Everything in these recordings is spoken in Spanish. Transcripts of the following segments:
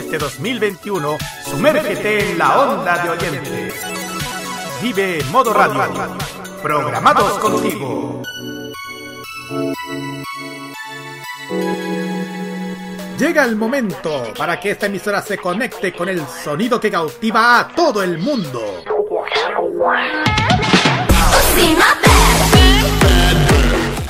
este 2021, sumérgete en la onda de oyentes. Vive Modo Radio. Programados contigo. Llega el momento para que esta emisora se conecte con el sonido que cautiva a todo el mundo.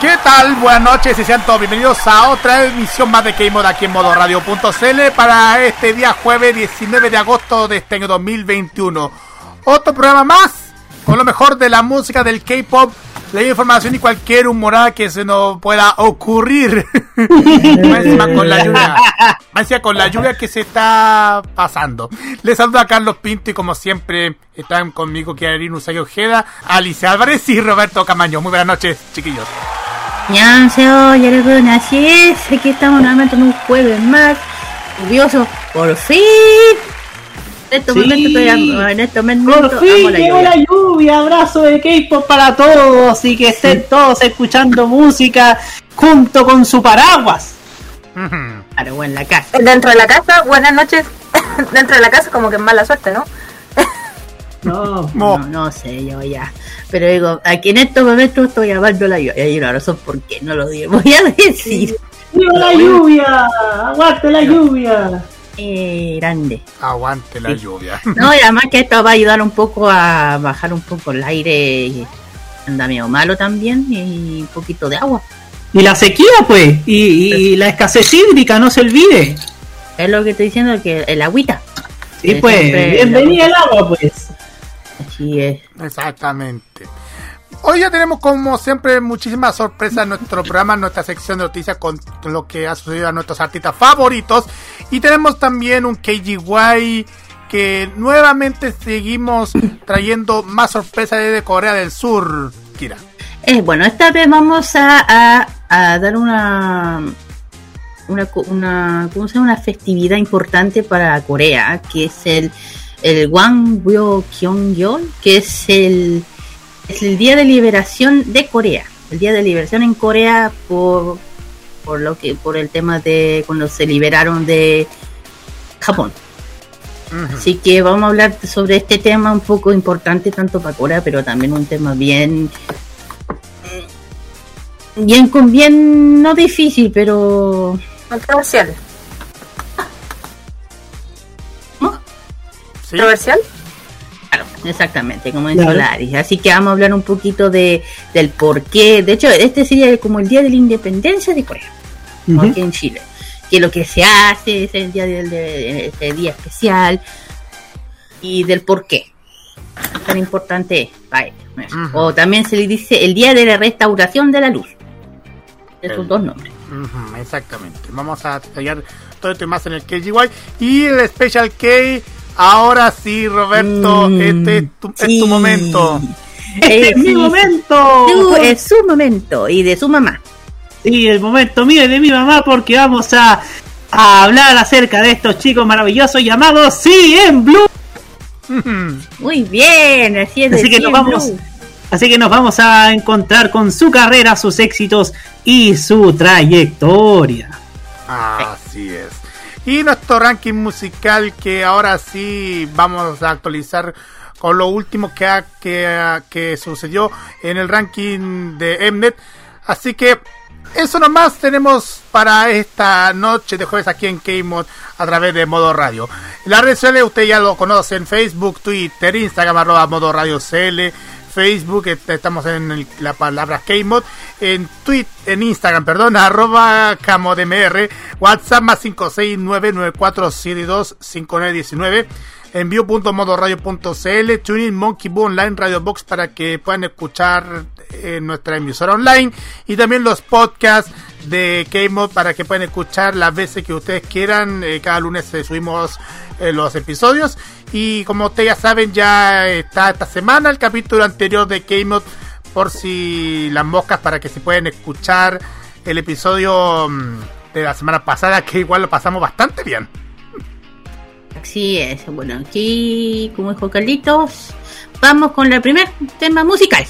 ¿Qué tal? Buenas noches y sean todos bienvenidos a otra emisión más de K-Mod aquí en modoradio.cl para este día jueves 19 de agosto de este año 2021. Otro programa más con lo mejor de la música del K-Pop, la información y cualquier humorada que se nos pueda ocurrir. Más encima con la lluvia. Con la lluvia que se está pasando. Les saluda a Carlos Pinto y como siempre están conmigo Kiarin Usay Ojeda, Alicia Álvarez y Roberto Camaño. Muy buenas noches, chiquillos. Yaragun, así es, aquí estamos nuevamente en un jueves más, lluvioso, por fin. En este sí, momento estoy en este momento Por fin llegó la lluvia, abrazo de K-pop para todos y que estén todos escuchando música junto con su paraguas. Claro, bueno, en la casa. Dentro de la casa, buenas noches. Dentro de la casa como que mala suerte, ¿no? No, no, no sé yo ya. Pero digo aquí en estos momentos estoy amando la lluvia. Y hay una razón por qué no lo digo voy a decir. ¡Viva la lluvia! ¡Aguante la lluvia! eh, grande. Aguante la lluvia. no y además que esto va a ayudar un poco a bajar un poco el aire anda medio malo también y un poquito de agua. Y la sequía, pues, y, y la escasez hídrica, no se olvide. es lo que estoy diciendo que el agüita. Sí, pues, bienvenida el agua, pues. Así es Exactamente. Hoy ya tenemos como siempre muchísimas sorpresas en nuestro programa, en nuestra sección de noticias con lo que ha sucedido a nuestros artistas favoritos. Y tenemos también un KGY que nuevamente seguimos trayendo más sorpresas desde Corea del Sur. Kira. Eh, bueno, esta vez vamos a, a- a dar una, una, ¿cómo se llama? una festividad importante para Corea, que es el, el Kyongyol, que es el, es el Día de Liberación de Corea. El Día de Liberación en Corea por, por, lo que, por el tema de cuando se liberaron de Japón. Así que vamos a hablar sobre este tema un poco importante tanto para Corea, pero también un tema bien bien con bien no difícil, pero Controversial. ¿Controversial? claro, exactamente, como en Claro. Solaris. Así que vamos a hablar un poquito de del por qué. De hecho, este sería como el día de la independencia de Corea, aquí en Chile. Que lo que se hace es el día del de, este día especial y del por qué. Tan importante es para ellos. O también se le dice el día de la restauración de la luz. Esos El- dos nombres. Exactamente. Vamos a detallar todo esto y más en el KGY. Y el Special K. Ahora sí, Roberto, Mm, este es tu, es tu momento. Eh, ¡Es mi momento! Su- es su momento y de su mamá. Sí, el momento mío y de mi mamá porque vamos a, a hablar acerca de estos chicos maravillosos llamados Sí en Blue. Muy bien, así es. Así que nos vamos, Blue. así que nos vamos a encontrar con su carrera, sus éxitos y su trayectoria. Así es. Y nuestro ranking musical que ahora sí vamos a actualizar con lo último que, ha- que, que sucedió en el ranking de Mnet. Así que eso nomás tenemos para esta noche de jueves aquí en K-Mod a través de Modo Radio. Las redes sociales usted ya lo conoce en Facebook, Twitter, Instagram, arroba Modo Radio CL. Facebook, est- estamos en la palabra K-Mod, en Twitter, en Instagram, perdón, arroba CamodMR, WhatsApp más 56994725919, envío.modoradio.cl, Tuning, Monkey Online, Radio Box para que puedan escuchar eh, nuestra emisora online y también los podcasts de K-Mod para que puedan escuchar las veces que ustedes quieran. Eh, cada lunes eh, subimos eh, los episodios y como ustedes ya saben ya está esta semana el capítulo anterior de K-Mod por si las moscas para que se pueden escuchar el episodio mm, de la semana pasada que igual lo pasamos bastante bien. Así es, bueno, aquí como dijo Carlitos, vamos con el primer tema musical.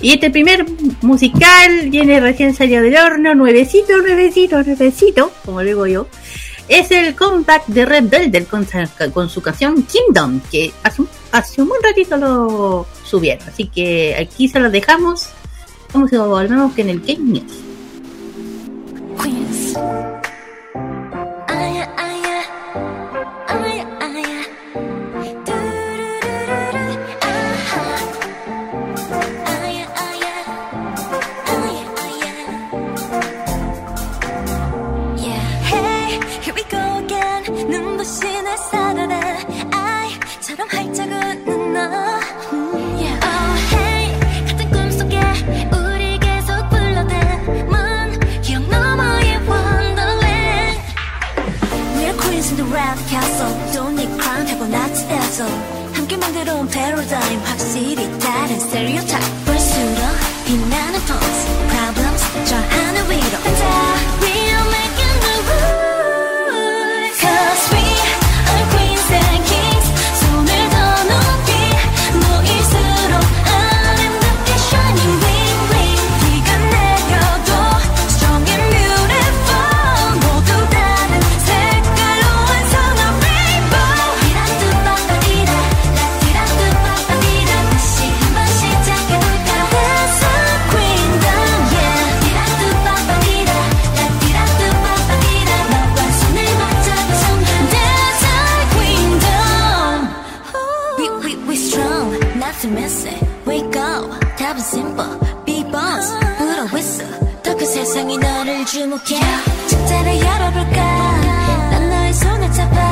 Y este primer musical viene recién salido del horno, nuevecito, nuevecito, nuevecito, como digo yo. Es el comeback de Red Velvet con, su canción Kingdom, que hace un, hace un buen ratito lo subieron. Así que aquí se los dejamos. Vamos a volvemos en el Game News. paradigm 확실히 다른 stereotype. 볼수록 주목해. 책자를 열어볼까? 난 너의 손을 잡아.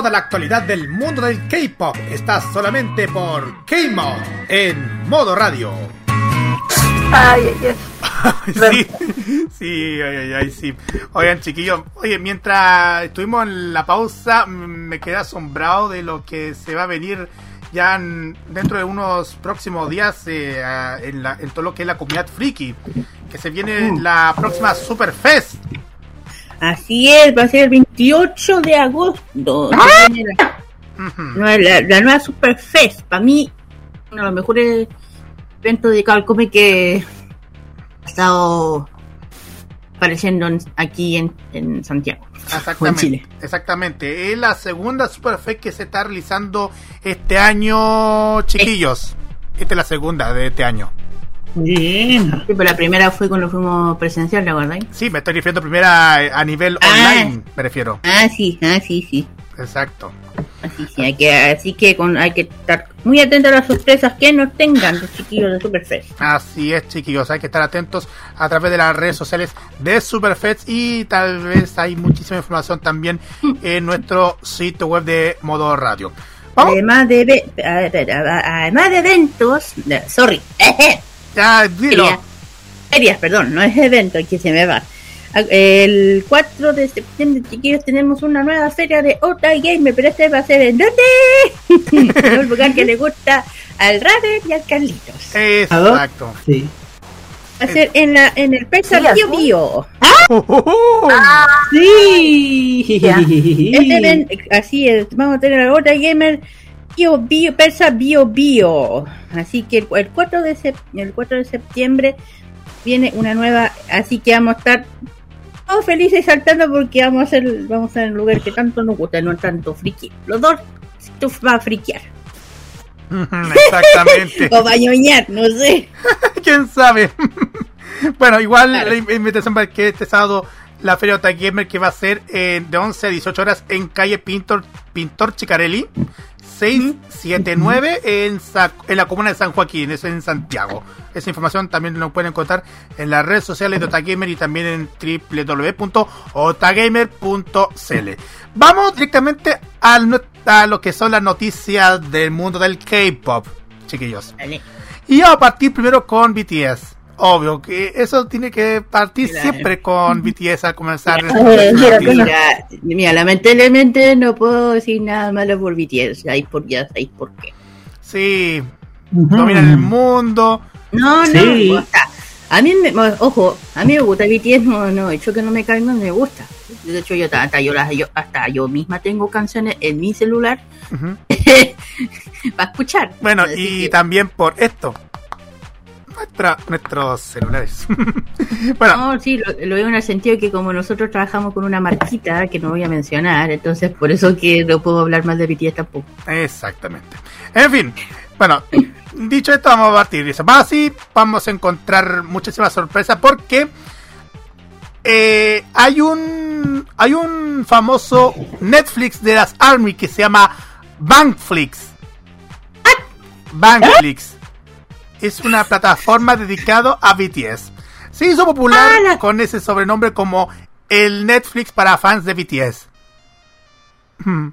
Toda la actualidad del mundo del K-pop está solamente por K-Mod en modo radio. Ay, ay, ay. sí, sí, ay, ay, ay, sí. Oigan, chiquillos, oye, mientras estuvimos en la pausa, mm, me quedé asombrado de lo que se va a venir ya en- dentro de unos próximos días eh, en, la- en todo lo que es la comunidad friki. Que se viene la próxima Superfest. Así es, va a ser el 28 de agosto. La, Ujú. la- la- nueva Super Fest. Para mí, uno de los mejores eventos dedicados al cómic que ha estado apareciendo en- aquí en, en Santiago. O en Exactamente, Chile. exactamente. Es la segunda Superfest que se está realizando este año, chiquillos. Esta es la segunda de este año. Bien. Sí, pero la primera fue cuando fuimos presencial, ¿la verdad? Sí, me estoy refiriendo primera a nivel Ah. online, me refiero. Ah, sí, ah, sí, sí. Exacto. Así, sí, hay que, así que con, hay que estar muy atentos a las sorpresas que nos tengan los chiquillos de Superfest. Así es, chiquillos. Hay que estar atentos a través de las redes sociales de Superfest y tal vez hay muchísima información también en nuestro sitio web de Modo Radio. Vamos, Además de, ve- a ver, a- a- además de eventos, sorry, ya, dilo. ferias, ferias, perdón, no es evento que se me va. a- el 4 de septiembre, chiquillos, tenemos una nueva feria de Ota Gamer, pero este va a ser en ¿dónde? en un lugar que le gusta al Raven y al Carlitos. Exacto. Sí. Va a ser en, la, en el Pesa Sí, Bio. Bio. Oh, Sí. Este ven- así es, vamos a tener a Ota Gamer Bio Bio, Pesa Bio Bio. Así que el, el 4 de sep- el 4 de septiembre viene una nueva, así que vamos a estar todos felices saltando porque vamos a hacer, vamos a un lugar que tanto nos gusta, no tanto friki. Los dos tú vas a friquear Exactamente. o va a ñoñar, no sé. ¿Quién sabe? bueno, igual Claro. la in- invitación para que este sábado la Feria Otaku Gamer que va a ser eh, de 11 a 18 horas en calle Pintor, Pintor Chicarelli 679 en, Sa- en la comuna de San Joaquín, eso en Santiago. Esa información también lo pueden encontrar en las redes sociales de Otagamer y también en www.otagamer.cl. Vamos directamente no- a lo que son las noticias del mundo del K-pop, chiquillos. Y vamos a partir primero con BTS. Obvio que eso tiene que partir Claro. siempre con BTS al comenzar. Mira. Mira, mira, lamentablemente no puedo decir nada malo por BTS, ahí por, ya sabéis por qué. Sí, Ujú. dominan el mundo. No, Sí. no, o sea, a mí, me, ojo, a mí me gusta BTS, no, no, hecho que no me caigan, me gusta. De hecho, yo hasta yo, las- yo hasta yo misma tengo canciones en mi celular Ujú. para escuchar. Bueno, y que- también por esto. Nuestra, nuestros celulares. bueno, No, sí, lo, lo veo en el sentido que como nosotros trabajamos con una marquita que no voy a mencionar, entonces por eso que no puedo hablar más de BTS tampoco. exactamente. En fin, bueno, dicho esto, vamos a partir. Dice, más así vamos a encontrar muchísimas sorpresas porque eh, hay un hay un famoso Netflix de las Army que se llama Bankflix. Bankflix. Es una plataforma dedicada a BTS. Se hizo popular Ah, la- con ese sobrenombre como el Netflix para fans de BTS.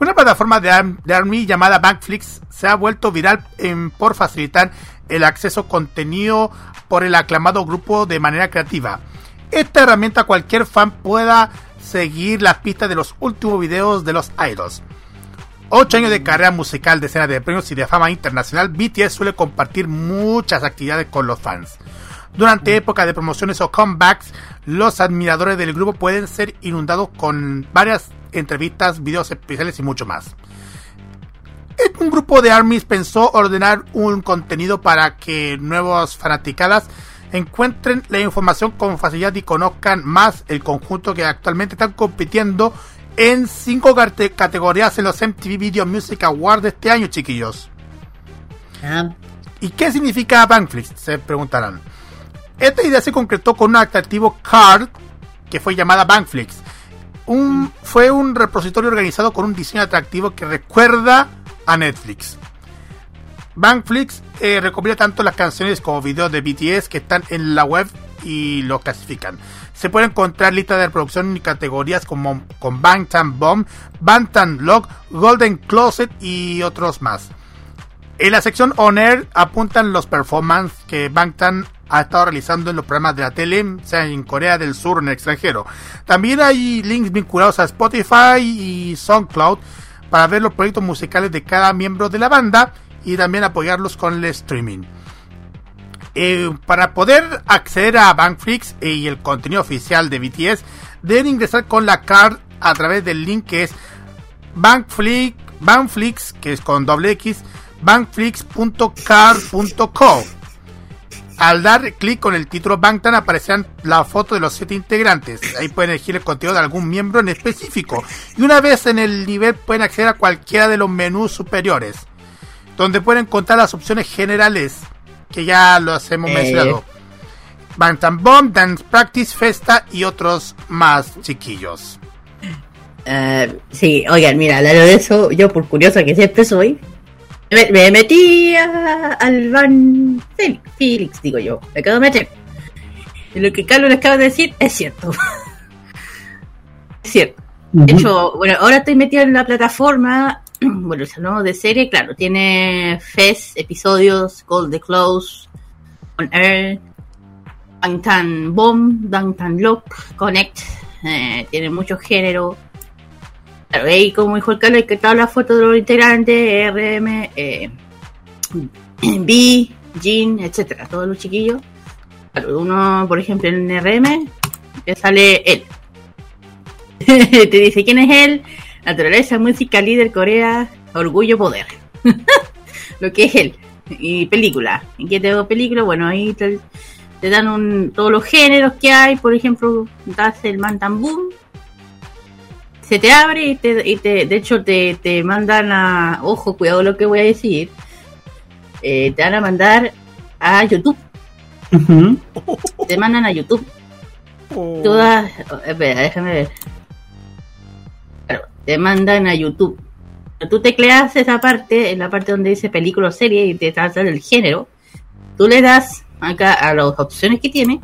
Una plataforma de, de Army llamada Bankflix se ha vuelto viral en- por facilitar el acceso a contenido por el aclamado grupo de manera creativa. Esta herramienta cualquier fan pueda seguir las pistas de los últimos videos de los idols. Ocho años de carrera musical, decenas de premios y de fama internacional, BTS suele compartir muchas actividades con los fans. Durante épocas de promociones o comebacks, los admiradores del grupo pueden ser inundados con varias entrevistas, videos especiales y mucho más. Un grupo de ARMYs pensó ordenar un contenido para que nuevos fanaticadas encuentren la información con facilidad y conozcan más el conjunto que actualmente están compitiendo en cinco cate- categorías en los MTV Video Music Awards de este año, chiquillos. Ah, ¿Y qué significa Bankflix? Se preguntarán. Esta idea se concretó con un atractivo card que fue llamada Bankflix. Un, fue un repositorio organizado con un diseño atractivo que recuerda a Netflix. Bankflix eh, recopila tanto las canciones como videos de BTS que están en la web y los clasifican. Se pueden encontrar listas de reproducción y categorías como con Bangtan Bomb, Bangtan Log, Golden Closet y otros más. En la sección On Air apuntan los performances que Bangtan ha estado realizando en los programas de la tele, sea en Corea del Sur o en el extranjero. También hay links vinculados a Spotify y SoundCloud para ver los proyectos musicales de cada miembro de la banda y también apoyarlos con el streaming. Eh, para poder acceder a Bankflix y el contenido oficial de BTS, deben ingresar con la card a través del link que es Bankflix, Bankflix que es con doble X, bankflix.card.co. Al dar clic con el título Bangtan aparecerán la foto de los siete integrantes. Ahí pueden elegir el contenido de algún miembro en específico. Y una vez en el nivel pueden acceder a cualquiera de los menús superiores. Donde pueden encontrar las opciones generales. Que ya los hemos Eh. mencionado. Bangtan Bomb, Dance Practice, Festa y otros más chiquillos. eh, sí, oigan, mira, lo de eso, yo por curiosa que siempre soy, me, me metí a- al Van Felix, Felix, digo yo, me acabo de meter. Y lo que Carlos les acaba de decir es cierto. es cierto. De hecho, bueno, ahora estoy metida en la plataforma. Bueno, si hablamos de serie, claro, tiene Fest, episodios, Gold the Close, On Air. Bangtan Bomb, Bangtan Lock, Connect, eh, tiene muchos géneros. Claro, ahí como dijo el Carlos, que todas las fotos de los integrantes, RM, eh, B, Jin, etcétera, todos los chiquillos. Claro, uno, por ejemplo, en RM, te sale él. te dice quién es él, naturaleza, música, líder, Corea, orgullo, poder. Lo que es él. Y película. ¿En qué tengo película? Bueno, ahí te, te dan un, todos los géneros que hay. Por ejemplo, das el Mantan Boom. Se te abre y te, y te de hecho te, te mandan a, ojo, cuidado lo que voy a decir. Eh, te van a mandar a YouTube. Te mandan a YouTube. Oh. Todas, espera, déjame ver. Te mandan a YouTube. Tú tecleas esa parte, en la parte donde dice película o serie y te trata el género. Tú le das acá a las opciones que tiene.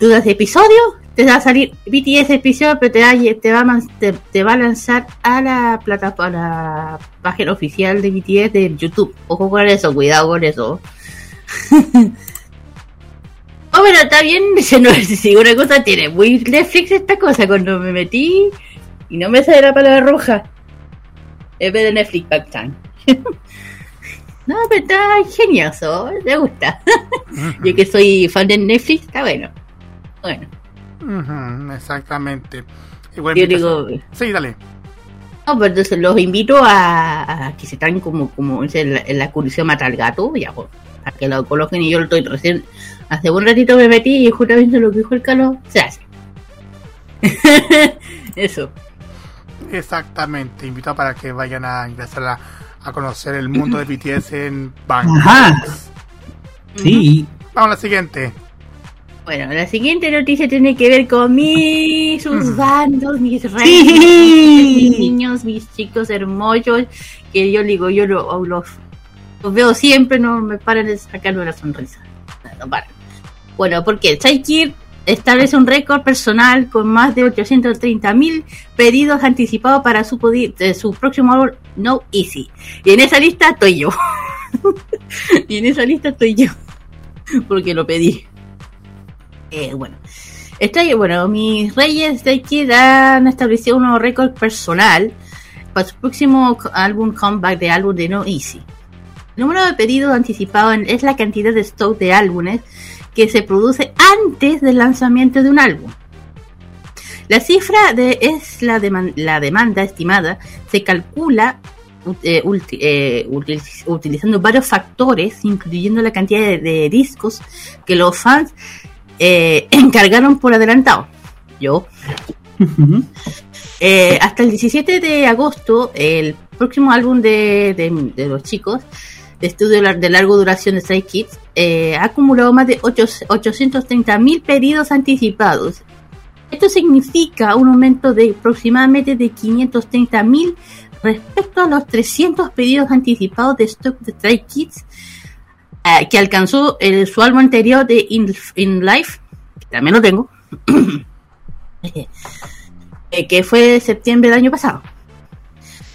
Tú das episodio, te va a salir BTS episodio, pero te va, te va, a te, te va a lanzar a la plataforma, página oficial de BTS de YouTube. Ojo con eso, cuidado con eso. Oh, pero está bien, si una cosa tiene muy Netflix esta cosa, cuando me metí y no me sale la palabra roja, vez de Netflix Back Time. no, pero está ingenioso, me gusta. Yo que soy fan de Netflix, está bueno. Bueno, exactamente. Igual yo digo, Sí, dale. no, pero entonces los invito a, a que se están como, como dice, en la, la curiosidad mata al gato, ya, pues, a que lo coloquen y yo lo estoy recién, hace un ratito me metí y justamente lo que dijo el Carlos, se hace. Eso. Exactamente. Invitado para que vayan a ingresar a, a conocer el mundo de BTS en Bang. Ajá. Sí. Vamos a la siguiente. Bueno, la siguiente noticia tiene que ver con mis sus bandos, mis reyes, Sí. mis niños, mis chicos hermosos, que yo digo, yo lo- los, los veo siempre, no me paran de sacarme una sonrisa. No paran. Bueno, porque Kid establece un récord personal con más de 830 mil pedidos anticipados para su, de su próximo álbum No Easy. Y en esa lista estoy yo. y en esa lista estoy yo. Porque lo pedí. Eh, bueno, Stray- bueno, mis reyes de Kid han establecido un nuevo récord personal para su próximo álbum comeback de álbum de No Easy. El número de pedidos anticipados es la cantidad de stock de álbumes que se produce antes del lanzamiento de un álbum. La cifra de, es la, deman- la demanda estimada, se calcula eh, ulti- eh, util- utilizando varios factores, incluyendo la cantidad de, de discos que los fans eh, encargaron por adelantado. Yo. Eh, hasta el 17 de agosto, el próximo álbum de, de- de los chicos de estudio de larga duración de Stray Kids eh, ha acumulado más de 830 mil pedidos anticipados. Esto significa un aumento de aproximadamente de 530 mil respecto a los 300 pedidos anticipados de stock de Stray Kids eh, que alcanzó el, su álbum anterior de In, Life, que también lo tengo, eh, que fue septiembre del año pasado.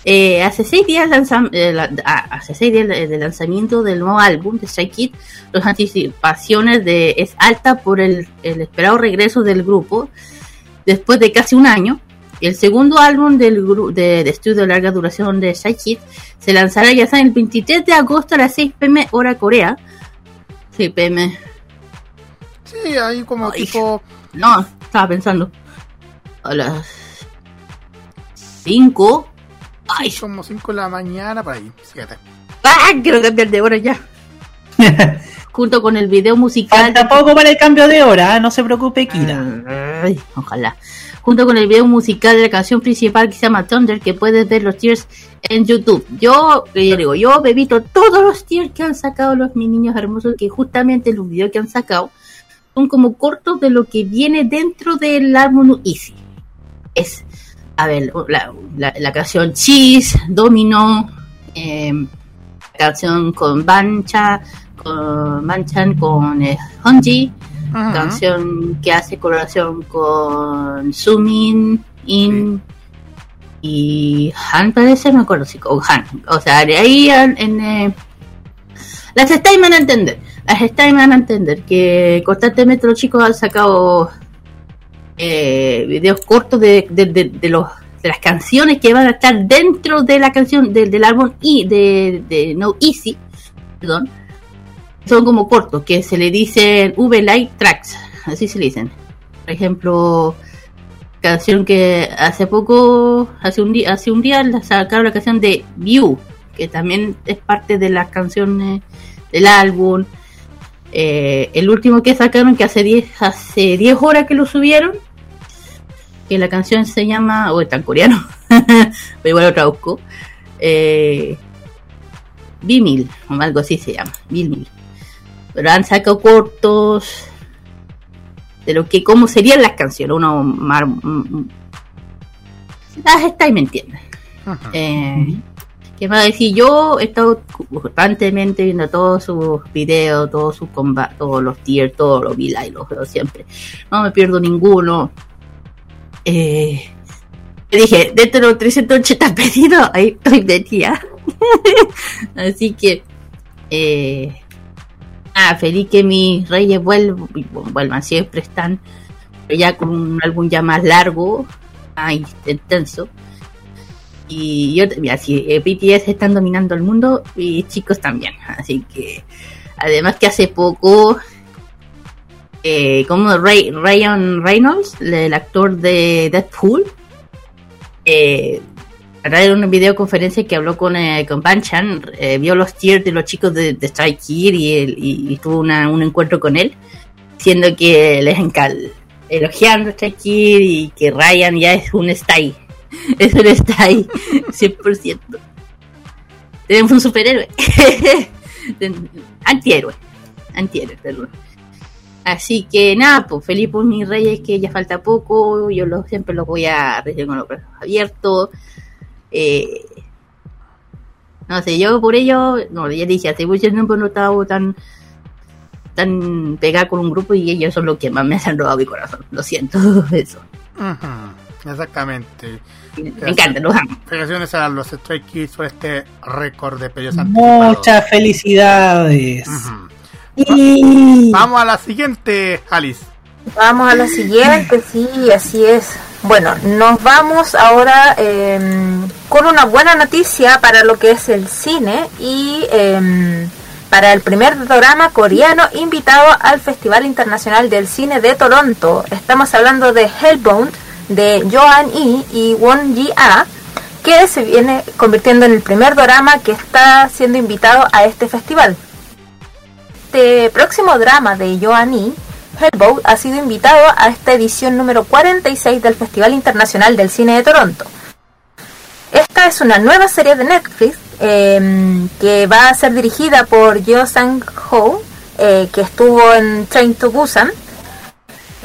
Eh, hace seis días lanzam- eh, la- ah, hace seis días de, de lanzamiento del nuevo álbum de Stray Kids, las anticipaciones de es alta por el, el esperado regreso del grupo después de casi un año. El segundo álbum del de, de estudio de larga duración de Stray Kids se lanzará ya saben, el 23 de agosto a las 6 pm hora Corea. 6 pm. Sí, ahí como Ay. tipo. No, estaba pensando. A las 5. Ay, Como 5 de la mañana, por ahí. Fíjate. ¡Ah! quiero cambiar de hora ya. Junto con el video musical. Falta poco para el cambio de hora, ¿eh? no se preocupe, Kira. Ay, ojalá. Junto con el video musical de la canción principal que se llama Thunder, que puedes ver los tears en YouTube. Yo, eh, yo digo, yo he visto todos los tears que han sacado los mis niños hermosos, que justamente los videos que han sacado son como cortos de lo que viene dentro del álbum Easy. Es, a ver, la, la- la canción Cheese, Domino, eh, la canción con Bancha, con Banchan, con eh, Honji, canción que hace colaboración con Sumin, In y Han, parece, me acuerdo si con Han. O sea, de ahí en, en, eh, las estáis van a entender. las van a entender que constantemente los chicos han sacado eh, videos cortos de, de, de, los de las canciones que van a estar dentro de la canción del, álbum y de, No Easy perdón. Son como cortos que se le dicen V Light Tracks así se le dicen. Por ejemplo canción que hace poco hace un día hace un día sacaron la canción de View que también es parte de las canciones del álbum eh, el último que sacaron que hace 10 hace 10 horas que lo subieron que la canción se llama o está en coreano pero igual lo traduzco eh, Bimil o algo así se llama Bimil pero han sacado cortos de lo que cómo serían las canciones uno mar, mm, las está y me eh, ¿Qué más decir? Yo he estado constantemente viendo todos sus videos, todos sus combates, todos los tiers, todos los y los veo siempre. No me pierdo ninguno. Eh, dije, dentro de los 380 pedidos, ahí estoy metida. Así que, eh, ah, feliz que mis reyes vuelvan, vuelvan, siempre están, pero ya con un álbum ya más largo, más intenso. Y yo, mira, si eh, BTS están dominando el mundo, y chicos también. Así que, además que hace poco, eh, como Ray, Ryan Reynolds, el actor de Deadpool, eh, en una videoconferencia que habló con, eh, con Banchan, eh, vio los tiers de los chicos de, de Strike Kid y, tuvo un encuentro con él, diciendo que les encanta, elogiando a Strike Kid y que Ryan ya es un style. Eso está ahí, 100%. Tenemos un superhéroe. antihéroe. Antihéroe, perdón. Así que nada, pues feliz por mis reyes que ya falta poco. Yo siempre los voy a recibir con los brazos abiertos. Eh, no sé, yo por ello, no, ya dije, hace mucho tiempo no estaba tan tan pegada con un grupo y ellos son los que más me han robado mi corazón. Lo siento, eso. Exactamente. Me encanta, los amo. Felicitaciones a los Stray Kids por este récord de pedidos anticipados. Muchas felicidades. Y Vamos a la siguiente, Alice. vamos a la siguiente, sí, así es. Bueno, nos vamos ahora eh, con una buena noticia para lo que es el cine y eh, para el primer drama coreano invitado al Festival Internacional del Cine de Toronto. Estamos hablando de Hellbound de Joan Yi y Won Ji Ah, que se viene convirtiendo en el primer drama que está siendo invitado a este festival. Este próximo drama de Joan Yi Hellbound ha sido invitado a esta edición número 46 del Festival Internacional del Cine de Toronto. Esta es una nueva serie de Netflix eh, que va a ser dirigida por Yo Sang-ho, eh, que estuvo en Train to Busan,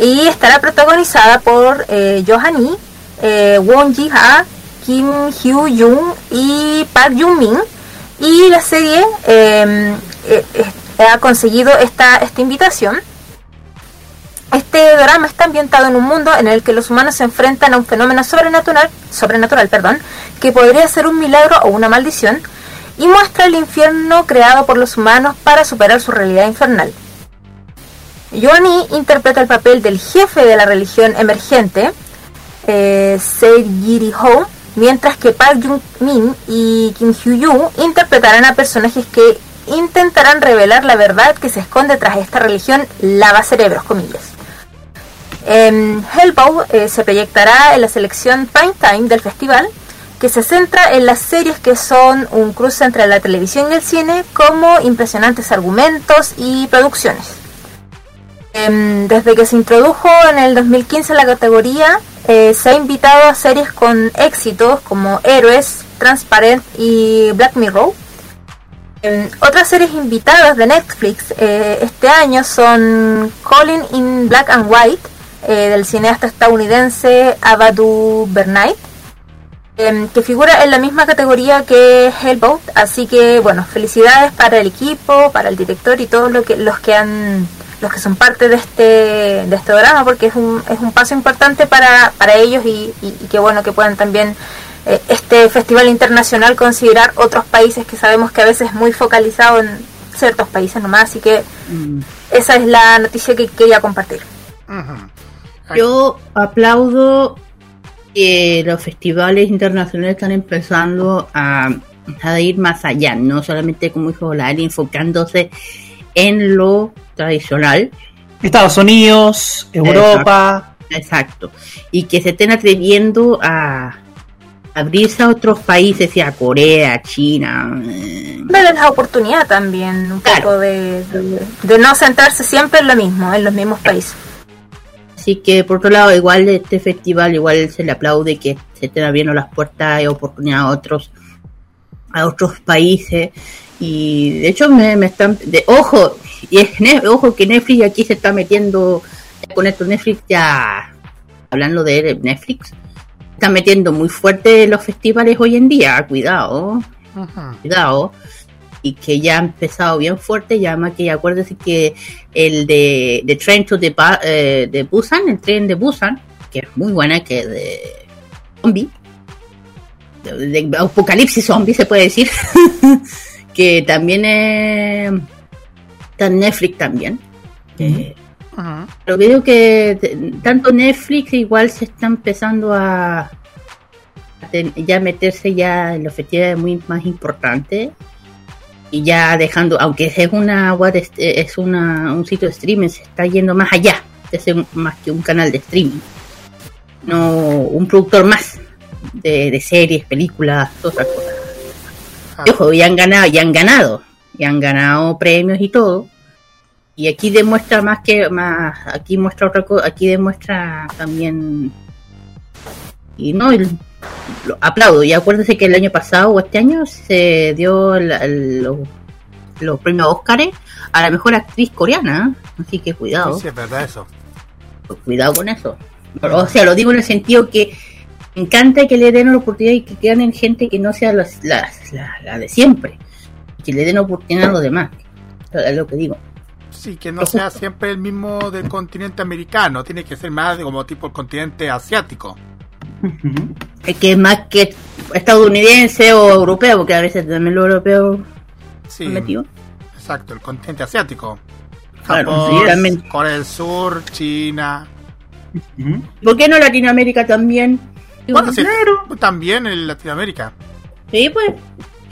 y estará protagonizada por eh, Johan Lee, eh, Won Ji-ha, Kim Hyo-jung y Park Jung-min. Y la serie eh, eh, eh, ha conseguido esta, esta invitación. Este drama está ambientado en un mundo en el que los humanos se enfrentan a un fenómeno sobrenatural, sobrenatural perdón, que podría ser un milagro o una maldición, y muestra el infierno creado por los humanos para superar su realidad infernal. Yoani interpreta el papel del jefe de la religión emergente, eh, Seir Ho, mientras que Park Jung-min y Kim Hyo-jung interpretarán a personajes que intentarán revelar la verdad que se esconde tras esta religión lava cerebros, comillas. Eh, se proyectará en la selección Prime Time del festival, que se centra en las series que son un cruce entre la televisión y el cine, como impresionantes argumentos y producciones. Em, desde que se introdujo en el 2015 la categoría, eh, se ha invitado a series con éxitos como Héroes, Transparent y Black Mirror. Em, otras series invitadas de Netflix eh, este año son Calling in Black and White, eh, del cineasta estadounidense Abadu Bernay, em, que figura en la misma categoría que Hellbound. Así que, bueno, felicidades para el equipo, para el director y todos lo que, los que han los que son parte de este de este drama porque es un, es un paso importante para, para ellos y, y, y qué bueno que puedan también eh, este festival internacional considerar otros países que sabemos que a veces es muy focalizado en ciertos países nomás, así que Mm. esa es la noticia que quería compartir. Yo aplaudo que los festivales internacionales están empezando a, a ir más allá, no solamente como dijo Lali, enfocándose en lo tradicional, Estados Unidos, Europa. exacto, y que se estén atreviendo a abrirse a otros países, sea Corea, China, eh, Darle la oportunidad también, un Claro. poco de, de- de no sentarse siempre en lo mismo, en los mismos países. Así que por otro lado, igual este festival, igual se le aplaude que se estén abriendo las puertas y oportunidad a otros, a otros países. Y de hecho me, me están, de, ojo, y es ojo que Netflix aquí se está metiendo, con esto Netflix ya, hablando de Netflix, está metiendo muy fuerte los festivales hoy en día, cuidado cuidado y que ya ha empezado bien fuerte y además que acuérdese que el de, de Train to the eh, de Busan, el tren de Busan, que es muy buena, que es de zombie, de, apocalipsis zombie se puede decir, que también es, está en Netflix también. Eh, Ujú. pero veo que tanto Netflix igual se está empezando a, a ten- ya meterse ya en los festivales muy más importantes y ya dejando, aunque es una es una, un sitio de streaming, se está yendo más allá de ser más que un canal de streaming. No un productor más de, de series, películas, todas esas cosas. Ah, Y ojo, y han ganado, y han ganado, y han ganado premios y todo. Y aquí demuestra más que más, aquí muestra otra cosa, aquí demuestra también y no el- lo aplaudo. Y acuérdense que el año pasado o este año se dio los, los premios Óscar a la mejor actriz coreana, así que cuidado Sí, sí, es verdad eso. cuidado con eso. O sea, lo digo en el sentido que me encanta que le den la oportunidad y que ganen gente que no sea las- las- la, la de siempre. Que le den oportunidad a los demás. Es lo que digo. Sí, que no sea siempre el mismo del continente americano, tiene que ser más de como tipo el continente asiático. Es que es más que estadounidense o europeo, porque a veces también los europeos Sí, metido. exacto, el continente asiático. Claro, Japón, sí, también. Corea del Sur, China. ¿Por qué no Latinoamérica también? Bueno, sí, también en Latinoamérica. Sí, pues.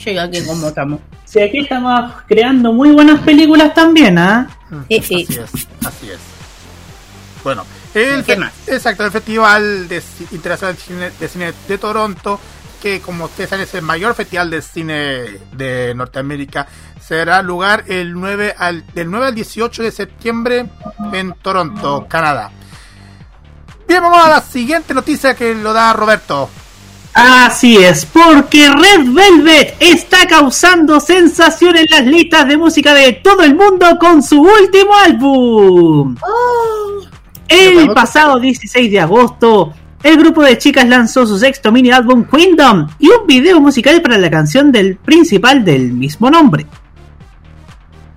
Llega aquí como estamos. Sí, aquí estamos creando muy buenas películas también, ¿ah? Sí, sí. Así es, así es. Bueno, el, exacto, el Festival de Ci- Internacional de Cine, de Cine de Toronto, que como ustedes saben es el mayor festival de cine de Norteamérica, será lugar el 9 al, del 9 al 18 de septiembre en Toronto, Canadá. Bien, vamos a la siguiente noticia que lo da Roberto. Así es, porque Red Velvet está causando sensación en las listas de música de todo el mundo con su último álbum. El pasado 16 de agosto, el grupo de chicas lanzó su sexto mini álbum Kingdom y un video musical para la canción del principal del mismo nombre.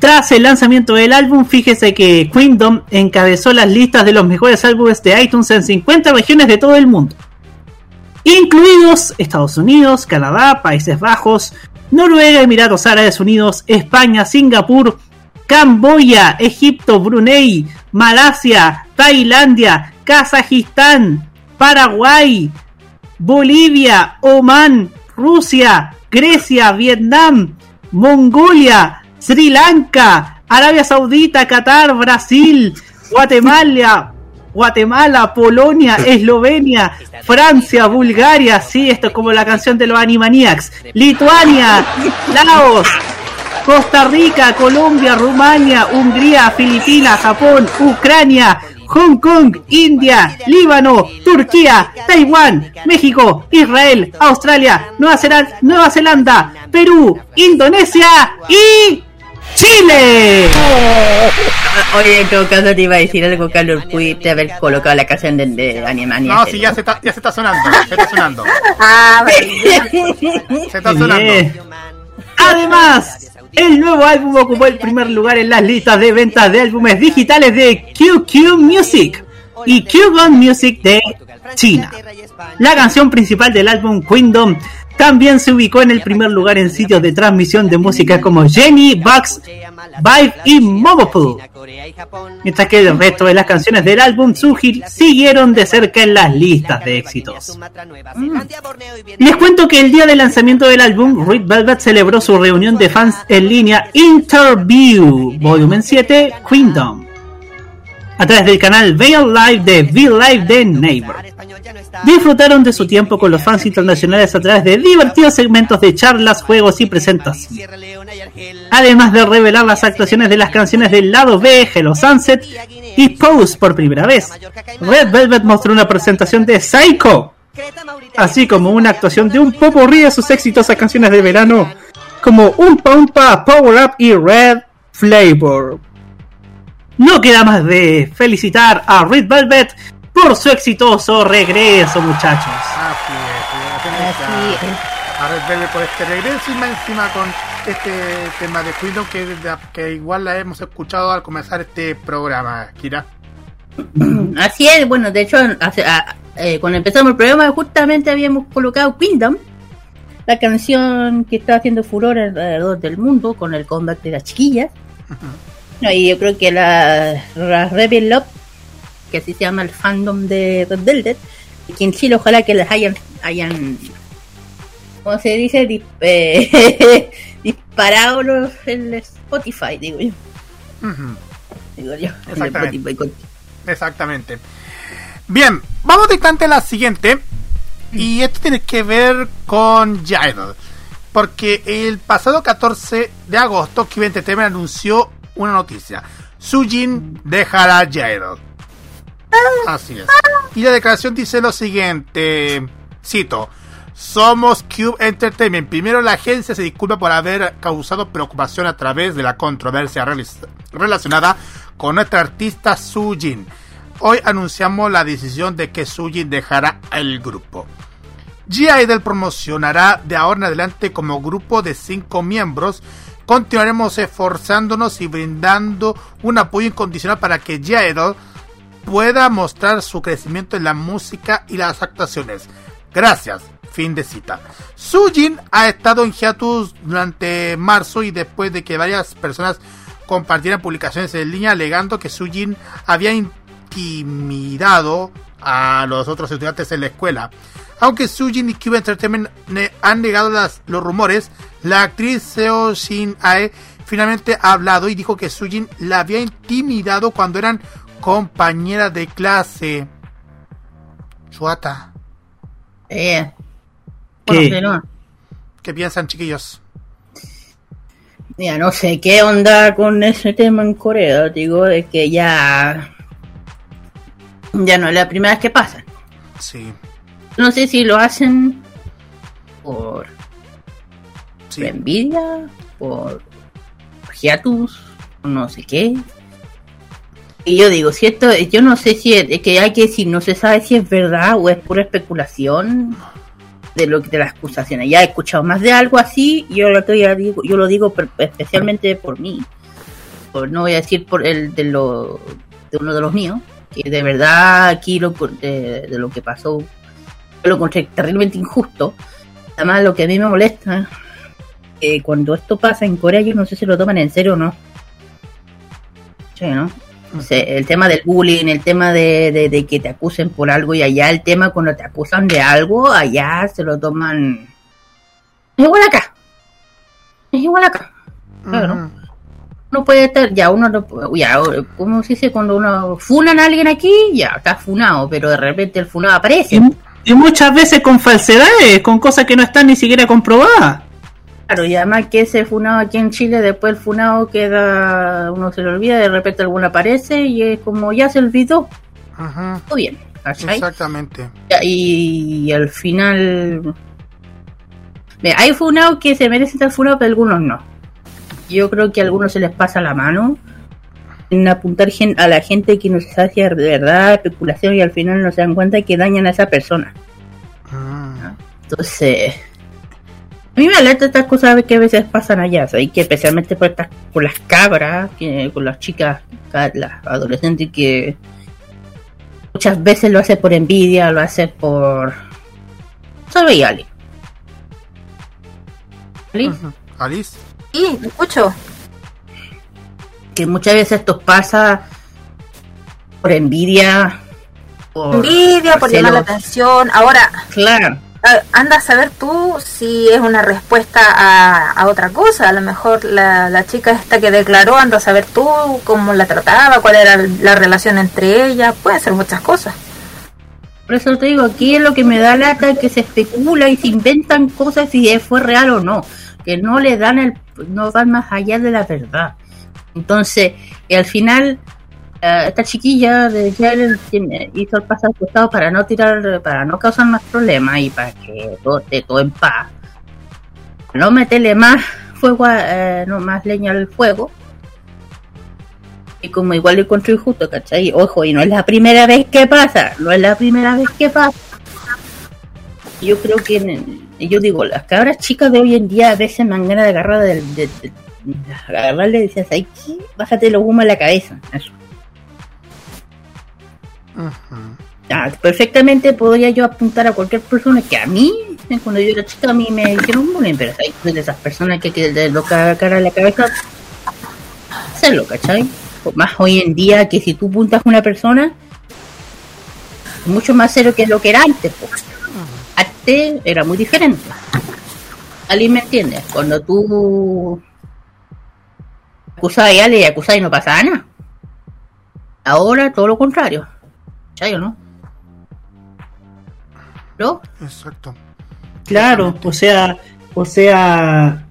Tras el lanzamiento del álbum, fíjese que Kingdom encabezó las listas de los mejores álbumes de iTunes en 50 regiones de todo el mundo incluidos Estados Unidos, Canadá, Países Bajos, Noruega, Emiratos Árabes Unidos, España, Singapur, Camboya, Egipto, Brunei, Malasia, Tailandia, Kazajistán, Paraguay, Bolivia, Oman, Rusia, Grecia, Vietnam, Mongolia, Sri Lanka, Arabia Saudita, Qatar, Brasil, Guatemala, Guatemala, Polonia, Eslovenia, Francia, Bulgaria, sí, esto es como la canción de los Animaniacs, Lituania, Laos, Costa Rica, Colombia, Rumania, Hungría, Filipinas, Japón, Ucrania, Hong Kong, India, Líbano, Turquía, Taiwán, México, Israel, Australia, Nueva Zelanda, Nueva Zelanda Perú, Indonesia y Chile. Oye, en todo caso te iba a decir algo, Carlos. Pudiste haber colocado la canción de, de Animania. No, sí, ya se está, ya se está sonando, se está sonando, Ah, se está sonando. Además, el nuevo álbum ocupó el primer lugar en las listas de ventas de álbumes digitales de QQ Music y Qgon Music de China. La canción principal del álbum Kingdom también se ubicó en el primer lugar en sitios de transmisión de música como Jenny, Bugs, Vibe y Momopool. Mientras que el resto de las canciones del álbum siguieron de cerca en las listas de éxitos. Les cuento que el día del lanzamiento del álbum, Red Velvet celebró su reunión de fans en línea Interview, volumen 7, Kingdom, a través del canal Veil Live de V Live de Neighbor. Disfrutaron de su tiempo con los fans internacionales a través de divertidos segmentos de charlas, juegos y presentaciones. Además de revelar las actuaciones de las canciones del lado B, Hello Sunset y Pose por primera vez. Red Velvet mostró una presentación de Psycho, así como una actuación de un popurrí de sus exitosas canciones de verano, como Un Pompa, Power Up y Red Flavor. No queda más de felicitar a Red Velvet por su exitoso regreso, muchachos. Así es, Así a Red Velvet por este regreso y más encima con este tema de Queendom que, que igual la hemos escuchado al comenzar este programa, Kira. Así es, bueno, de hecho, hace- a- eh, cuando empezamos el programa, justamente habíamos colocado Kingdom, la canción que está haciendo furor alrededor del mundo con el comeback de las chiquillas. Y yo creo que la, la Rebel Love, que así se llama el fandom de Red Velvet, que en Chile ojalá que les hayan, hayan ¿cómo se dice? Eh, disparado los, el Spotify, digo yo. Digo yo. Exactamente. Con- Exactamente. Bien, vamos directamente a la siguiente. Y esto tiene que ver con Jaidal. Porque el pasado 14 de agosto, Kiwi Entertainment anunció una noticia. Sujin dejará Jaidal. Así es. Y la declaración dice lo siguiente. Cito. Somos Cube Entertainment. Primero la agencia se disculpa por haber causado preocupación a través de la controversia relacionada con nuestra artista Sujin. Hoy anunciamos la decisión de que Sujin dejará el grupo. G-Idol promocionará de ahora en adelante como grupo de cinco miembros. Continuaremos esforzándonos y brindando un apoyo incondicional para que G-Idol pueda mostrar su crecimiento en la música y las actuaciones. Gracias. Fin de cita. Sujin ha estado en hiatus durante marzo y después de que varias personas compartieran publicaciones en línea alegando que Sujin había intimidado a los otros estudiantes en la escuela. Aunque Sujin y Cube Entertainment ne- han negado las- los rumores, la actriz Seo Shin Ae finalmente ha hablado y dijo que Sujin la había intimidado cuando eran compañeras de clase. Chuata, Eh, ¿Qué? ¿qué piensan chiquillos? mira, no sé qué onda con ese tema en Corea, digo, de que ya ya no es la primera vez que pasa. Sí, No sé si lo hacen por, sí. por envidia, por hiatus, no sé qué. Y yo digo, si esto, yo no sé si es, que hay que decir, no se sabe si es verdad o es pura especulación de lo de las acusaciones. Ya he escuchado más de algo así, yo lo ya digo, yo lo digo per- especialmente por mí. Por, no voy a decir por el de lo de uno de los míos, que de verdad aquí lo de, de lo que pasó lo encontré terriblemente injusto. Además lo que a mí me molesta que cuando esto pasa en Corea yo no sé si lo toman en serio o no. Sí, ¿no? O sea, el tema del bullying, el tema de, de- de que te acusen por algo y allá el tema cuando te acusan de algo, allá se lo toman... Es igual acá. Es igual acá. Claro. Ujú. Uno puede estar, ya uno no puede- ya, ¿cómo se dice? Cuando uno funan a alguien aquí, ya está funado, pero de repente el funado aparece. Y muchas veces con falsedades, con cosas que no están ni siquiera comprobadas. Claro, y además que ese funado aquí en Chile, después el funado queda, uno se lo olvida, de repente alguno aparece y es como ya se olvidó, Ujú. todo bien, ¿cachai? Exactamente. Ya, Y, al final, Mira, hay funados que se merecen estar funados, pero algunos no. Yo creo que a algunos se les pasa la mano en apuntar gen- a la gente que no se sabe si es de verdad, especulación, y al final no se dan cuenta que dañan a esa persona. Mm. Entonces, a mí me alerta estas cosas que a veces pasan allá, ¿sabes? que especialmente por estas, por las cabras, que, con las chicas, ca- las adolescentes que muchas veces lo hace por envidia, lo hace por... Sabe y Ale. ¿sí? Ujú. Alice. Sí, escucho. Que muchas veces esto pasa por envidia. Por, Envidia por llamar la atención. Ahora, Claro. Anda a saber tú si es una respuesta a, a otra cosa. A lo mejor la, la chica esta que declaró, anda a saber tú cómo la trataba, cuál era la relación entre ellas. Puede ser muchas cosas. Por eso te digo, aquí es lo que me da lata que se especula y se inventan cosas si fue real o no, que no le dan el, no van más allá de la verdad. Entonces, y al final, eh, esta chiquilla de Jalen hizo el paso al costado para no tirar, para no causar más problemas y para que todo esté todo en paz. No meterle más fuego, a- eh, no más leña al fuego. Y como igual lo encuentro injusto, ¿cachai? Ojo, y no es la primera vez que pasa, no es la primera vez que pasa. Yo creo que, yo digo, las cabras chicas de hoy en día a veces me dan ganas de agarrar de, de, de- de agarrarle y decías, ay, ¿qué? bájate los humos a la cabeza. Eso. Ah, perfectamente podría yo apuntar a cualquier persona que a mí, cuando yo era chica, a mí me hicieron bullying, pero hay de esas personas que, que de lo cara a la cabeza, hacerlo, ¿cachai? O Más hoy en día que si tú apuntas a una persona, es mucho más serio que lo que era antes. po. Antes era muy diferente. ¿Alguien me entiende? Cuando tú acusabas a alguien y acusabas y no pasaba nada. Ahora todo lo contrario. ¿Cachai o no? ¿No? Exacto. Claro, o sea, o sea,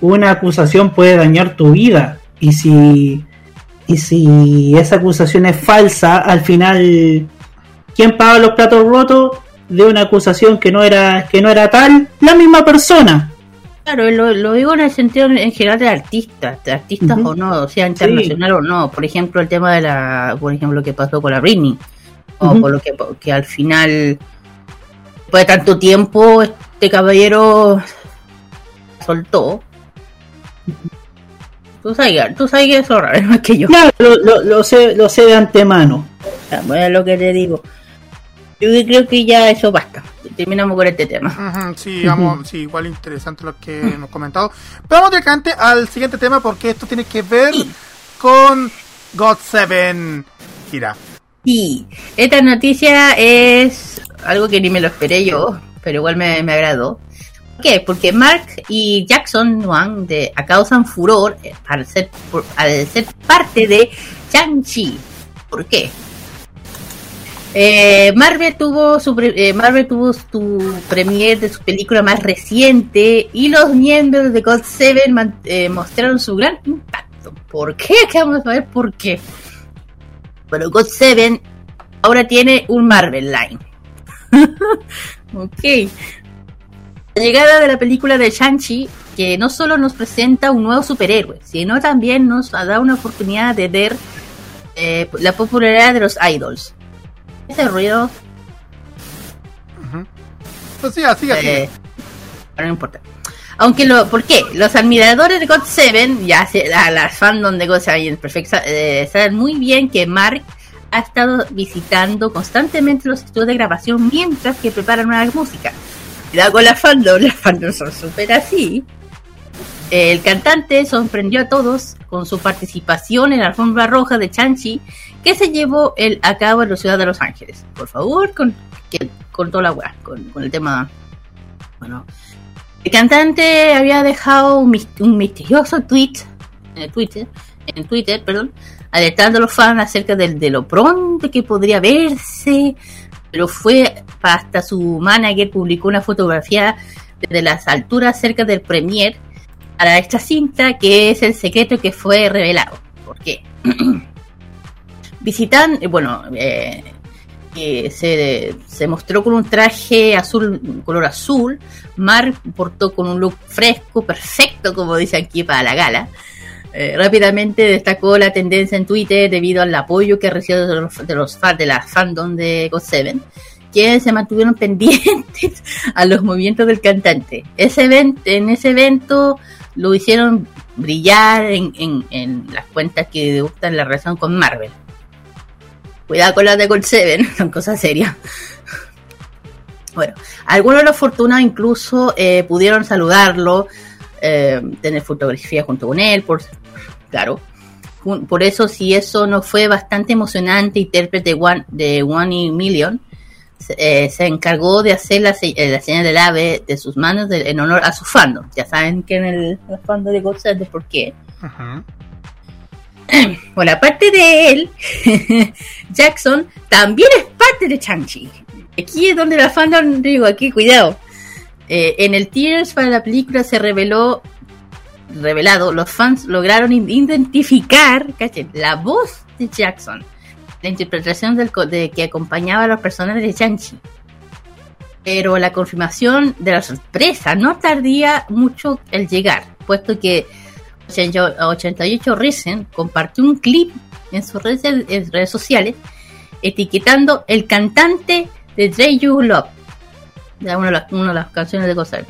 una acusación puede dañar tu vida y si y si esa acusación es falsa, al final ¿quién paga los platos rotos de una acusación que no era que no era tal? La misma persona. Claro, lo, lo digo en el sentido en general de artistas, de artistas o no, o sea internacional o no. Por ejemplo, el tema de la, por ejemplo, lo que pasó con la Britney, o por lo que, que al final, después de tanto tiempo, este caballero soltó. Tú sabes, tú sabes que es más que yo. Claro, lo, lo- lo sé, lo sé de antemano. Bueno, es lo que te digo. Yo creo que ya eso basta. Terminamos con este tema. Sí, vamos, sí, igual interesante lo que hemos comentado. Pero vamos directamente al siguiente tema porque esto tiene que ver con God Seven. Kira. Sí, esta noticia es algo que ni me lo esperé yo, pero igual me, me agradó. ¿Por qué? Porque Mark y Jackson Wang de, causan furor eh, al ser, por- al ser parte de Shang-Chi. ¿Por qué? Eh, Marvel tuvo su eh, Marvel tuvo su premiere de su película más reciente y los miembros de God Seven eh, mostraron su gran impacto. ¿Por qué? Que vamos a ver por qué. Bueno, God Seven ahora tiene un Marvel Line. ok. La llegada de la película de Shang-Chi, que no solo nos presenta un nuevo superhéroe, sino también nos da una oportunidad de ver eh, la popularidad de los idols. Ese ruido, Pues sí, así, así. eh, no importa. Aunque lo, ¿por qué? Los admiradores de God Seven, ya se, la, las fandom de God Seven perfecta, eh, saben muy bien que Mark ha estado visitando constantemente los estudios de grabación mientras que preparan nueva música. Cuidado con la fandom, las fandom son súper así. El cantante sorprendió a todos con su participación en la alfombra roja de Chanchi que se llevó el, a cabo en la ciudad de Los Ángeles. Por favor, con, con toda la weá, con, con el tema. Bueno, el cantante había dejado un, mis- un misterioso tweet en Twitter, en Twitter, perdón, alertando a los fans acerca del- de, lo pronto que podría verse, pero fue hasta su manager publicó una fotografía desde las alturas cerca del premier para esta cinta que es el secreto que fue revelado. ¿Por qué? Visitan, eh, bueno, eh, que se, se mostró con un traje azul, color azul. Mark portó con un look fresco, perfecto, como dice aquí, para la gala. Eh, rápidamente destacó la tendencia en Twitter debido al apoyo que recibió de los, de los fans de la fandom de God Seven, quienes se mantuvieron pendientes a los movimientos del cantante. Ese en ese evento lo hicieron brillar en, en, en las cuentas que debutan la relación con Marvel. Cuidado con las de Gold Seven, son cosas serias. Bueno, algunos de los fortunados incluso eh, pudieron saludarlo eh, tener fotografía junto con él, por claro. Por eso, si eso no fue bastante emocionante, intérprete One, de One in Million se, eh, encargó de hacer la, la señal del ave de sus manos de- en honor a su fandom. Ya saben que en el, fandom de Godzilla, ¿por qué? Ujú. Bueno, aparte de él, Jackson también es parte de Chanchi. Aquí es donde la fandom, digo, aquí cuidado. Eh, en el Tears para la película se reveló, revelado, los fans lograron identificar, la voz de Jackson, la interpretación de que acompañaba a los personajes de Chanchi. Pero la confirmación de la sorpresa no tardía mucho el llegar, puesto que 88 Risen compartió un clip en sus redes, sociales etiquetando el cantante de Dre You Love, de una de las, una de las canciones de Gozer.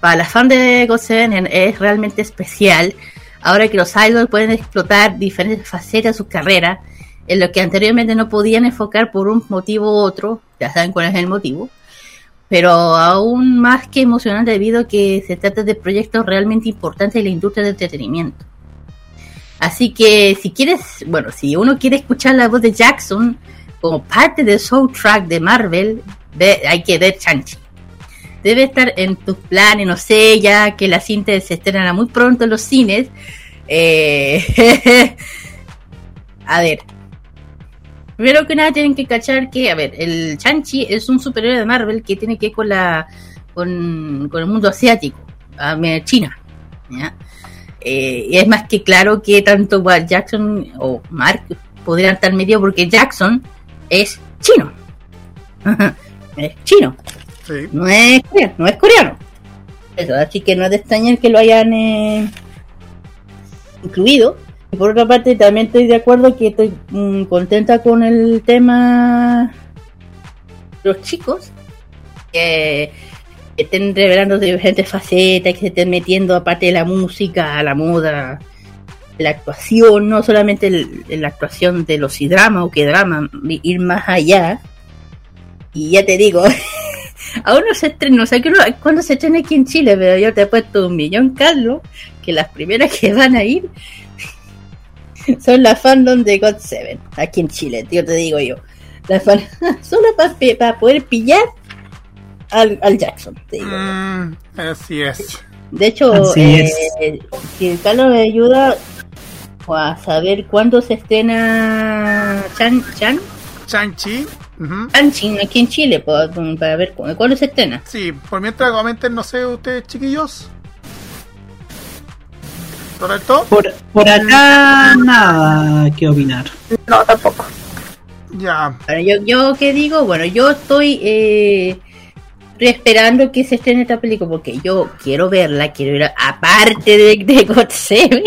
Para las fans de Gozer es realmente especial, ahora que los idols pueden explotar diferentes facetas de su carrera, en lo que anteriormente no podían enfocar por un motivo u otro, ya saben cuál es el motivo, pero aún más que emocionante debido a que se trata de proyectos realmente importantes en la industria del entretenimiento. Así que si quieres, bueno, si uno quiere escuchar la voz de Jackson como parte del soundtrack de Marvel, ve- hay que ver Chanchi. Debe estar en tus planes, no sé, ya que la cinta se estrena muy pronto en los cines. Eh, a ver, Primero que nada tienen que cachar que, a ver, el Chanchi es un superhéroe de Marvel que tiene que ver con la con, con el mundo asiático, China. ¿ya? Eh, y es más que claro que tanto Jackson o Mark podrían estar medio porque Jackson es chino. es chino, Sí. no es coreano. No es coreano. Eso, así que no es de extrañar que lo hayan eh, incluido. Y por otra parte, también estoy de acuerdo que estoy mm, contenta con el tema los chicos que estén revelando diferentes facetas, que se estén metiendo aparte de la música, la moda, la actuación, no solamente la actuación de los drama o que drama, ir más allá. Y ya te digo, aún no se estrena, no sé qué- cuándo se estrena aquí en Chile, pero yo te he puesto un millón, Carlos, que las primeras que van a ir son las fandom de God Seven, aquí en Chile, yo te digo yo. Las fan- solo para poder pillar al, al Jackson, te digo. Mm, así es. De hecho, Así eh, si Carlos me ayuda a saber cuándo se estrena Chan, Chan, Chanchi. ujú. Chanchin aquí en Chile, pues, para ver cu- cuándo se estrena. Sí, por mientras comenten, no sé, ustedes chiquillos. ¿Correcto? Por, por acá nada que opinar. No, tampoco. Ya. Ahora, yo, yo qué digo, bueno, yo estoy, eh, estoy esperando que se estrene esta película porque yo quiero verla, quiero ver aparte de, de God Seven,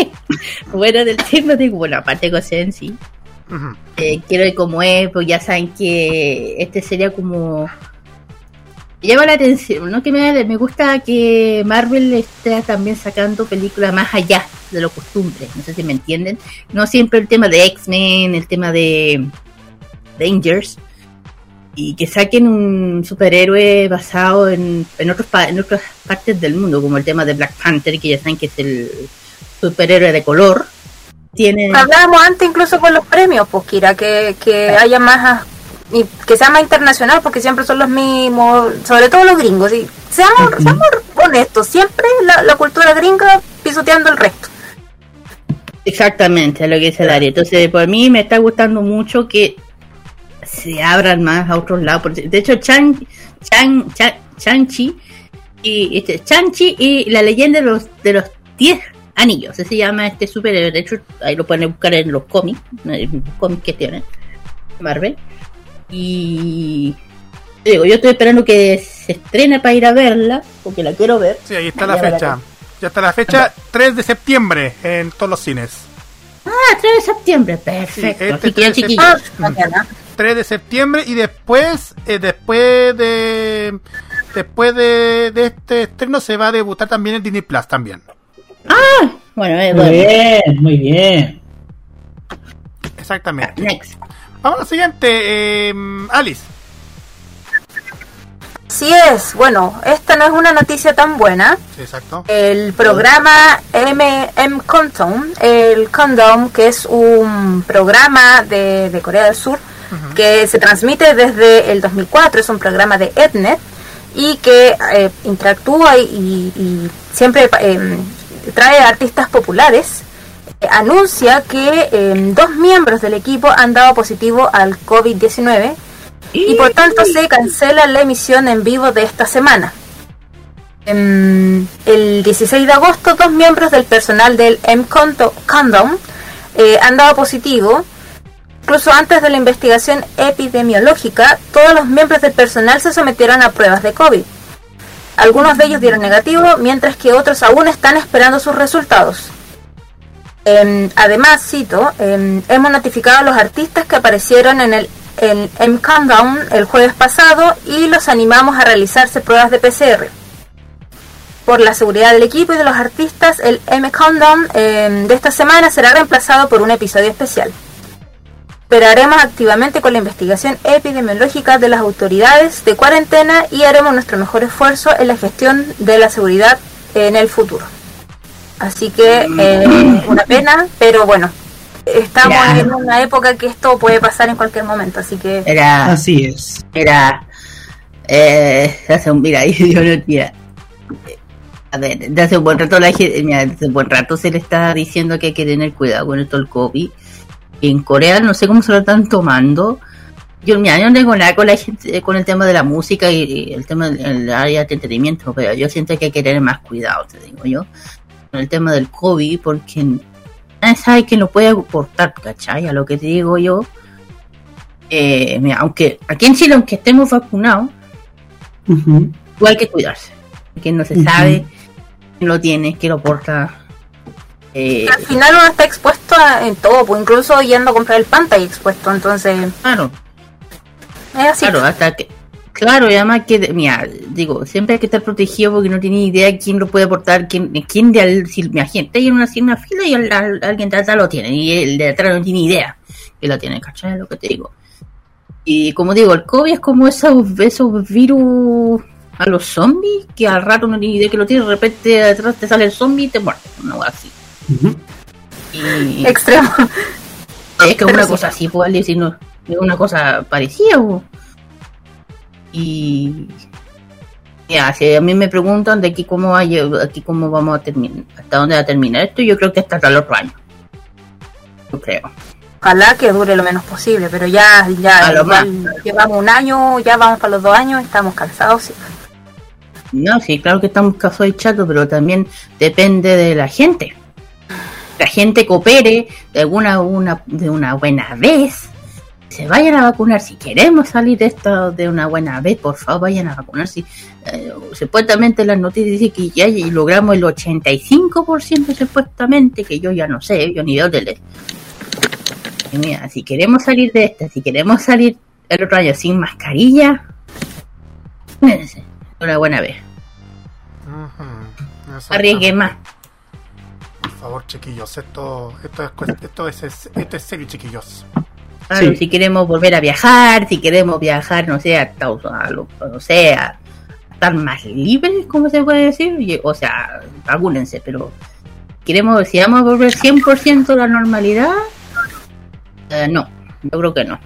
fuera del tema, digo, bueno, aparte de God Seven, sí, eh, quiero ver cómo es, pues ya saben que este sería como llama la atención, ¿no? Que me, me gusta que Marvel esté también sacando películas más allá de lo costumbre, no sé si me entienden, no siempre el tema de X-Men, el tema de Dangers y que saquen un superhéroe basado en, en, otros en otras partes del mundo, como el tema de Black Panther, que ya saben que es el superhéroe de color. Tiene Hablábamos antes incluso con los premios, pues Kira, que, que haya más, y que sea más internacional, porque siempre son los mismos, sobre todo los gringos. Y seamos, Ujú. seamos honestos, siempre la, la cultura gringa pisoteando el resto. Exactamente, lo que dice Dario. Entonces, por mí me está gustando mucho que se abran más a otros lados. porque, De hecho, Chan, Chan, Chan, Chanchi y este, Chanchi y la leyenda de los de los 10 anillos, se llama este superhéroe. De hecho, ahí lo pueden buscar en los cómics, en los cómics que tienen Marvel. Y digo, yo estoy esperando que se estrene para ir a verla, porque la quiero ver. Sí, ahí está la fecha. Ya está la fecha 3 de septiembre en todos los cines. Ah, 3 de septiembre, perfecto. este Así que ya 3 de chiquillos. Ah, mañana. 3 de septiembre y después eh, después de después de, de este estreno se va a debutar también en Disney Plus también. Bueno, eh, Muy bueno. bien, muy bien. Exactamente. Next. Vamos a la siguiente, eh, Alice. Así es. Bueno, esta no es una noticia tan buena. Sí, exacto. El programa MM Countdown, el Countdown, que es un programa de, de Corea del Sur que se transmite desde el 2004, es un programa de Etnet y que eh, interactúa y, y siempre eh, trae artistas populares. Anuncia que eh, dos miembros del equipo han dado positivo al COVID-19 y por tanto se cancela la emisión en vivo de esta semana. Em, el 16 de agosto, dos miembros del personal del M Condom eh, han dado positivo. Incluso antes de la investigación epidemiológica, todos los miembros del personal se sometieron a pruebas de COVID. Algunos de ellos dieron negativo, mientras que otros aún están esperando sus resultados. Em, además, cito, em, hemos notificado a los artistas que aparecieron en el M Countdown el jueves pasado y los animamos a realizarse pruebas de PCR. Por la seguridad del equipo y de los artistas, el M Countdown em, de esta semana será reemplazado por un episodio especial. Esperaremos activamente con la investigación epidemiológica de las autoridades de cuarentena y haremos nuestro mejor esfuerzo en la gestión de la seguridad en el futuro. Así que eh, una pena, pero bueno, estamos Ya. en una época que esto puede pasar en cualquier momento, así que Era, Así es. era, eh, hace un, mira, yo no, mira, a ver, hace un buen rato la gente, mira, desde un buen rato se le está diciendo que hay que tener cuidado con esto del COVID. En Corea no sé cómo se lo están tomando. Yo, mira, yo no tengo nada con la gente, con el tema de la música y, y el tema del área de entretenimiento, pero yo siento que hay que tener más cuidado, te digo yo, el tema del COVID, porque nadie sabe quién lo puede aportar, ¿cachai? A lo que te digo yo. Eh, mira, aunque aquí en Chile, aunque estemos vacunados, igual hay que cuidarse. Que no se sabe quién lo tiene, quién lo porta. Eh, al final uno está expuesto a- en todo, pues incluso yendo a comprar el pan está expuesto, entonces claro, es así. claro, hasta que. Claro, y además que, mira, digo, siempre hay que estar protegido porque no tiene idea quién lo puede aportar, quién, quién de al, si mi agente hay en una, en una fila y al- al- alguien de atrás lo tiene, y el de atrás no tiene idea que lo tiene, ¿cachai? Es lo que te digo. Y como digo, el COVID es como esos, esos virus a los zombies, que al rato no tiene idea que lo tiene, de repente de atrás te sale el zombie y te muerde, una cosa así. Ujú. Y Extremo. es que pero una sí. cosa así, pues decir, no, es una cosa parecida. po. Y ya, si a mí me preguntan de aquí cómo va aquí cómo vamos a terminar, hasta dónde va a terminar esto, yo creo que hasta el otro año. Yo creo. Ojalá que dure lo menos posible, pero ya, ya A lo igual llevamos un año, ya vamos para los dos años, estamos cansados. sí. No, sí, claro que estamos casos de chato, pero también depende de la gente. La gente coopere de alguna una, de una buena vez. Se vayan a vacunar. Si queremos salir de esto de una buena vez, por favor, vayan a vacunarse. Eh, supuestamente las noticias dicen que ya logramos el 85% supuestamente, que yo ya no sé, yo ni veo tele. Y mira, si queremos salir de esta, si queremos salir el otro año sin mascarilla, cuídense, una buena vez. Eso Arriesgue más. Por favor, chiquillos, esto, esto, es, esto, es, es- esto es serio, chiquillos. Claro, Sí. si queremos volver a viajar, si queremos viajar, no sé, a lo- no sé, a estar más libres, como se puede decir, o sea, vacúnense, pero queremos, si vamos a volver 100% a la normalidad, eh, no, yo creo que no.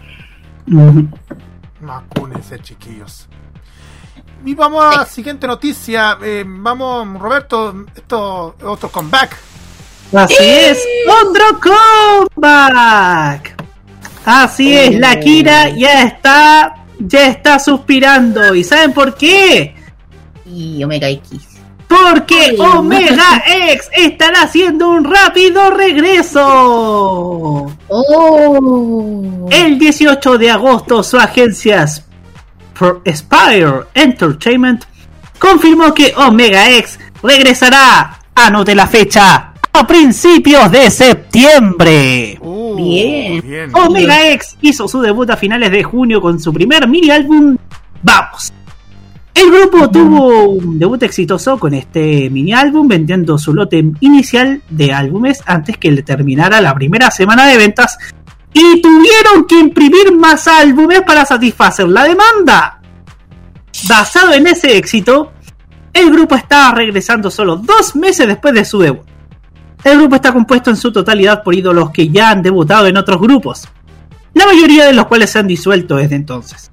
Vacúnense, chiquillos. Y vamos a la siguiente noticia. Eh, vamos, Roberto, esto es otro comeback. Así es, otro comeback. Así es, la Kira ya está, ya está suspirando. ¿Y saben por qué? Y Omega X. Porque Omega X estará haciendo un rápido regreso. ¡Oh! El 18 de agosto su agencia Sp- Spire Entertainment confirmó que Omega X regresará, anote la fecha, a principios de septiembre. Uh, Bien. bien. Omega X hizo su debut a finales de junio con su primer mini álbum Vamos. El grupo tuvo un debut exitoso con este mini álbum, vendiendo su lote inicial de álbumes antes que le terminara la primera semana de ventas y tuvieron que imprimir más álbumes para satisfacer la demanda. Basado en ese éxito, el grupo estaba regresando solo dos meses después de su debut. El grupo está compuesto en su totalidad por ídolos que ya han debutado en otros grupos, la mayoría de los cuales se han disuelto desde entonces.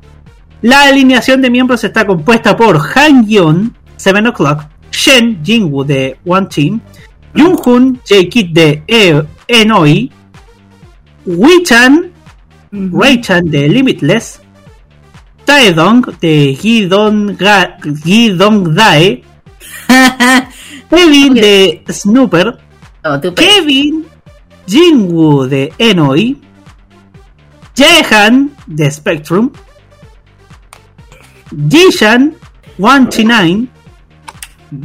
La alineación de miembros está compuesta por Han Yeon, 7 O'Clock, Shen Jingwoo de One Team, Jung-hoon J-Kid de E- Enoi, Wee-chan, Ray-chan de Limitless, Taedong de Gidong Dae, Kevin de Snooper, Kevin Jinwoo de Enoi, Jaehan de Spectrum, Jishan 129,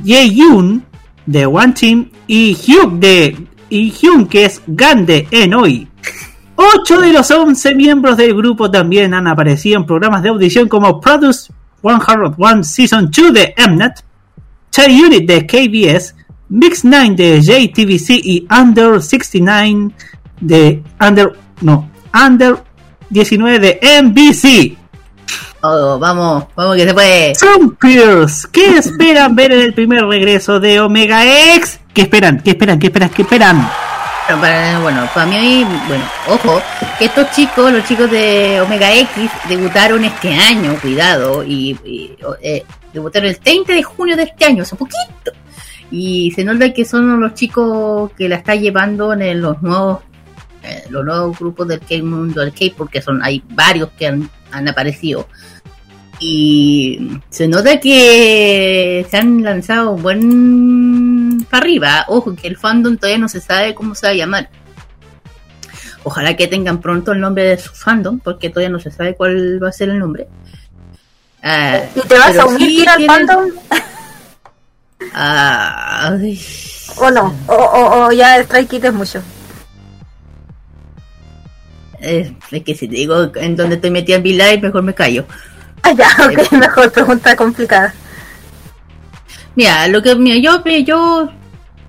Jae-yoon de One Team y Hyuk de y Hyun que es Gan de Enoi. Ocho de los 11 miembros del grupo también han aparecido en programas de audición como Produce 101 Season 2 de Mnet, Chai Unit de KBS, Mix 9 de JTBC y Under 69 de Under no, Under 19 de NBC. Oh, vamos, vamos que se puede. Son Pierce, ¿qué esperan ver en el primer regreso de Omega X? ¿Qué esperan? ¿Qué esperan? ¿Qué esperan? ¿Qué esperan? Pero para- bueno, para mí, bueno, ojo, que estos chicos, los chicos de Omega X, debutaron este año, cuidado, y, y, eh, debutaron el 30 de junio de este año, hace poquito. Y se nota que son los chicos que la están llevando en los nuevos eh, los nuevos grupos del K-Mundo del K, porque son hay varios que han, han aparecido. Y se nota que se han lanzado un buen para arriba. Ojo, que el fandom todavía no se sabe cómo se va a llamar. Ojalá que tengan pronto el nombre de su fandom, porque todavía no se sabe cuál va a ser el nombre. Ah, ¿Y te vas a unir sí al tienen- fandom ay, o no? O, o, o ya Strike Kids es mucho. eh, es que si te digo en dónde estoy metida en V-Live, mejor me callo. Ah, ya, ok, mejor pregunta complicada. Mira, lo que mira, yo yo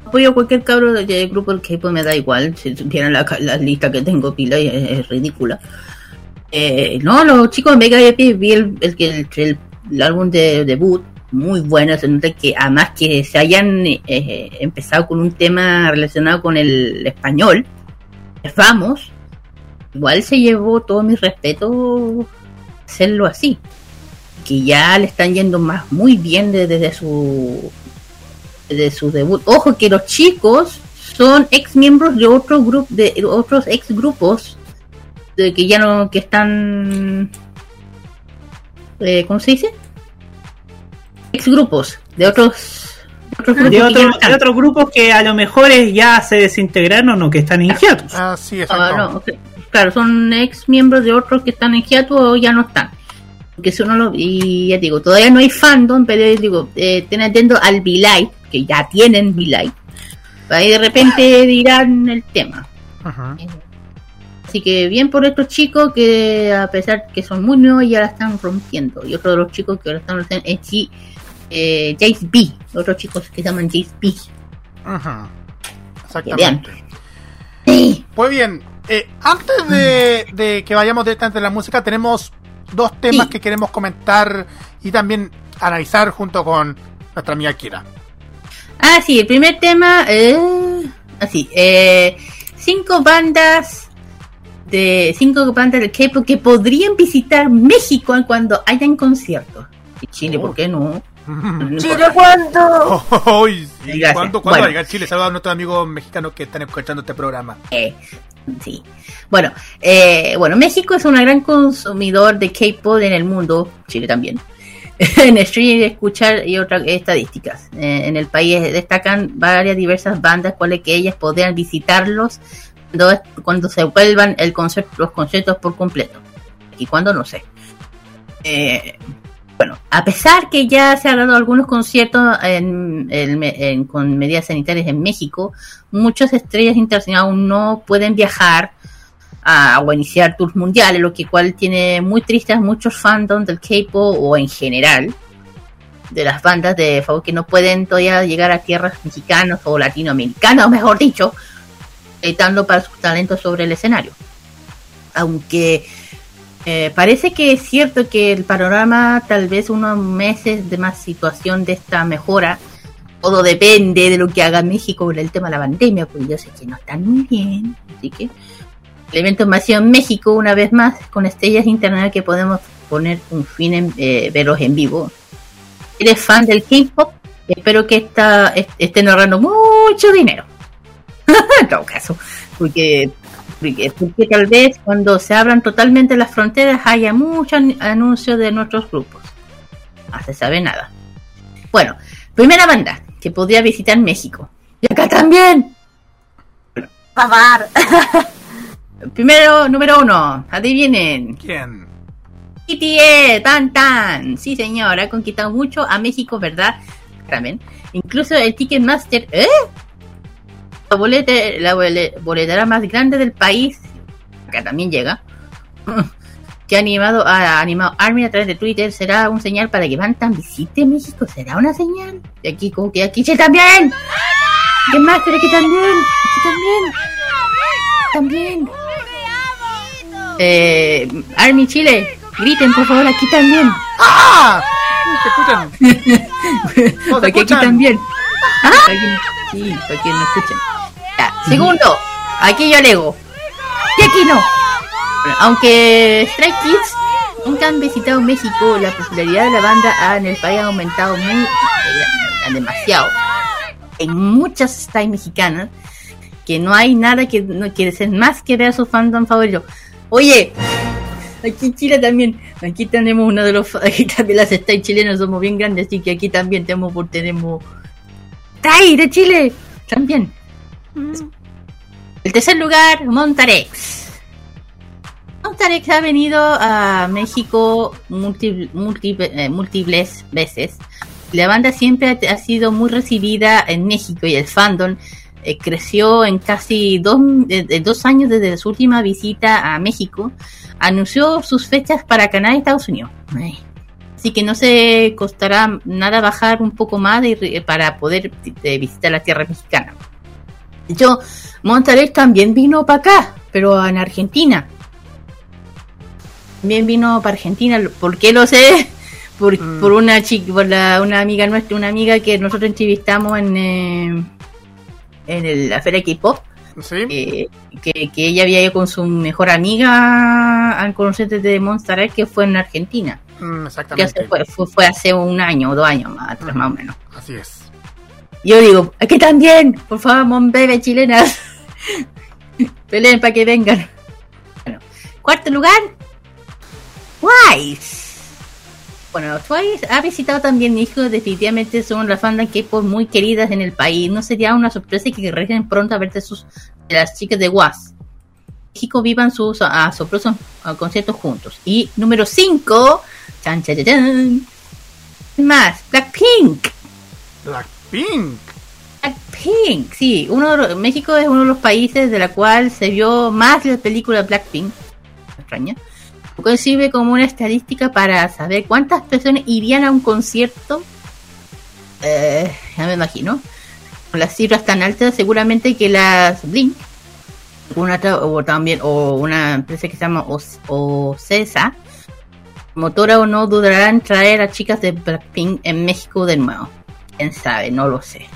apoyo a cualquier cabro del del grupo del K-pop me da igual. Si supieran la, la lista que tengo pila es, es ridícula. Eh, no, los chicos de Mega VIP vi el, el, el- el álbum de debut muy bueno. Se nota que además que se hayan eh, empezado con un tema relacionado con el español, vamos. Igual se llevó todo mi respeto hacerlo así que ya le están yendo más muy bien desde, desde su de su debut. Ojo que los chicos son ex miembros de otro grupo de otros ex grupos de que ya no que están eh, ¿cómo se dice? Ex grupos de otros otros grupos De, que otro- no están. de otros grupos que a lo mejor es- ya se desintegraron o que están en hiatus. Ah, no, ok. claro, son ex miembros de otros que están en hiatus o ya no están. Porque si uno lo, y ya digo, todavía no hay fandom, pero digo, eh, estén atentos al V-Live, que ya tienen V-Live. Ahí de repente dirán el tema. Así que bien por estos chicos que a pesar que son muy nuevos ya la están rompiendo. Y otro de los chicos que la están rompiendo es G, eh, Jace B. Otros chicos que se llaman Jace B. Exactamente. Pues bien, eh, antes de, de que vayamos directamente a la música, tenemos dos temas Sí. que queremos comentar y también analizar junto con nuestra amiga Kira. Ah, sí, el primer tema es así, eh, cinco bandas de cinco bandas de K-pop que podrían visitar México cuando hayan conciertos. Y Chile, ¿por qué no? Chile, sí. Gracias. ¿Cuándo, cuándo Bueno. va a llegar Chile? Saludos a nuestros amigos mexicanos que están escuchando este programa. Eh, sí. Bueno, eh, bueno, México es un gran consumidor de K-pop en el mundo, Chile también. en streaming, escuchar y otras estadísticas. Eh, en el país destacan varias diversas bandas, cuales que ellas podrían visitarlos cuando, cuando se vuelvan el concierto, los conciertos por completo. Y cuando no sé. Eh, bueno, a pesar que ya se han dado algunos conciertos en, en- en- con medidas sanitarias en México, muchas estrellas internacionales aún no pueden viajar a, o iniciar tours mundiales, lo que cual tiene muy tristes muchos fandoms del K-pop o en general de las bandas de favor que no pueden todavía llegar a tierras mexicanas o latinoamericanas, mejor dicho, gritando para sus talentos sobre el escenario. Aunque Eh, parece que es cierto que el panorama, tal vez unos meses de más situación de esta mejora, todo depende de lo que haga México con el tema de la pandemia, porque yo sé que no están muy bien, así que el evento masivo en México, una vez más, con estrellas internacionales que podemos poner un fin en eh, verlos en vivo. ¿Eres fan del K-pop? Espero que esta, est- estén ahorrando mucho dinero. en todo caso, porque, porque, porque tal vez cuando se abran totalmente las fronteras haya muchos an- anuncios de nuestros grupos. No se sabe nada. Bueno, primera banda que podría visitar México. Y acá también. Babar. Primero, número uno, adivinen. ¿Quién? BTS, tan tan. Sí, señor, ha conquistado mucho a México, ¿verdad? Ramen. Incluso el Ticketmaster, ¿eh? La, boleta, la bole- boletera más grande del país, acá también llega, que ha animado a animado Army a través de Twitter, será un señal para que Bantam visite México, será una señal. Y aquí, como que aquí sí, también. Ticketmaster, aquí también, aquí también. También. Eh, Army Chile, griten por favor aquí también. ¡Ah! ¿Se escuchan? ¿No se Para que aquí escuchan? también. Para que- sí, para que no escuchen. Ya, Segundo, aquí yo alego. Y aquí no. Aunque Stray Kids nunca han visitado México, la popularidad de la banda en el país ha aumentado muy eh, demasiado. En muchas stars mexicanas que no hay nada que no quiere ser más que ver a su fandom favorito. Oye, aquí en Chile también, aquí tenemos uno de los, aquí también las stars chilenas somos bien grandes, así que aquí también tenemos, tenemos, ¡Stray de Chile! También. El tercer lugar, Montarex. Montarex ha venido a México eh, múltiples veces. La banda siempre ha, sido muy recibida en México y el fandom eh, creció en casi dos, años desde su última visita a México. Anunció sus fechas para Canadá y Estados Unidos. Así que no se costará nada bajar un poco más eh, para poder visitar la tierra mexicana. Hecho, Montarex también vino para acá, pero en Argentina. También vino para Argentina. ¿Por qué lo sé? Por, Mm. por una chica, por la, una amiga nuestra, una amiga que nosotros entrevistamos en, eh, en el- la feria K-pop. ¿Sí? eh, que, que ella había ido con su mejor amiga al conocerte de Monster X, que fue en Argentina. Mm, Que exactamente. hace- fue, fue, fue hace un año o dos años más atrás, Ujú. más o menos. Así es. Yo digo, aquí también, por favor, mon bebé chilenas. Peleen para que vengan. Bueno, cuarto lugar, Twice. Bueno, Twice ha visitado también México, definitivamente son las bandas K-pop muy queridas en el país. No sería una sorpresa que regresen pronto a sus de las chicas de Was. México vivan sus asombrosos conciertos juntos. Y número 5, chan, chan, chan, más, Blackpink. Blackpink. Blackpink, sí, uno de los- México es uno de los países de la cual se vio más la película Blackpink. Extraña. Concibe como una estadística para saber cuántas personas irían a un concierto. Eh, ya me imagino. Con las cifras tan altas, seguramente que las Blink, una o también, o una empresa que se llama OCESA, motora o no, dudarán traer a chicas de Blackpink en México de nuevo. Quién sabe, no lo sé.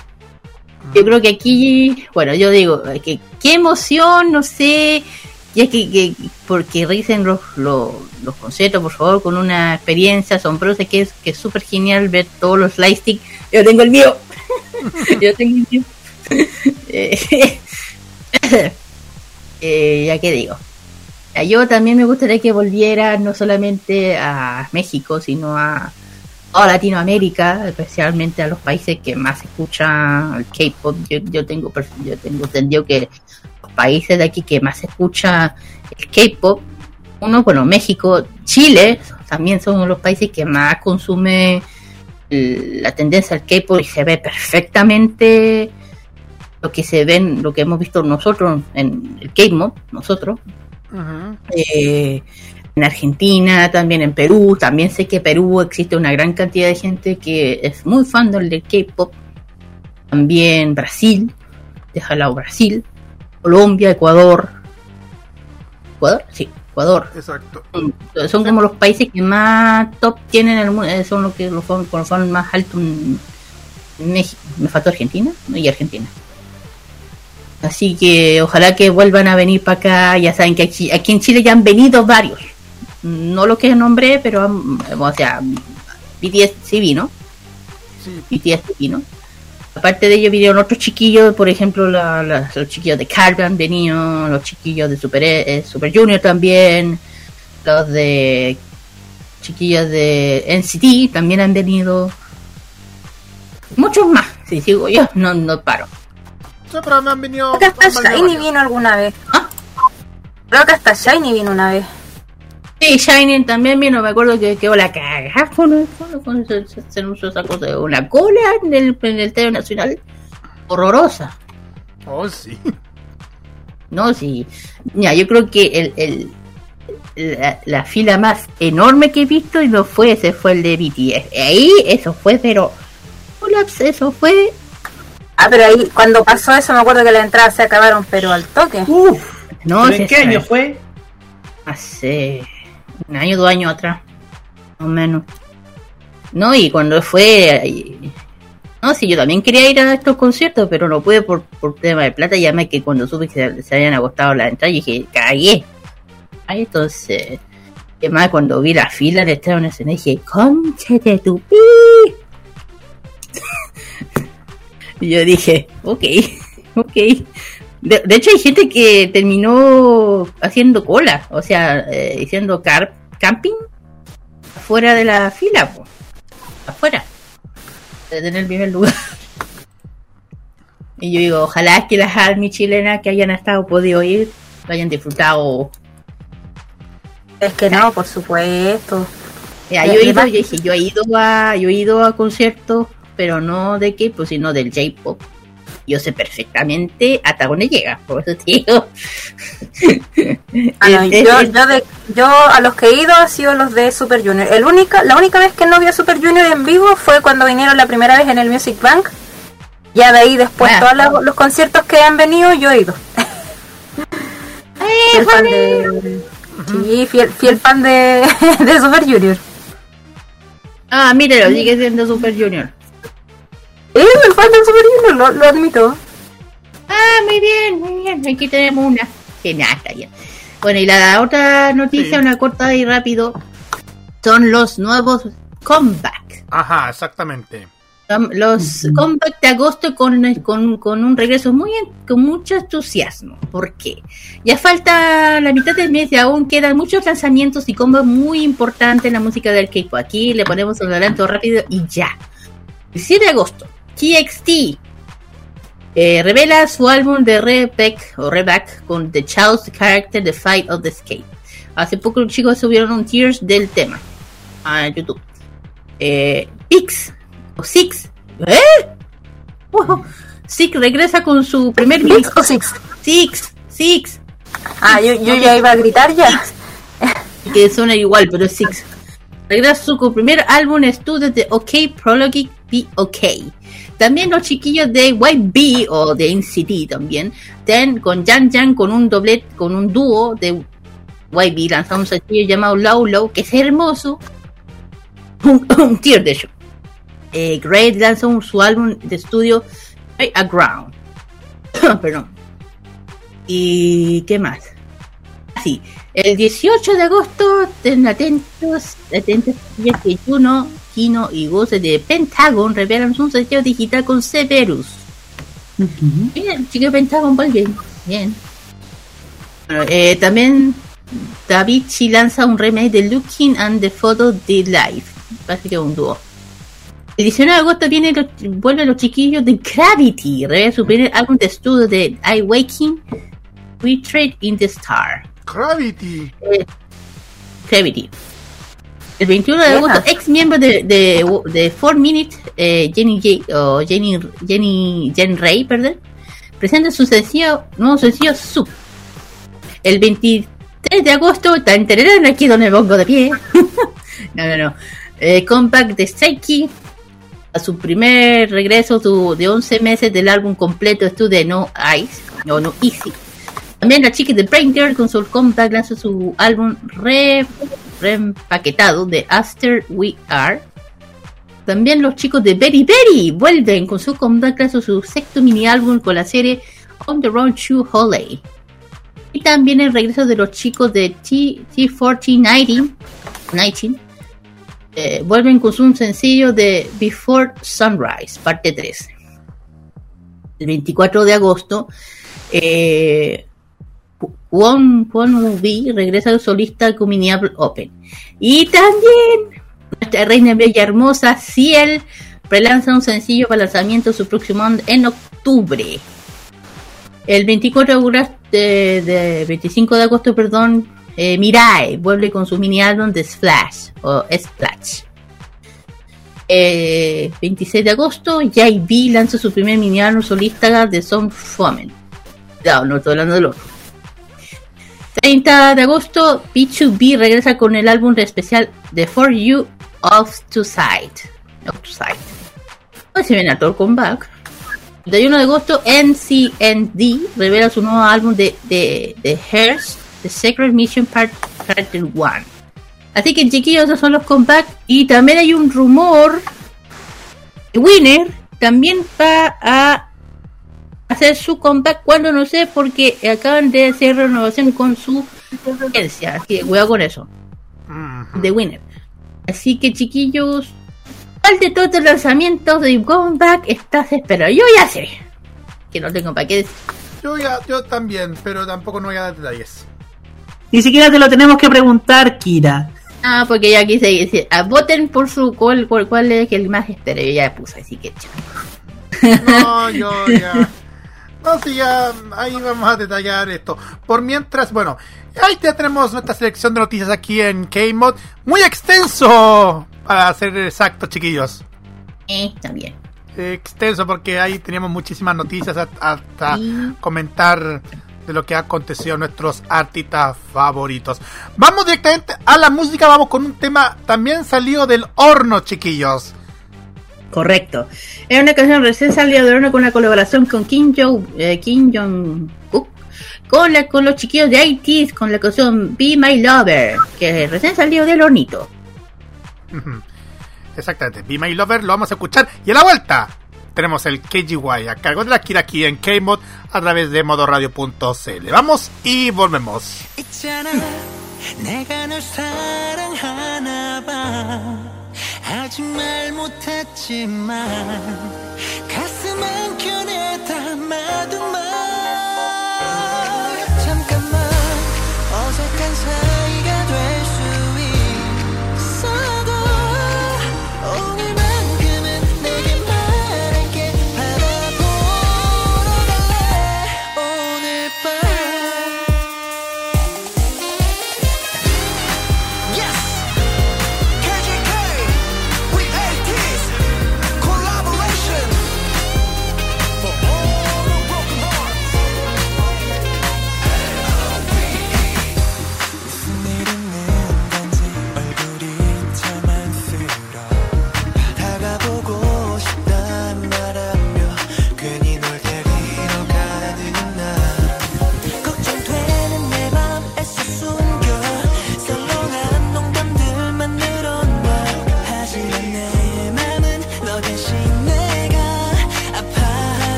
Yo creo que aquí, bueno, yo digo, eh, que qué emoción, no sé, ya que, que porque risen los, los, los conciertos, por favor, con una experiencia asombrosa, que es que es súper genial ver todos los lightstick. Yo tengo el mío. yo tengo el mío. Eh, eh, ya que digo. Ya, Yo también me gustaría que volviera no solamente a México, sino a toda Latinoamérica, especialmente a los países que más escuchan el K-pop. Yo, yo tengo yo tengo entendido que los países de aquí que más escucha el K-pop, uno, bueno, México, Chile, también son los países que más consume el- la tendencia al K-pop y se ve perfectamente lo que se ven, lo que hemos visto nosotros en el K-pop, nosotros, Ujú. eh, en Argentina, también en Perú, también sé que en Perú existe una gran cantidad de gente que es muy fan del K-pop, también Brasil, deja lado Brasil, Colombia, Ecuador, Ecuador, sí, Ecuador. Exacto. Son como los países que más top tienen el mundo, eh, son los que los son, los son más altos en en México. Me faltó Argentina y Argentina. Así que ojalá que vuelvan a venir para acá. Ya saben que aquí, aquí en Chile ya han venido varios. No los que nombré, pero han- o sea, BTS sí vino. Sí. BTS sí vino. Aparte de ellos vinieron otros chiquillos, por ejemplo, la- la- los chiquillos de Carve han venido, los chiquillos de Super, eh, Super Junior también, los de chiquillos de NCT también han venido. Muchos más, si sigo yo, no, no paro. Sí, pero me han venido. Creo que hasta Shiny vino alguna vez. ¿Ah? Creo que hasta Shiny vino una vez. Sí, Shining también vino, me acuerdo que quedó la cagada con, con, con- se, usó esa cosa de una cola en el, en el Nacional. Horrorosa. Oh, sí. No, sí. Mira, yo creo que el, el, la, la fila más enorme que he visto y no fue ese, fue el de BTS. Ahí, eso fue, pero. Eso fue. Ah, pero ahí, cuando pasó eso, me acuerdo que las entradas se acabaron, pero al toque. Uf, No, ¿pero sí, ¿en qué año fue? Hace un año, dos años atrás. Más o menos. No, y cuando fue. No, sí, yo también quería ir a estos conciertos, pero no pude por, por tema de plata. Y además que cuando supe que se, se habían agotado las entradas, dije, cagué. Ahí entonces. Además cuando vi la fila de Estadio Nacional, dije, conche de tu pi. y yo dije, ok, ok. De, de hecho, hay gente que terminó haciendo cola, o sea, eh, haciendo car camping afuera de la fila, po. afuera, de tener el primer lugar. Y yo digo, ojalá que las army chilenas que hayan estado podido ir lo hayan disfrutado. Es que no, por supuesto. Ya, yo he ido, yo dije, yo he ido a, yo he ido a conciertos, pero no de K-pop, sino del J-pop. Yo sé perfectamente hasta dónde llega, por eso digo. Ah, no, yo, yo, de, yo a los que he ido ha sido los de Super Junior. El única, la única vez que no vi a Super Junior en vivo fue cuando vinieron la primera vez en el Music Bank. Ya de ahí después Ah. todos los, los conciertos que han venido yo he ido. Fiel fan de, sí, fiel, fiel fan de, de Super Junior. Ah, míralo, sigue siendo Super Junior. Eh, soy fan de Super Junior, lo, lo admito. Ah, muy bien, muy bien. Aquí tenemos una. Que nada, está bien. Bueno, y la otra noticia, Sí. una corta y rápido, son los nuevos comeback. Ajá, exactamente. Los comeback de agosto con, con, con un regreso muy con mucho entusiasmo. ¿Por qué? Ya falta la mitad del mes y aún quedan muchos lanzamientos y combos muy importantes en la música del K-pop. Aquí le ponemos un adelanto rápido y ya. El 7 de agosto, TXT eh, revela su álbum de Reback o Reback con The Child's Character The Fight of the Escape. Hace poco los chicos subieron un tears del tema a YouTube. Eh, Pix o Six, ¿eh? Wow. Six regresa con su primer ¿Six o Six? Six, Six, Ah, yo, yo ya iba a gritar ya. que suena igual, pero es Six. Regresa su primer álbum estudio de OK Prologue Be OK. También los chiquillos de YB o de NCT también, ten con Jan Jan con un doble, con un dúo de YB lanzamos un sencillo llamado Low Low, que es hermoso. Un, un tier de hecho. Eh, Great lanzó un- su álbum de estudio Right Aground. Perdón. ¿Y qué más? Sí, el 18 de agosto, estén atentos, atentos, que Juno, Kino y voces de Pentagon revelan un sello digital con Severus. Bien, chico de Pentagon, muy bien. Bien. Bueno, eh, también David Chi lanza un remake de Looking and the Photo de Life. Parece que es un dúo. El 19 de agosto viene los, vuelven los chiquillos de Gravity. Revela su primer álbum de estudio de I Waking, We Trade in the Star. Gravity. Gravity. El 21 de agosto, ex miembro de, de, de 4 Minute, eh, Jenny, J, o Jenny, Jenny Jen Ray, perdón, presenta su sencillo, nuevo sencillo Sub. El 23 de agosto, tan tererán, aquí donde pongo de pie. no, no, no. Eh, comeback de Strikey a su primer regreso de 11 meses del álbum completo estudio de No Ice, o No Easy. También la chica de Brain Girl con su comeback lanzó su álbum re, reempaquetado de After We Are. También los chicos de Berry Berry vuelven con su comeback lanzó su sexto mini álbum con la serie On the Road to Holly. Y también el regreso de los chicos de T- T4090 19, eh, vuelven con su sencillo de Before Sunrise, parte 3. El 24 de agosto, eh, One, One Movie regresa al solista con mini album Open. Y también nuestra reina bella hermosa Ciel relanza un sencillo para lanzamiento su próximo en octubre. El 24 de agosto, de, de 25 de agosto, perdón, eh, Mirai vuelve con su mini álbum de Splash o Splash. Eh, 26 de agosto, JB lanza su primer mini álbum solista de Son Fomen. No, no estoy hablando del otro. 30 de agosto, B2B regresa con el álbum especial The For You of to Side. Of to Side. Pues se viene a comeback. 31 de agosto, NCND revela su nuevo álbum de, de, de The Secret Mission Part, Part 1. Así que chiquillos, esos son los comebacks. Y también hay un rumor Winner también va a hacer su comeback cuando no sé, porque acaban de hacer renovación con su agencia. Así que cuidado con eso. De Winner. Así que chiquillos, ¿cuál de todos los lanzamientos de comeback estás esperando? Yo ya sé. Que no tengo para qué decir. Yo ya, yo también, pero tampoco no voy a dar detalles. Ni siquiera te lo tenemos que preguntar, Kira. Ah, porque ya quise decir, ah, voten por su cuál, cuál, cuál es el más espero. Yo ya puse, así que chao. No, yo ya. No, sí, ya. Ahí vamos a detallar esto. Por mientras, bueno, ahí ya tenemos nuestra selección de noticias aquí en K-Mod. Muy extenso, para ser exactos, chiquillos. Eh, también. Extenso, porque ahí teníamos muchísimas noticias hasta Sí. comentar de lo que ha acontecido a nuestros artistas favoritos. Vamos directamente a la música, vamos con un tema también salido del horno, chiquillos. Correcto. Es una canción recién salida de horno con una colaboración con Kim Jong eh, Kim Jong Kook, con la, con los chiquillos de ITs con la canción Be My Lover, que es recién salido del hornito. Exactamente, Be My Lover lo vamos a escuchar y a la vuelta tenemos el KGY a cargo de la Kira aquí en K-Mod a través de modoradio.cl. Vamos y volvemos. 아직 말 못했지만 가슴 한켠에 담아둔 말. 잠깐만 어색한 사이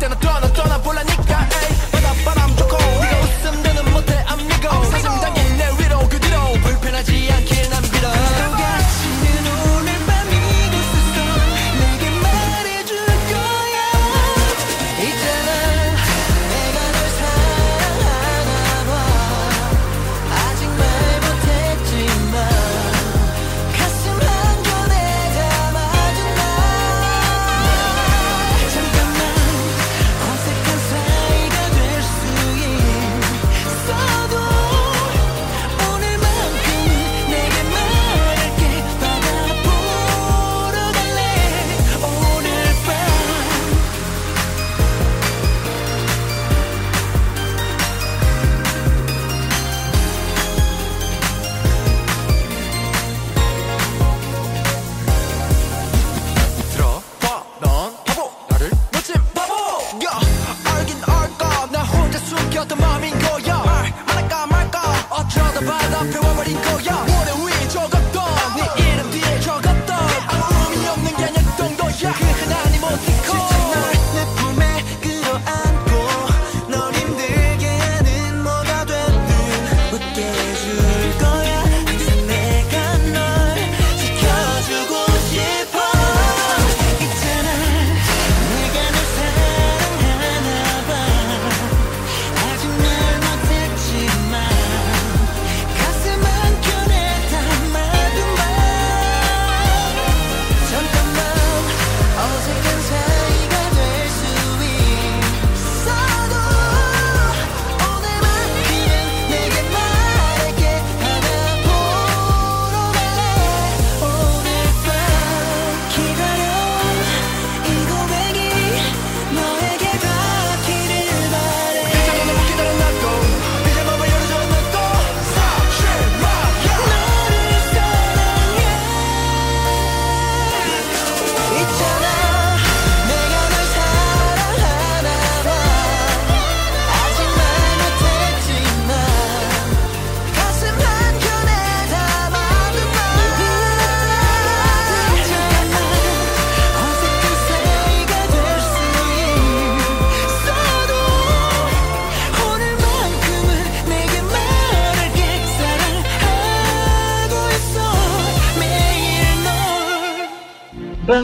And the dog.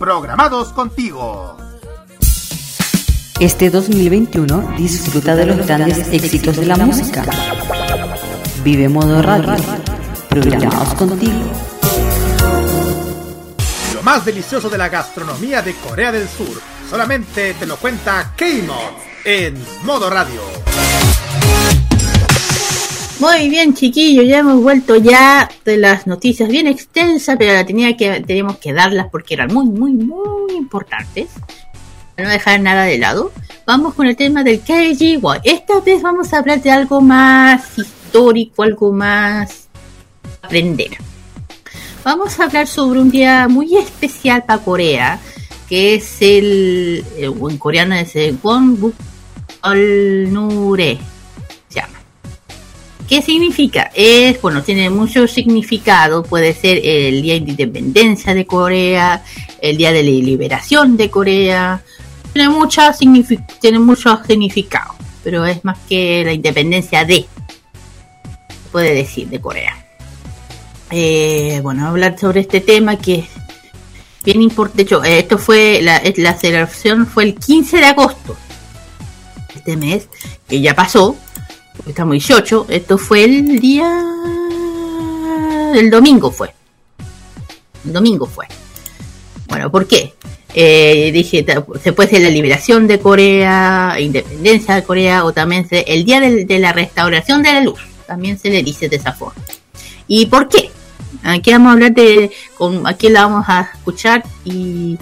Programados contigo. Este 2021 disfruta de los grandes éxitos de la música. Vive Modo Radio. Programados contigo. Lo más delicioso de la gastronomía de Corea del Sur. Solamente te lo cuenta K-Mod en Modo Radio. Muy bien, chiquillos, ya hemos vuelto ya de las noticias bien extensas, pero la tenía que, teníamos que darlas porque eran muy, muy, muy importantes. Para no dejar nada de lado. Vamos con el tema del KGY. Esta vez vamos a hablar de algo más histórico, algo más aprender. Vamos a hablar sobre un día muy especial para Corea, que es el, eh, en coreano es el Wonbuk Olnure. ¿Qué significa? Es, bueno, tiene mucho significado. Puede ser el Día de Independencia de Corea, el Día de la Liberación de Corea. Tiene, mucha tiene mucho significado, pero es más que la independencia de, puede decir, de Corea. Eh, bueno, hablar sobre este tema que es bien importante. Eh, esto fue, la celebración fue el 15 de agosto. Este mes, que ya pasó, porque estamos 18, esto fue el día... El domingo fue. El domingo fue. Bueno, ¿por qué? Eh, dije, puede ser la liberación de Corea, independencia de Corea, o también se- el día del- de, la restauración de la luz. También se le dice de esa forma. ¿Y por qué? Aquí vamos a hablar de, con, aquí la vamos a escuchar y,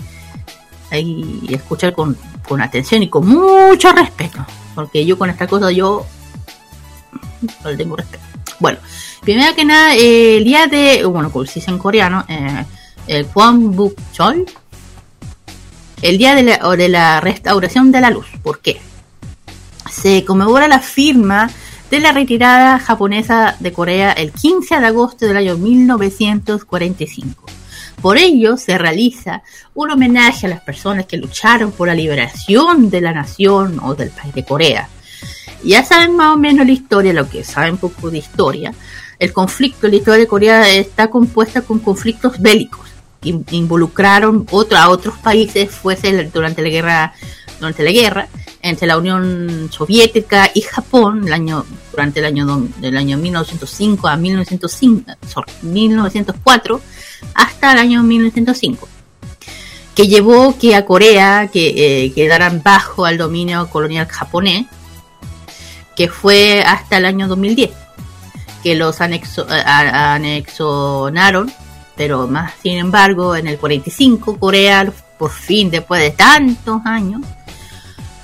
y escuchar con, con atención y con mucho respeto. Porque yo con esta cosa yo le tengo. Bueno, primero que nada, eh, el día de, bueno, como se en coreano, eh, el Chol, el día de la, de la restauración de la luz. ¿Por qué? Se conmemora la firma de la retirada japonesa de Corea el 15 de agosto del año 1945. Por ello se realiza un homenaje a las personas que lucharon por la liberación de la nación o del país de Corea. Ya saben más o menos la historia, lo que saben poco de historia. El conflicto, la historia de Corea está compuesta con conflictos bélicos que in- involucraron otro, a otros países, fuese durante la guerra, durante la guerra entre la Unión Soviética y Japón, el año, durante el año del año 1905 a 1905, sorry, 1904 hasta el año 1905 que llevó que a Corea que eh, quedaran bajo al dominio colonial japonés que fue hasta el año 2010 que los anexo, a- a- anexionaron pero más sin embargo en el 45 Corea por fin después de tantos años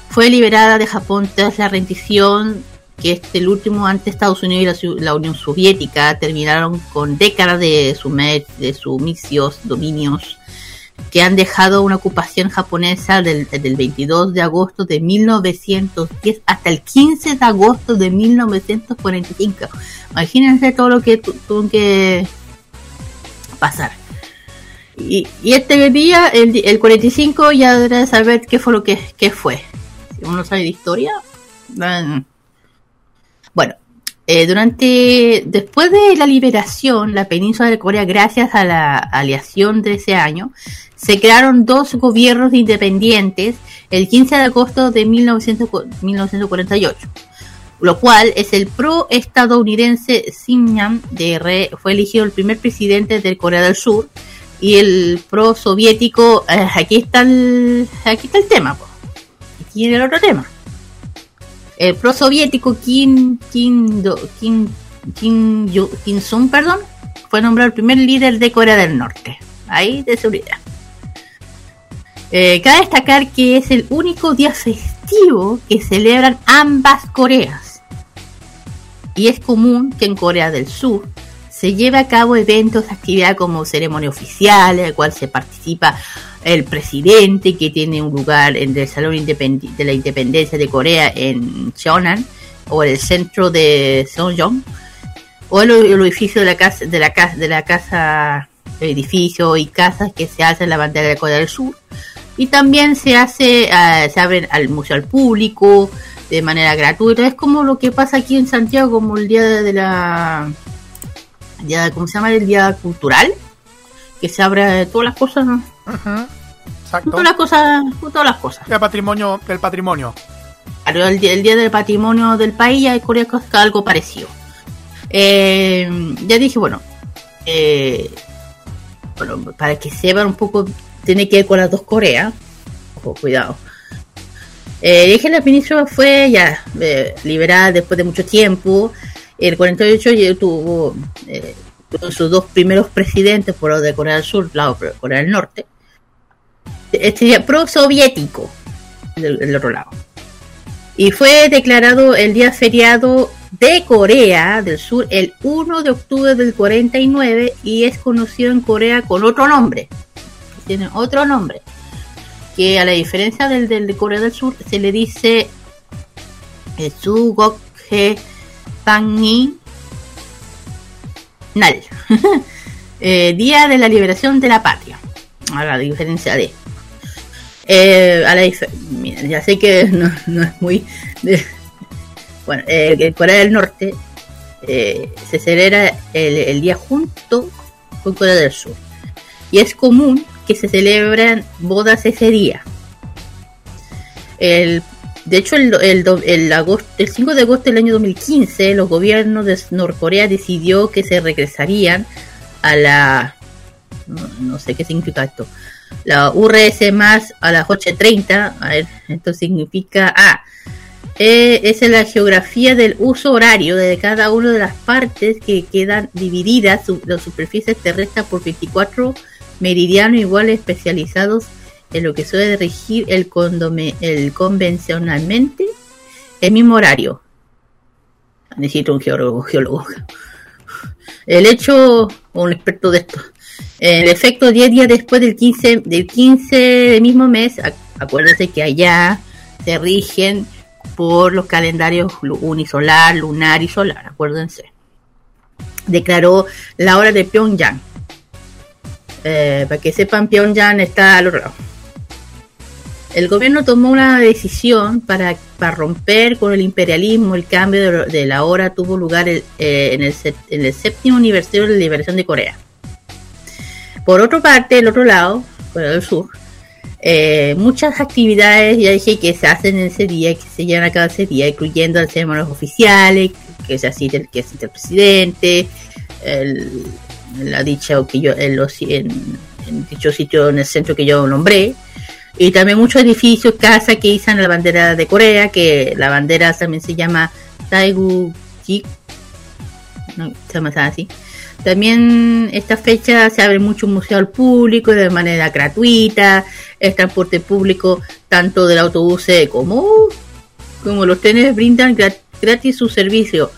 fue liberada de Japón tras la rendición que este el último ante Estados Unidos y la, Unión Soviética terminaron con décadas de, sume- de sumisios, dominios que han dejado una ocupación japonesa del, del 22 de agosto de 1910 hasta el 15 de agosto de 1945. Imagínense todo lo que tu- tuvo que pasar. Y, y este día, el, el 45, ya deberá saber qué fue lo que, qué fue. Si uno sabe de historia. Bueno, eh, durante, después de la liberación, la península de Corea, gracias a la aliación de ese año, se crearon dos gobiernos independientes el 15 de agosto de 1900 1948 lo cual es el pro-estadounidense Simyan de fue elegido el primer presidente de Corea del Sur y el pro-soviético, eh, aquí está el, aquí está el tema, aquí viene el otro tema. El pro-soviético Kim, Kim, Do- Kim, Kim, Kim Sung, perdón, fue nombrado el primer líder de Corea del Norte. Ahí de seguridad. Eh, cabe destacar que es el único día festivo que celebran ambas Coreas. Y es común que en Corea del Sur se lleve a cabo eventos, actividades como ceremonia oficial, en el cual se participa el presidente que tiene un lugar en el Salón de la Independencia de Corea en Cheonan o en el centro de Seongjong o el, edificio de la casa de la casa de la casa edificio y casas que se hacen la bandera de Corea del Sur. Y también se hace ah, se abren al museo al público de manera gratuita. Es como lo que pasa aquí en Santiago como el día de la día cómo se llama el día cultural que se abre todas las cosas ¿no? Exacto. todas las cosas todas las cosas El patrimonio, del patrimonio. Claro, el, día- el día del patrimonio del país ya es algo parecido. Eh, ya dije, bueno, eh, bueno, para que sepan un poco, tiene que ver con las dos Coreas. Ojo, cuidado. Eh, dije la península fue ya eh, liberada después de mucho tiempo. El 48 ya tuvo, eh, tuvo sus dos primeros presidentes por los de Corea del Sur, lado de Corea del Norte. Este día pro-soviético del, del otro lado y fue declarado el día feriado de Corea del Sur el 1 de octubre del 49 y es conocido en Corea con otro nombre. Tiene otro nombre. Que a la diferencia del, del de Corea del Sur se le dice Sugokhe Sangi Nal. Eh, Día de la Liberación de la Patria. A la diferencia de. Eh, a la mira, ya sé que no, no es muy. bueno, eh, en Corea del Norte eh, se celebra el, día junto con Corea del Sur. Y es común que se celebran bodas ese día. El, de hecho, el, el, agosto, el 5 de agosto del año 2015, los gobiernos de Norcorea decidió que se regresarían a la. No sé qué significa esto la URS más a las 8.30, a ver, esto significa, ah, eh, es la geografía del uso horario de cada una de las partes que quedan divididas, su, las superficies terrestres por 24 meridianos iguales especializados en lo que suele regir el, condome, el convencionalmente el mismo horario. Necesito un geólogo, geólogo. El hecho, un experto de esto. En efecto, 10 días después del 15, del 15 del mismo mes, ac- acuérdense que allá se rigen por los calendarios unisolar, lunar y solar, acuérdense. Declaró la hora de Pyongyang. Eh, para que sepan, Pyongyang está al otro lado. El gobierno tomó una decisión para, para romper con el imperialismo. El cambio de, la hora tuvo lugar eh, en, el, en el séptimo aniversario de la liberación de Corea. Por otra parte, el otro lado, Corea del Sur, eh, muchas actividades, ya dije, que se hacen en ese día, que se llevan a cabo ese día, incluyendo las ceremonias oficiales, que se asiste el, que asiste el presidente, el, la dicha que yo, en, dicho sitio, en el centro que yo nombré, y también muchos edificios, casas que izan la bandera de Corea, que la bandera también se llama Taegu-jik, no, se llama así. También esta fecha se abre mucho museo al público de manera gratuita, el transporte público tanto del autobús como, como los trenes brindan gra- gratis su servicio.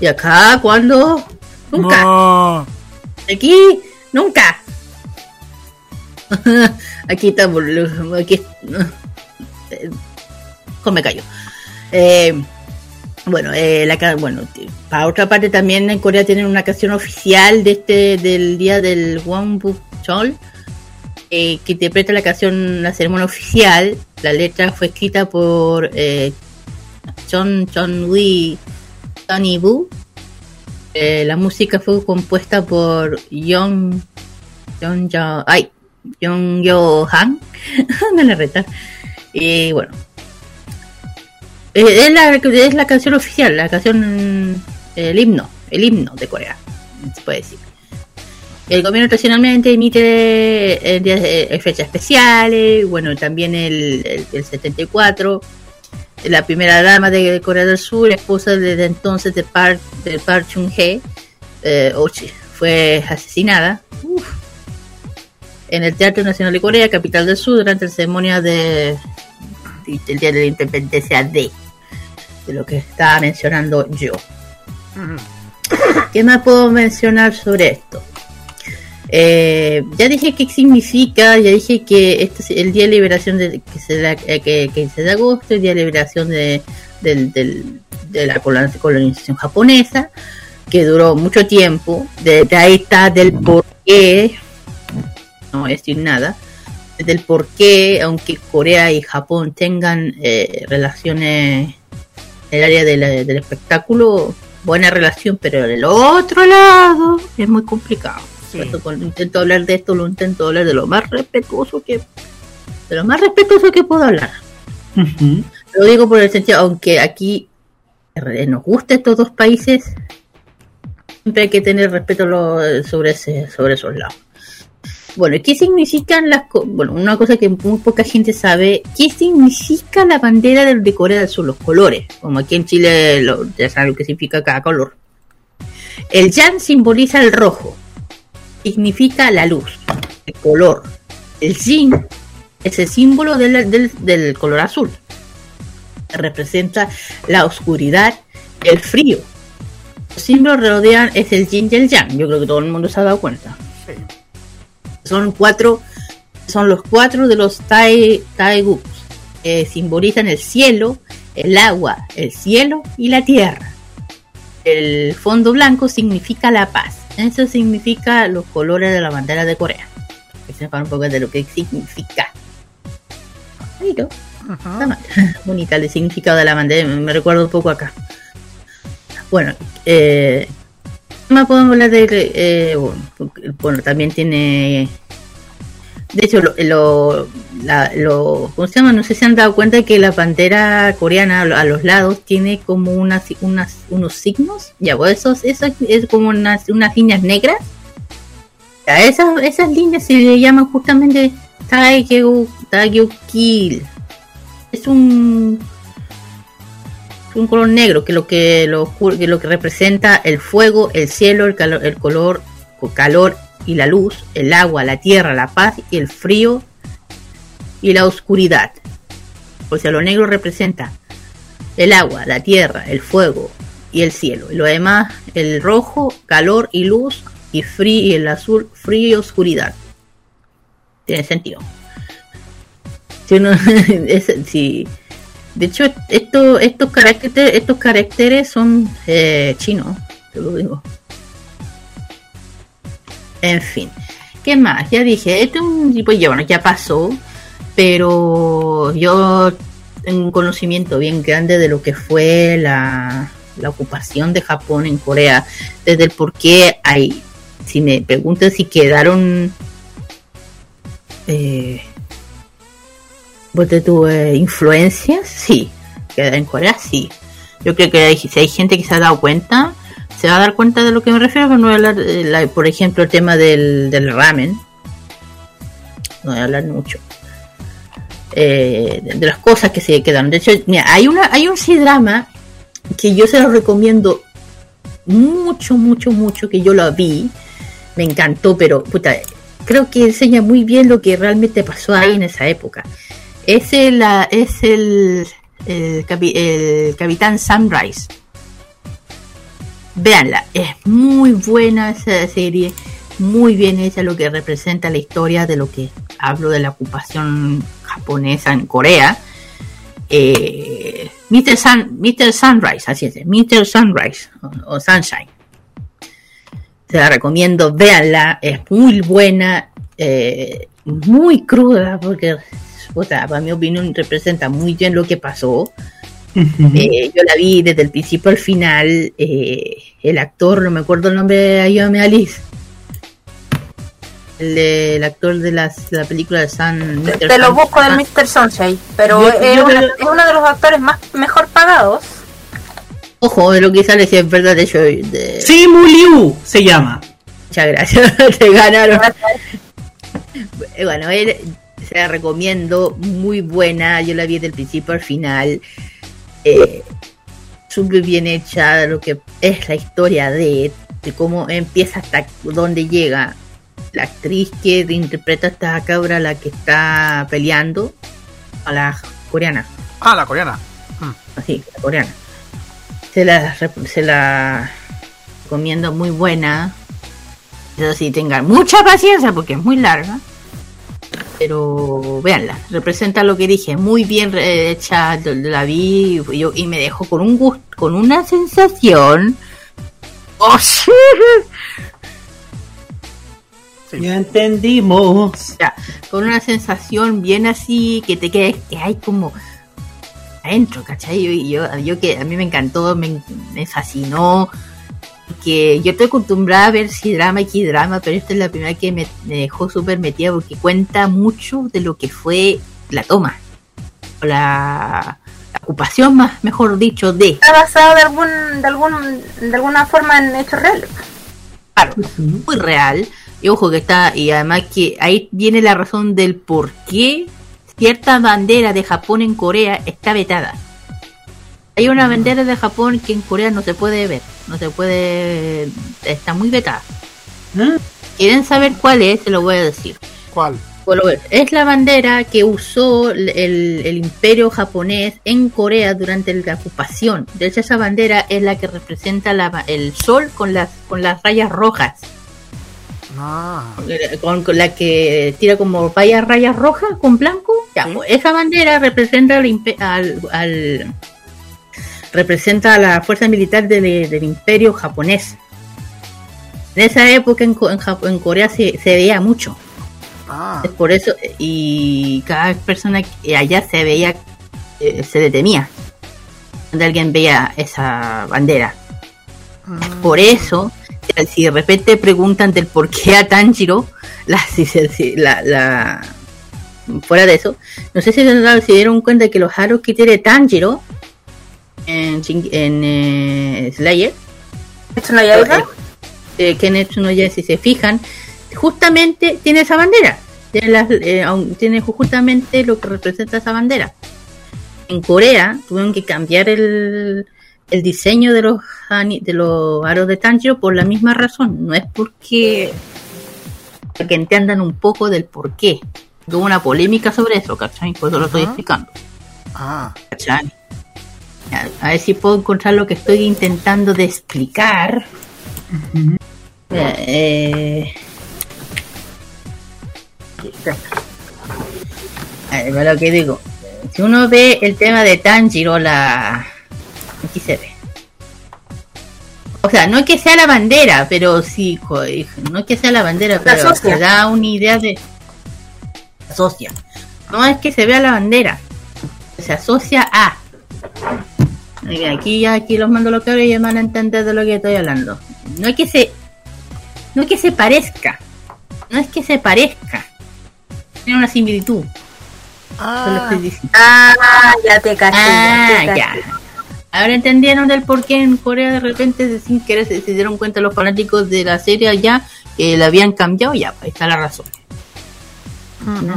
Y acá, cuando Nunca. No. Aquí, nunca. aquí estamos. Aquí. eh, Come callo. Eh, bueno, eh, la, bueno, para otra parte también en Corea tienen una canción oficial de este del día del Wongbuk Chol, eh, que interpreta la canción la ceremonia oficial. La letra fue escrita por eh, John John Wee Tony Boo. Eh, la música fue compuesta por Young Yo Han. Me la reta. Y bueno, es, la, es la canción oficial, la canción, el himno, el himno de Corea, se puede decir. El gobierno tradicionalmente emite eh, días, eh, fechas especiales, bueno, también el, el, el 74. La primera dama de Corea del Sur, esposa desde entonces de Park, de Park Chung-hee, eh, Ochi, fue asesinada en el Teatro Nacional de Corea, capital del Sur, durante la ceremonia de, del Día de la Independencia de, de lo que estaba mencionando yo. ¿Qué más puedo mencionar sobre esto? Eh, ya dije qué significa, ya dije que este es el día de liberación de, que se da eh, que, que 15 de agosto, el día de liberación de, del- del- de la colon- colonización japonesa, que duró mucho tiempo. De, de ahí está del por qué, no voy a decir nada, del por qué, aunque Corea y Japón tengan eh, relaciones el área de la- del espectáculo, buena relación, pero del otro lado es muy complicado. Sí. Por eso cuando intento hablar de esto, lo intento hablar de lo más respetuoso que de lo más respetuoso que puedo hablar. Lo digo por el sentido, aunque aquí nos guste estos dos países, siempre hay que tener respeto lo- sobre ese, sobre esos lados. Bueno, ¿qué significan las bueno, una cosa que muy poca gente sabe, ¿qué significa la bandera de Corea del Sur? Los colores, como aquí en Chile ya saben lo que significa cada color. El yan simboliza el rojo, significa la luz, el color. El yin es el símbolo del, del, del color azul representa la oscuridad, el frío. Los símbolos rodean es el yin y el yang. Yo creo que todo el mundo se ha dado cuenta. Sí. Son cuatro, son los cuatro de los Tai Taeguks. Eh, simbolizan el cielo, el agua, el cielo y la tierra. El fondo blanco significa la paz. Eso significa los colores de la bandera de Corea. Que sepan un poco de lo que significa. Está mal. bonita el significado de la bandera, me recuerda un poco acá. Bueno, eh, ¿qué más podemos hablar de eh, bueno, también tiene de hecho lo, lo, la- lo- ¿cómo se llama? no sé si han dado cuenta que la bandera coreana a lo- a los lados tiene como unas, unas unos signos. Ya pues esos es como unas, unas líneas negras. A esas, esas líneas se le llaman justamente Taegyu Taegyukil es un un color negro que lo que lo que lo que representa el fuego, el cielo, el calor, el color, calor y la luz, el agua, la tierra, la paz y el frío y la oscuridad. O sea, lo negro representa el agua, la tierra, el fuego y el cielo. Y lo demás, el rojo, calor y luz y frío y el azul, frío y oscuridad. Tiene sentido. Si uno, es- si- de hecho, esto, estos caracteres, estos caracteres son eh, chinos, te lo digo. En fin, ¿qué más? Ya dije, esto es un tipo, ya bueno, ya pasó, pero yo tengo un conocimiento bien grande de lo que fue la, la ocupación de Japón en Corea, desde el por qué hay, si me preguntan si quedaron eh, ¿Vos te tuve influencias? Sí. ¿Queda en Corea? Sí. Yo creo que hay- si hay gente que se ha dado cuenta, se va a dar cuenta de lo que me refiero, pero no voy a hablar, de la- por ejemplo, el tema del, ramen. No voy a hablar mucho. Eh, de, de las cosas que se quedaron. De hecho, mira, hay, una, hay un C-drama que yo se lo recomiendo mucho, mucho, mucho, que yo lo vi. Me encantó, pero puta, creo que enseña muy bien lo que realmente pasó ahí en esa época. Es el, es el, el, capi- el Capitán Sunrise. Véanla, es muy buena esa serie, muy bien hecha lo que representa la historia de lo que hablo de la ocupación japonesa en Corea. Eh. Sun, Mr. Sunrise, así es, Mr. Sunrise o, Sunshine. Se la recomiendo, véanla, es muy buena. eh, muy cruda, porque, puta, para mi opinión, representa muy bien lo que pasó. Eh, yo la vi desde el principio al final. eh, el actor, no me acuerdo el nombre, ayúdame Alice. El, de- el actor de las, de la película de San. Te, te lo busco del Mr. Sunshine, pero Yo- es, yo una- te- es uno de los actores más mejor pagados. Ojo, de lo que sale, si es verdad, de hecho. De... Simu Liu se llama. Muchas gracias, te ganaron. Eh, Bueno, él, se la recomiendo, muy buena, yo la vi desde el principio al final. Eh, súper bien hecha, lo que es la historia de, de cómo empieza hasta dónde llega. La actriz que interpreta a esta cabra, la que está peleando, a la coreana, Ah, la coreana. así, la coreana. Se la, se la recomiendo muy buena. Eso sí, tengan mucha paciencia porque es muy larga. Pero véanla, representa lo que dije, muy bien eh, hecha, la vi y yo, y me dejó con un gusto, con una sensación. ¡Oh, sí! Ya entendimos. Ya, con una sensación bien así que te quedes que hay como adentro, ¿cachai? Y yo, yo que a mí me encantó, me, me fascinó. Que yo estoy acostumbrada a ver si drama y que drama, pero esta es la primera que me, me dejó súper metida porque cuenta mucho de lo que fue la toma. O la, la ocupación más, mejor dicho, de. Está basado de algún, de algún, de alguna forma en hechos reales. Claro, muy real. Y ojo que está, y además que ahí viene la razón del por qué cierta bandera de Japón en Corea está vetada. Hay una bandera de Japón que en Corea no se puede ver, no se puede, está muy vetada. ¿Eh? ¿Quieren saber cuál es? Se lo voy a decir. ¿Cuál? Es la bandera que usó el, imperio japonés en Corea durante la ocupación. De hecho, esa bandera es la que representa la- el sol con las, con las rayas rojas. Ah, con, con la que tira como varias rayas rojas con blanco. Ya, Sí. pues, esa bandera representa al, al- al- representa a la fuerza militar del, del imperio japonés. En esa época en, en en Corea se, se veía mucho. ah, Es por eso, y cada persona que allá se veía, eh, se detenía cuando alguien veía esa bandera. Por eso, si- de repente preguntan del por qué a Tanjiro, la, si si- la, la- fuera de eso, no sé si se dieron cuenta que los que tiene Tanjiro en, en eh, Slayer, ¿Es una llave? eh, Kimetsu no Yaiba, si se fijan, justamente tiene esa bandera. Tiene, las- eh, tiene justamente lo que representa esa bandera. En Corea tuvieron que cambiar el, el diseño de los de los aros de Tanjiro por la misma razón. No es porque para que entiendan un poco del por qué. Hubo una polémica sobre eso, ¿cachai? Por eso lo estoy explicando. ah. ¿cachai? A, ver si puedo encontrar lo que estoy intentando de explicar. Mira, eh, a ver, lo que digo. Si uno ve el tema de Tanjiro, la... Aquí se ve. O sea, no es que sea la bandera, pero sí, jo- no es que sea la bandera, pero se da una idea de... Asocia. No es que se vea la bandera, se asocia a... Aquí ya aquí los mando los cabros y ya van a entender de lo que estoy hablando. No es que se... No es que se parezca. No es que se parezca. Tiene una similitud. Ah. Ah, ya te caché. Ah, ya te caché. ya. Ahora entendieron del por qué en Corea de repente sin querer se, se dieron cuenta los fanáticos de la serie allá que la habían cambiado, ya, pues ahí está la razón. ujú.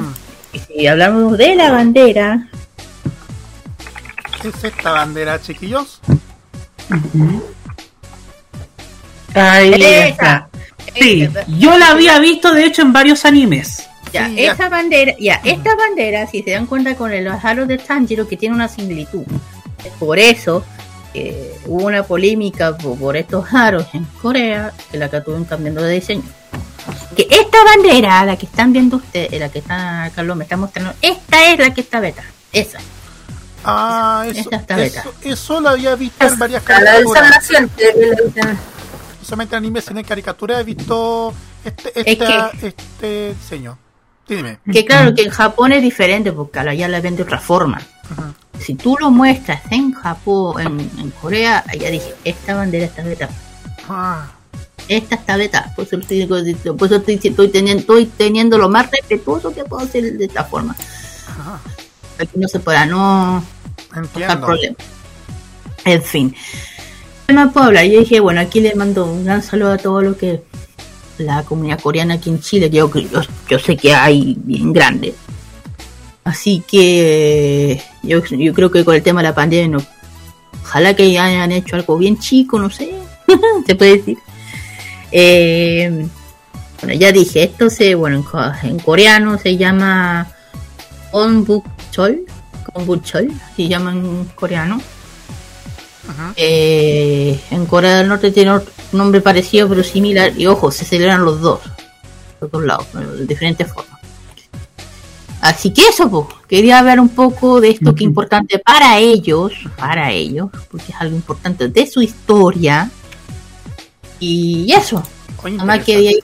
Y si hablamos de la bandera, ¿Qué es esta bandera, chiquillos? Ahí Esa. está. Sí, yo la había visto de hecho en varios animes. ya, Sí, ya. esa bandera, ya, esta bandera, si se dan cuenta con el aro de Tanjiro que tiene una similitud. Por eso hubo una polémica por, por estos aros en Corea que la que estuvieron cambiando de diseño. Que esta bandera, la que están viendo ustedes, la que está Carlos me está mostrando, esta es la que está beta. Esa. Ah, eso, Esta beta. eso, eso lo había visto en varias caricaturas. Que solamente en anime, sino en caricaturas he visto este, Es esta- este diseño. Dime. Que claro, que en Japón es diferente porque allá la ven de otra forma. Si tú lo muestras en Japón, en, en Corea, allá dije, esta bandera está vetada. Ah, Esta está vetada. Por eso estoy, por eso estoy, estoy teniendo, estoy teniendo lo más respetuoso que puedo hacer de esta forma. ajá, Para que no se pueda, no En fin. ¿Qué puedo hablar? Yo dije, bueno, aquí le mando un gran saludo a todo lo que la comunidad coreana aquí en Chile, que yo, sé que hay bien grande. Así que yo, creo que con el tema de la pandemia, no, ojalá que hayan hecho algo bien chico, no sé, se puede decir. Eh, bueno, ya dije, esto se, bueno, en, co- en coreano se llama Onbukchol, Onbukchol, se llama en coreano. Ajá. Eh, en Corea del Norte tiene otro nombre parecido pero similar y ojo, se celebran los dos, los dos lados, pero de diferentes formas. Así que eso, pues, quería hablar un poco de esto que es importante para ellos, para ellos, porque es algo importante de su historia. Y eso,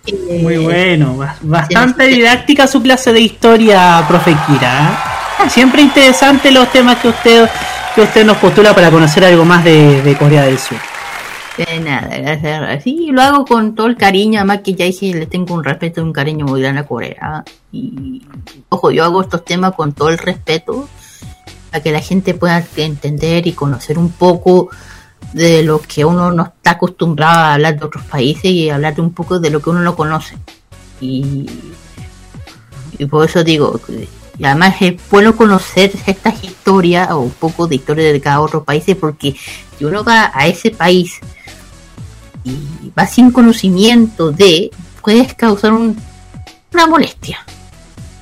que... Muy bueno, ba- bastante didáctica su clase de historia, profe Kira. Siempre interesante los temas que usted que usted nos postula para conocer algo más de, Corea del Sur. De nada, gracias. Sí, lo hago con todo el cariño, además que ya dije, le tengo un respeto y un cariño muy grande a Corea. Y, ojo, yo hago estos temas con todo el respeto, para que la gente pueda entender y conocer un poco de lo que uno no está acostumbrado a hablar de otros países y hablar un poco de lo que uno no conoce. Y, y por eso digo, y además es bueno conocer estas historias o un poco de historia de cada otro país porque si uno va a ese país y va sin conocimiento de, puedes causar un- una molestia.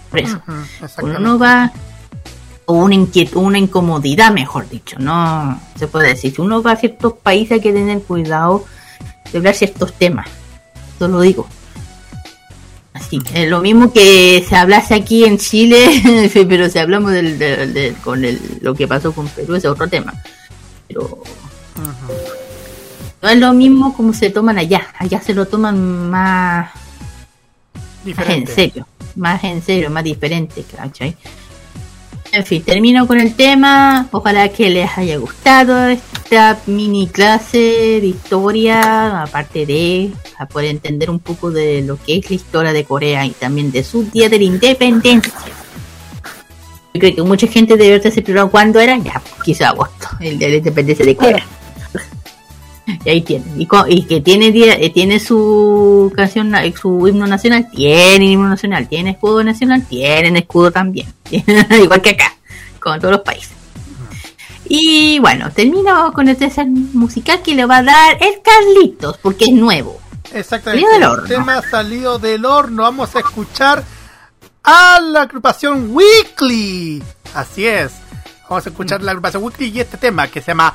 Por eso, Ujú, uno no va, o una inquietud, una incomodidad, mejor dicho, no se puede decir. Si uno va a ciertos países hay que tener cuidado de hablar ciertos temas. Eso lo digo. Así, lo mismo que se hablase aquí en Chile, pero si hablamos del, del- del- con el, lo que pasó con Perú, es otro tema. Pero no es lo mismo como se toman allá. Allá se lo toman más, más en serio, más en serio, más diferente, ¿cachai? En fin, termino con el tema. Ojalá que les haya gustado esta mini clase de historia, aparte de poder entender un poco de lo que es la historia de Corea y también de su día de la independencia. Yo creo que mucha gente debe haberse preguntado cuándo era, ya, quizá agosto, el día de la independencia de Corea. Y ahí tiene. Y, que tiene eh, tiene su canción, na- su himno nacional, tiene himno nacional, tiene escudo nacional, tienen escudo también. Igual que acá, con todos los países. Y bueno, termino con este set musical que le va a dar el Carlitos, porque es nuevo. Exactamente. Salido del El horno. tema salido del horno. Vamos a escuchar a la agrupación Weekly. Así es. Vamos a escuchar la agrupación Weekly y este tema que se llama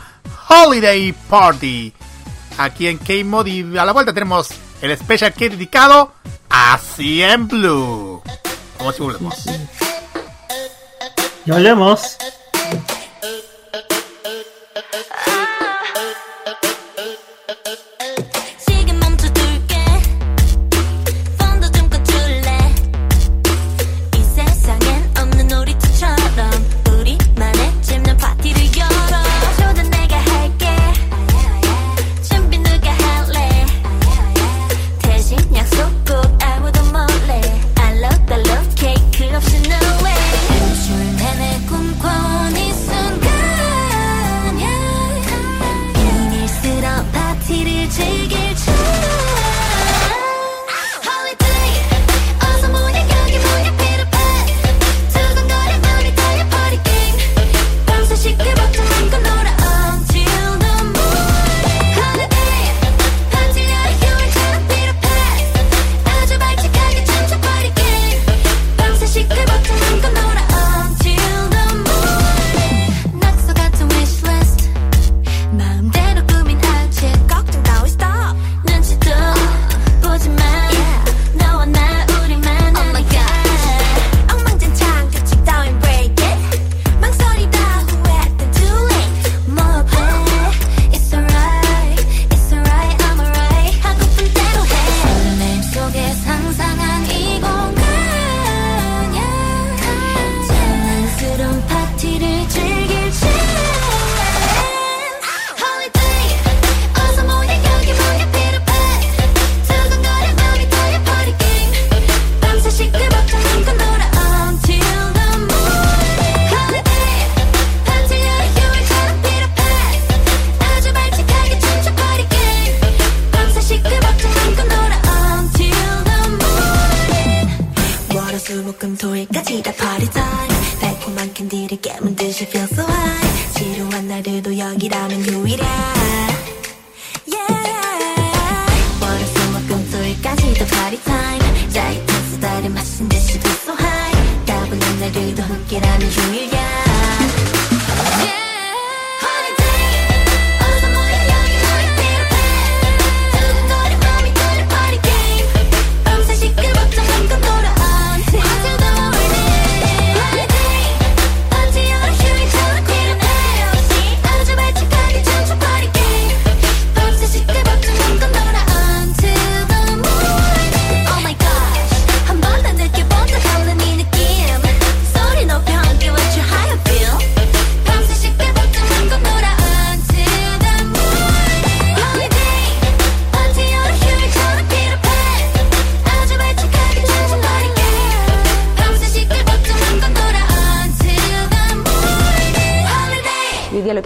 Holiday Party. Aquí en K-Mod y a la vuelta tenemos el special que dedicado a CM Blue. Vamos y volvemos. Ya volvemos. 다 party 달콤한 캔디를 깨문 듯이 feel so high. 지루한 날들도 여기라면 유일해. Yeah. 월화수목 금토일까지도 party time 짜릿한 수다를 마신 듯이 feel so high. 따분한 날들도 함께라면 주일이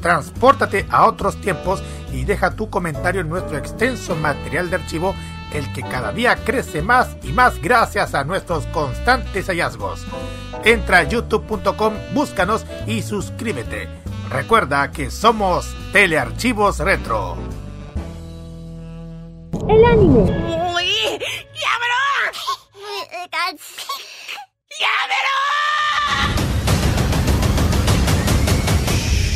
Transpórtate a otros tiempos y deja tu comentario en nuestro extenso material de archivo, el que cada día crece más y más gracias a nuestros constantes hallazgos. Entra a youtube.com, búscanos y suscríbete. Recuerda que somos Telearchivos Retro. El anime,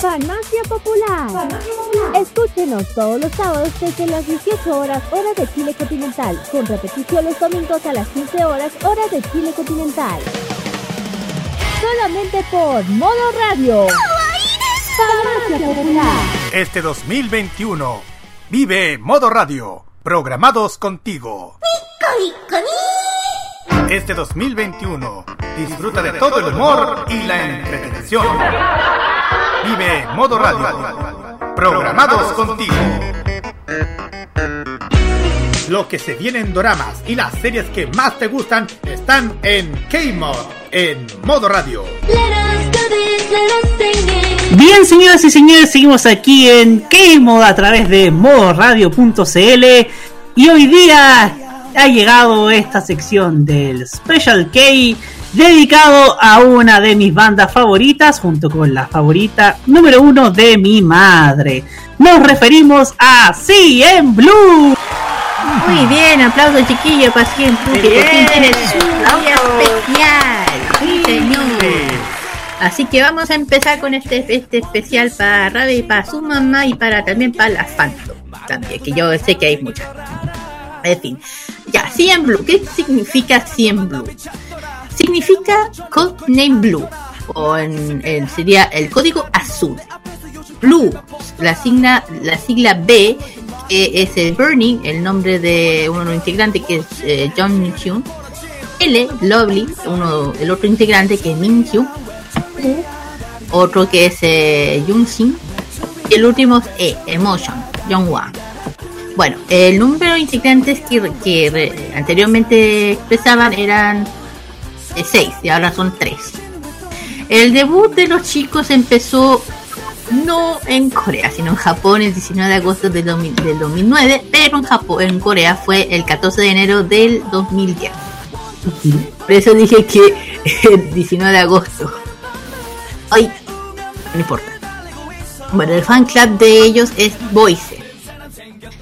Farmacia Popular. Escúchenos todos los sábados desde las 18 horas hora de Chile continental, con repetición los domingos a las 15 horas hora de Chile continental. Solamente por Modo Radio. Farmacia Popular. Este 2021, vive Modo Radio, programados contigo. Este 2021, disfruta de todo el humor y la entretención. Vive Modo Radio, programados contigo. Lo que se viene en doramas y las series que más te gustan están en K-Mod, en Modo Radio. Bien, señoras y señores, seguimos aquí en K-Mod a través de modoradio.cl y hoy día ha llegado esta sección del Special K dedicado a una de mis bandas favoritas junto con la favorita número uno de mi madre. Nos referimos a CM Blue. Muy bien, aplauso chiquillo para siempre, que por fin tiene su día especial. Sí, señor. Así que vamos a empezar con este, este especial para Rabe y para su mamá y para también para las Phantom. También, que yo sé que hay muchas. En fin. Ya, CM Blue. ¿Qué significa CM Blue? Significa Codename Blue. O sería el código azul. Blue, la sigla, la sigla B, que es el Burning, el nombre de uno de los integrantes que es eh, John Min Hyun. L, Lovely, uno, el otro integrante que es Min Hyun. U, otro que es eh. Y el último es E, Emotion, Jung Hwa. Bueno, el número de integrantes que, que anteriormente expresaban eran 6 y ahora son 3. El debut de los chicos empezó no en Corea, sino en Japón el 19 de agosto del, 2000 del 2009, pero en Japón, en Corea fue el 14 de enero del 2010. Por eso dije que el 19 de agosto. Ay, no importa. Bueno, el fan club de ellos es Voice.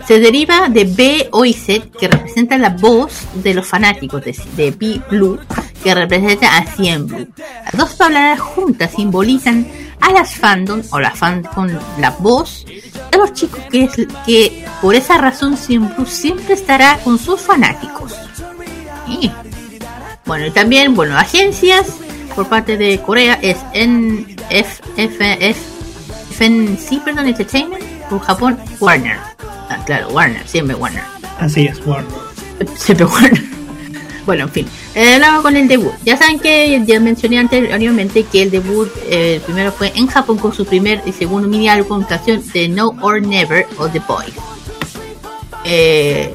Se deriva de B Oiset, que representa la voz de los fanáticos, de, de Blue, que representa a Cien Blue. Las dos palabras juntas simbolizan a las fandom o la fan con la voz de los chicos que, es, que por esa razón Cien Blue siempre estará con sus fanáticos. Sí. Bueno, y también, bueno, agencias por parte de Corea es NFF, FNC, perdón, Entertainment, por Japón, Warner. Ah, claro, Warner, siempre Warner. Así es, Warner. Siempre Warner. Bueno, en fin. Eh, luego con el debut. Ya saben que ya mencioné anteriormente que el debut eh, primero fue en Japón con su primer y segundo mini álbum canción de No or Never o The Boys. Eh,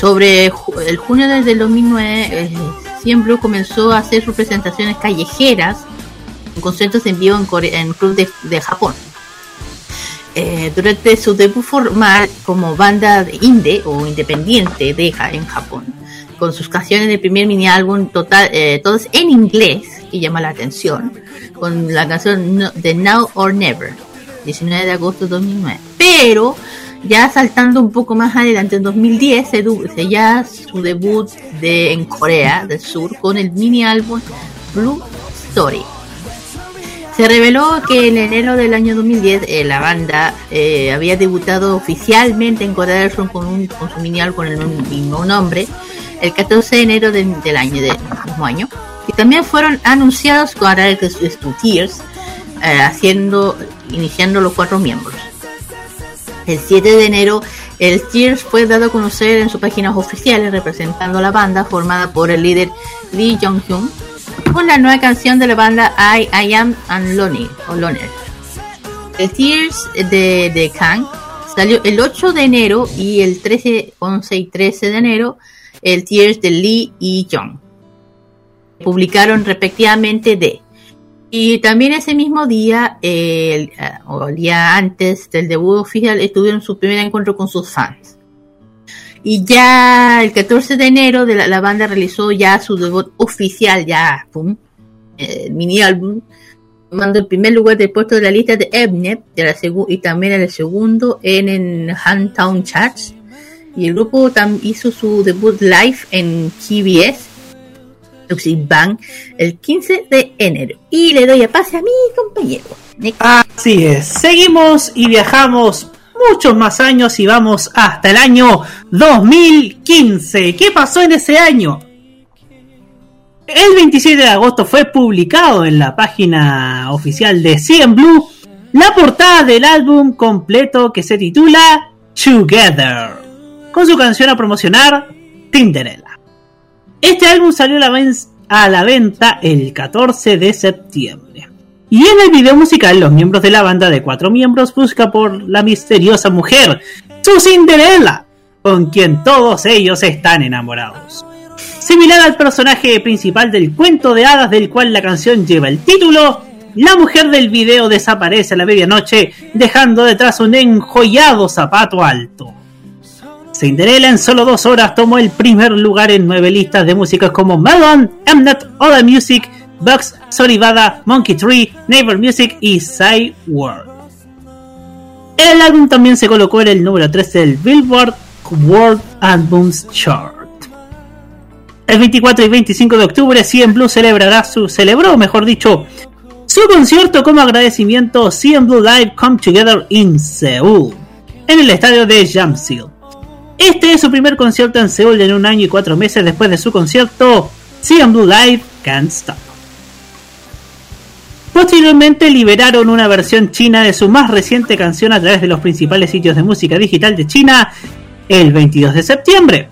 sobre ju- el junio desde el 2009, eh, Cien Blue comenzó a hacer sus presentaciones callejeras en conciertos en vivo en, Core- en club de, de Japón. Eh, durante su debut formal como banda indie o independiente de en Japón, con sus canciones del primer mini álbum total, eh, todas en inglés, que llama la atención, con la canción No- de Now or Never, 19 de agosto de 2009. Pero ya saltando un poco más adelante, en 2010 se, se ya su debut de, en Corea del Sur con el mini álbum Blue Story. Se reveló que en enero del año 2010 eh, la banda eh, había debutado oficialmente en Corea del Sur con, un, con su con el mismo nombre el 14 de enero del, año del mismo año. Y también fueron anunciados con el Two Tears eh, haciendo iniciando los cuatro miembros. El 7 de enero el Tears fue dado a conocer en sus páginas oficiales representando a la banda formada por el líder Lee Jong Hyun con la nueva canción de la banda I, I Am and Lonely o Loner. El Tears de, de Kang salió el 8 de enero y el 13, 11 y 13 de enero el Tears de Lee y Jong. Publicaron respectivamente de. Y también ese mismo día, el, eh, o el día antes del debut oficial, tuvieron su primer encuentro con sus fans. Y ya el 14 de enero de la, banda realizó ya su debut oficial, ya, pum, eh, el mini álbum, tomando el primer lugar del puesto de la lista de Mnet de la y también el segundo en, en Handtown Charts. Y el grupo tam- hizo su debut live en KBS, Toxic Bang, el 15 de enero. Y le doy a pase a mi compañero. Así es, seguimos y viajamos muchos más años y vamos hasta el año 2015. ¿Qué pasó en ese año? El 27 de agosto fue publicado en la página oficial de CN Blue la portada del álbum completo que se titula Together, con su canción a promocionar Tinderella. Este álbum salió a la, a la venta el 14 de septiembre. Y en el video musical, los miembros de la banda de cuatro miembros buscan por la misteriosa mujer, su Cinderella, con quien todos ellos están enamorados. Similar al personaje principal del cuento de hadas del cual la canción lleva el título, la mujer del video desaparece a la medianoche dejando detrás un enjollado zapato alto. Cinderella en solo dos horas tomó el primer lugar en nueve listas de músicas como Melon, Mnet, Other Music, Bugs, Soribada, Monkey Tree, Neighbor Music y Side World. El álbum también se colocó en el número 13 del Billboard World Albums Chart. El 24 y 25 de octubre, CN Blue celebrará su, celebró, mejor dicho, su concierto como agradecimiento CN Blue Live Come Together in Seúl, en el estadio de Jamsil. Este es su primer concierto en Seúl en un año y cuatro meses después de su concierto CN Blue Live Can't Stop. Posteriormente liberaron una versión china de su más reciente canción a través de los principales sitios de música digital de China el 22 de septiembre.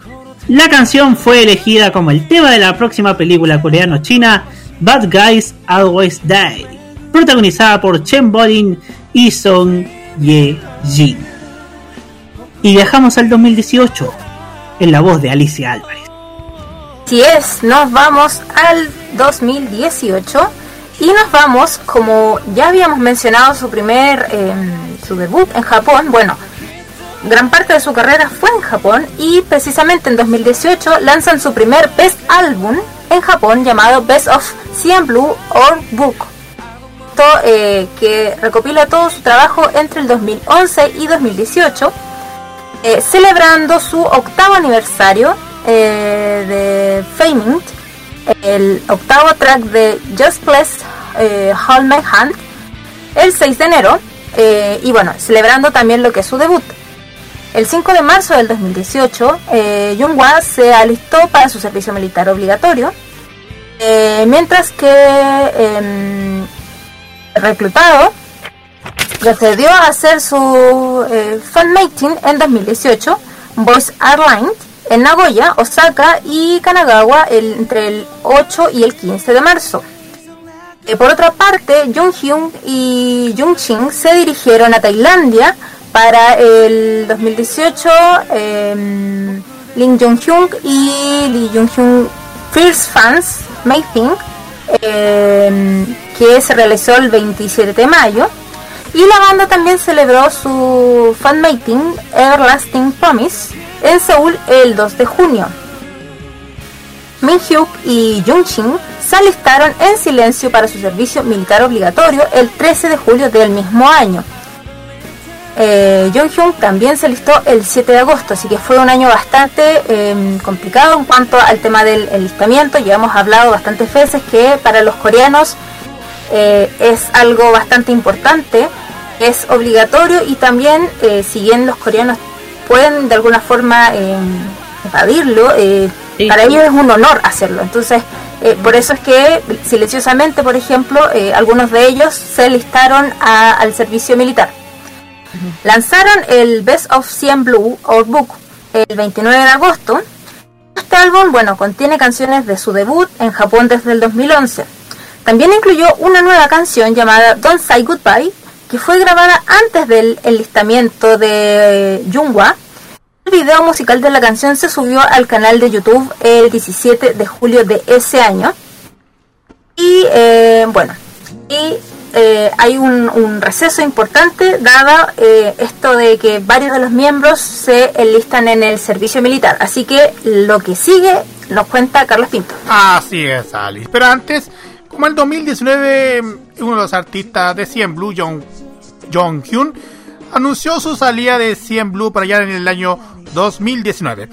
La canción fue elegida como el tema de la próxima película coreano-china Bad Guys Always Die, protagonizada por Chen Bolin y Song Ye Jin. Y viajamos al 2018 en la voz de Alicia Álvarez. Si es, nos vamos al 2018 y nos vamos, como ya habíamos mencionado, su primer, eh, su debut en Japón. Bueno, gran parte de su carrera fue en Japón y precisamente en 2018 lanzan su primer best álbum en Japón llamado Best of CN Blue or Book, eh, que recopila todo su trabajo entre el 2011 y 2018, eh, celebrando su octavo aniversario de Faming, el octavo track de Just Bless eh, Hold My Hand, el 6 de enero, eh, y bueno, celebrando también lo que es su debut. El 5 de marzo del 2018, eh, Jungwa se alistó para su servicio militar obligatorio, eh, mientras que em, reclutado procedió a hacer su eh, fanmating en 2018, Voice Airlines, en Nagoya, Osaka y Kanagawa entre el 8 y el 15 de marzo. Eh, por otra parte, Jung Hyun y Jung Chin se dirigieron a Tailandia para el 2018. em, Lin Jung Hyun y Lee Jung Hyun First Fans Mating, em, que se realizó el 27 de mayo. Y la banda también celebró su fan mating Everlasting Promise en Seúl el 2 de junio. Min Hyuk y Jung Shin se alistaron en silencio para su servicio militar obligatorio el 13 de julio del mismo año. Eh, Jung Hyun también se alistó el 7 de agosto, así que fue un año bastante eh, complicado en cuanto al tema del alistamiento. Ya hemos hablado bastantes veces que para los coreanos eh, es algo bastante importante, es obligatorio y también eh, si bien los coreanos pueden de alguna forma eh, evadirlo, eh, para ellos es un honor hacerlo. Entonces, eh, por eso es que silenciosamente, por ejemplo, eh, algunos de ellos se alistaron a- al servicio militar. Lanzaron el Best of 100 Blue or Book el 29 de agosto. Este álbum, bueno, contiene canciones de su debut en Japón desde el 2011. También incluyó una nueva canción llamada Don't Say Goodbye, que fue grabada antes del enlistamiento de Jungwa. El video musical de la canción se subió al canal de YouTube el 17 de julio de ese año. Y eh, bueno, y eh, hay un, un receso importante dado eh, esto de que varios de los miembros se enlistan en el servicio militar. Así que lo que sigue nos cuenta Carlos Pinto. Así es, Alice. Pero antes, como el 2019, uno de los artistas de 100 Blue, Jong, Jong Hyun, anunció su salida de 100 Blue para allá en el año 2019.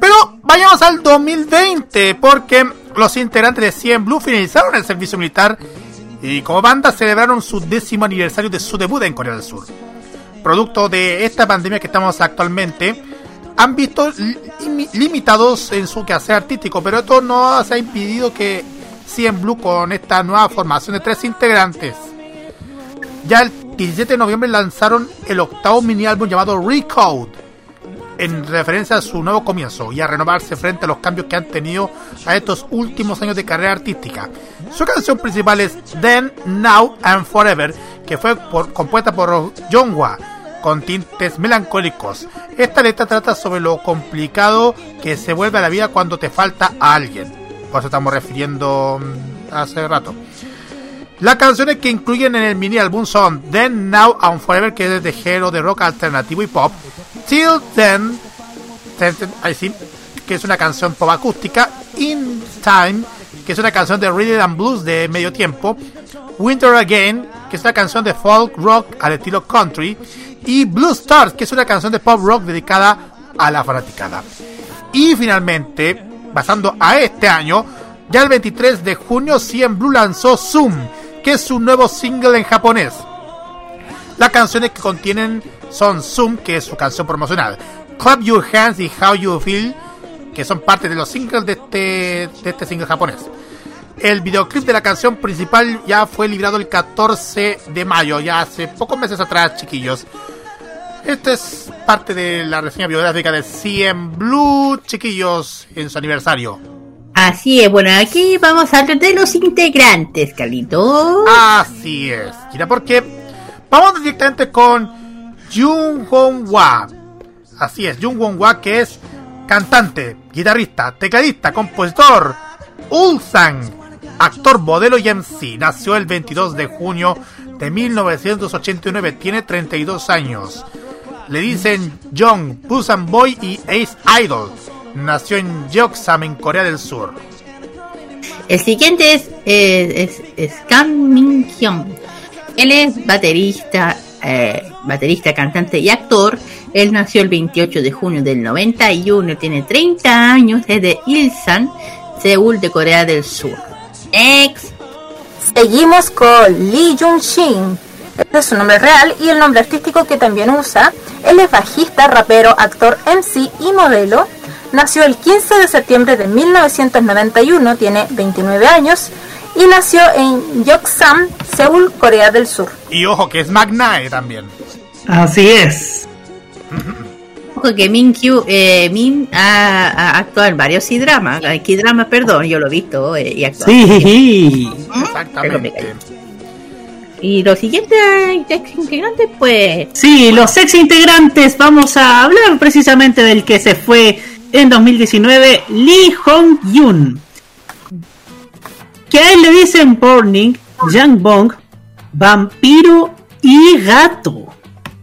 Pero vayamos al 2020, porque los integrantes de 100 Blue finalizaron el servicio militar y como banda celebraron su décimo aniversario de su debut en Corea del Sur. Producto de esta pandemia que estamos actualmente, han visto li- limitados en su quehacer artístico, pero esto no se ha impedido que 100 Blue con esta nueva formación de tres integrantes. Ya el 17 de noviembre lanzaron el octavo mini álbum llamado Recode, en referencia a su nuevo comienzo y a renovarse frente a los cambios que han tenido a estos últimos años de carrera artística. Su canción principal es Then, Now and Forever, que fue compuesta por Jongwa con tintes melancólicos. Esta letra trata sobre lo complicado que se vuelve a la vida cuando te falta a alguien. Por eso estamos refiriendo mm, hace rato. Las canciones que incluyen en el mini álbum son Then, Now and Forever, que es de género de rock alternativo y pop. Till Then, que es una canción pop acústica. In Time, que es una canción de rhythm and blues de medio tiempo. Winter Again, que es una canción de folk rock al estilo country. Y Blue Stars, que es una canción de pop rock dedicada a la fanaticada. Y finalmente, pasando a este año, ya el 23 de junio, 100 Blue lanzó Zoom, que es su nuevo single en japonés. Las canciones que contienen son Zoom, que es su canción promocional, Clap Your Hands y How You Feel, que son parte de los singles de este, de este single japonés. El videoclip de la canción principal ya fue librado el 14 de mayo, ya hace pocos meses atrás, chiquillos. Esta es parte de la reseña biográfica de 100 Blue, chiquillos, en su aniversario. Así es, bueno, aquí vamos a hablar de los integrantes, Carlito. Así es. Mira, porque vamos directamente con Jung Hong Hwa. Así es, Jung Hong Hwa, que es cantante, guitarrista, tecladista, compositor, Ulsan, actor, modelo y MC. Nació el 22 de junio de 1989, tiene 32 años. Le dicen Jong, Busan Boy y Ace Idol. Nació en Jeoksam, en Corea del Sur. El siguiente es, eh, es, es Kam Min Hyun. Él es baterista, eh, baterista, cantante y actor. Él nació el 28 de junio del 91, tiene 30 años, es de Ilsan, Seúl de Corea del Sur. Ex. Seguimos con Lee Jun Shin. Este es su nombre real y el nombre artístico que también usa. Él es bajista, rapero, actor, MC y modelo. Nació el 15 de septiembre de 1991, tiene 29 años y nació en Yeoksam, Seúl, Corea del Sur. Y ojo que es Magnae también. Así es. Ojo que Min Kyu, eh, Min ha, ha actuado en varios C-dramas, eh, K-dramas, perdón, yo lo he visto eh, y actuado. Sí. Exactamente. Y los siguientes ex integrantes, pues, Sí, los ex integrantes, vamos a hablar precisamente del que se fue en 2019, Lee Hong Yun. Que a él le dicen Burning, Yang Bong, Vampiro y Gato.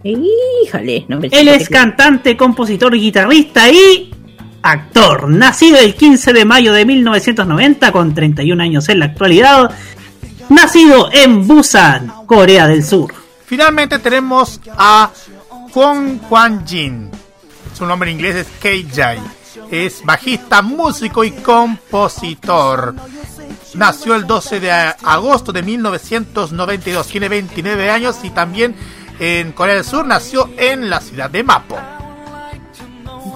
híjole, no me Él es cantante, compositor, guitarrista y actor. Nacido el 15 de mayo de 1990, con 31 años en la actualidad. Nacido en Busan, Corea del Sur. Finalmente tenemos a Kwon Kwan Jin. Su nombre en inglés es KJ. Es bajista, músico y compositor. Nació el 12 de agosto de 1992. Tiene 29 años y también en Corea del Sur nació en la ciudad de Mapo.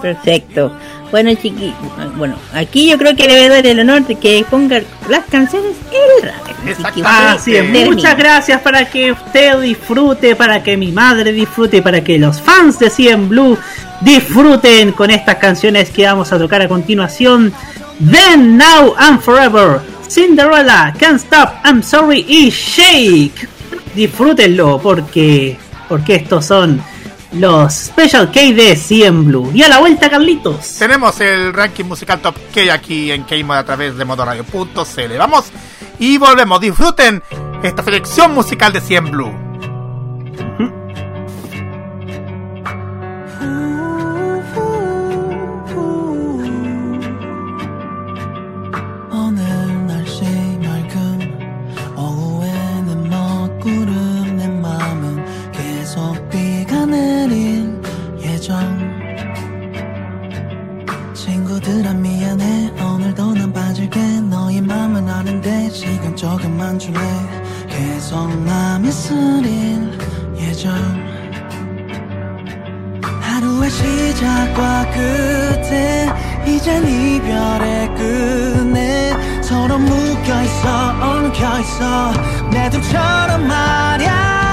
Perfecto. Bueno, chiqui, bueno, aquí yo creo que le voy a dar el honor de que ponga las canciones el radio. Muchas gracias para que usted disfrute, para que mi madre disfrute, para que los fans de CM Blue disfruten con estas canciones que vamos a tocar a continuación. Then, Now and Forever, Cinderella, Can't Stop, I'm Sorry y Shake. Disfrútenlo porque, porque estos son los Special K de CM Blue. Y a la vuelta, Carlitos. Tenemos el ranking musical top K aquí en K-Mod a través de modoradio.cl. Vamos y volvemos. Disfruten esta selección musical de 100 Blue. 오늘 시간 조금만 줄래? 계속 맘이 쓰릴 예정. 하루의 시작과 끝에 이젠 이별의 끝에 서로 묶여있어 엉켜있어. 내 둘처럼 말야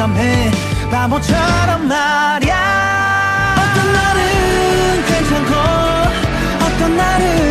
날 시험해. 바보처럼 말야. 어떤 날은 괜찮고 어떤 날은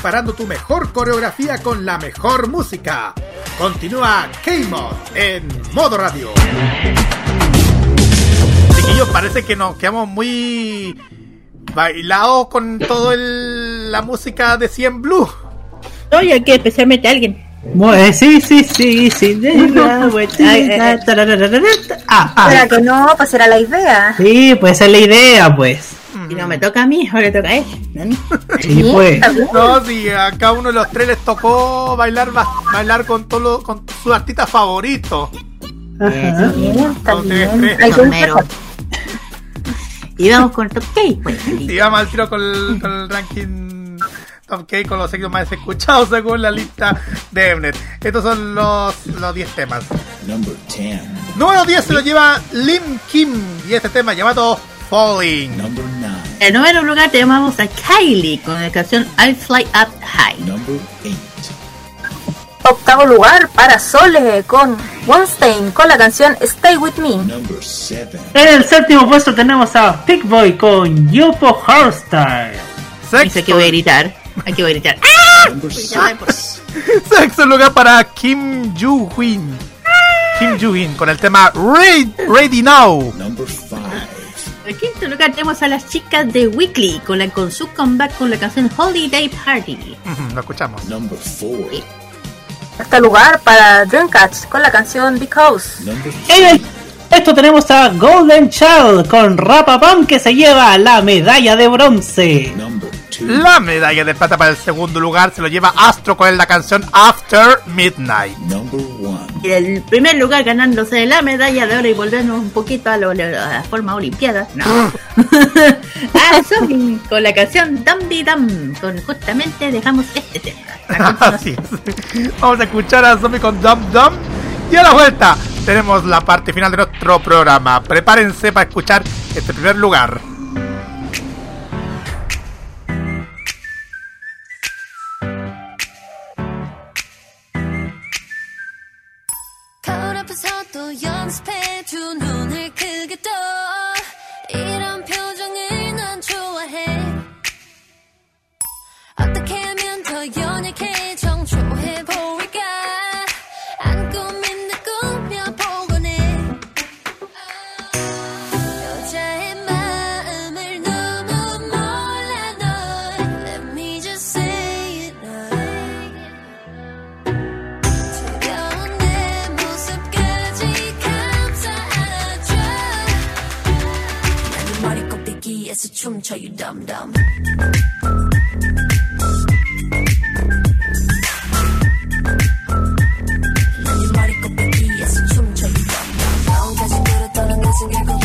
preparando tu mejor coreografía con la mejor música. Continúa K-Mod en modo radio. Chiquillos, parece que nos quedamos muy bailados con toda la música de 100 Blue. Oye, que especialmente alguien. Bueno, sí, sí, sí, sí. eh, Ah, ah. Para que no, pues era la idea. Sí, pues es la idea, pues. Y no me toca a mí, ahora le toca a. ¿no? Sí, pues. No, si a cada uno de los tres les tocó bailar ba- bailar con todo lo- con sus artistas favoritos. Ajá. Vamos con Top K, pues. Y vamos al tiro con el, con el ranking Top K con los éxitos más escuchados según la lista de Mnet. Estos son los, los 10 temas. Number 10. Número 10 se lo lleva Lim Kim y este tema llamado Falling. Number 9. En noveno lugar tenemos a Kylie con la canción I Fly Up High. Number 8. Octavo lugar para Sole con Weinstein con la canción Stay With Me. Number 7. En el séptimo puesto tenemos a Pick Boy con Yupo Hairstyle. Dice que voy a gritar. Aquí voy a gritar. ¡Ah! 6. Sexto lugar para Kim Joo-win. Kim Joo-win con el tema Ready, Ready Now. Number 5. En quinto lugar tenemos a las chicas de Weekly con, la, con su comeback con la canción Holiday Party. Lo escuchamos. Number 4. Sexto lugar para Dreamcatch con la canción Because. Number En el esto tenemos a Golden Child con Rapapam que se lleva la medalla de bronce. Number 2. La medalla de plata para el segundo lugar se lo lleva Astro con la canción After Midnight. Number 1. Y el primer lugar ganándose la medalla de oro y volvernos un poquito a, lo- a la forma olimpiada. No. a Sophie con la canción Dum Di Dum. Con justamente dejamos este tema. A Así es. Vamos a escuchar a Zombie con Dum Dum. Y a la vuelta tenemos la parte final de nuestro programa. Prepárense para escuchar este primer lugar. 춤춰 you dumb dumb. 난네 머리끝 위에서 춤춰 you dumb dumb. 가지 들었다는 것은 결국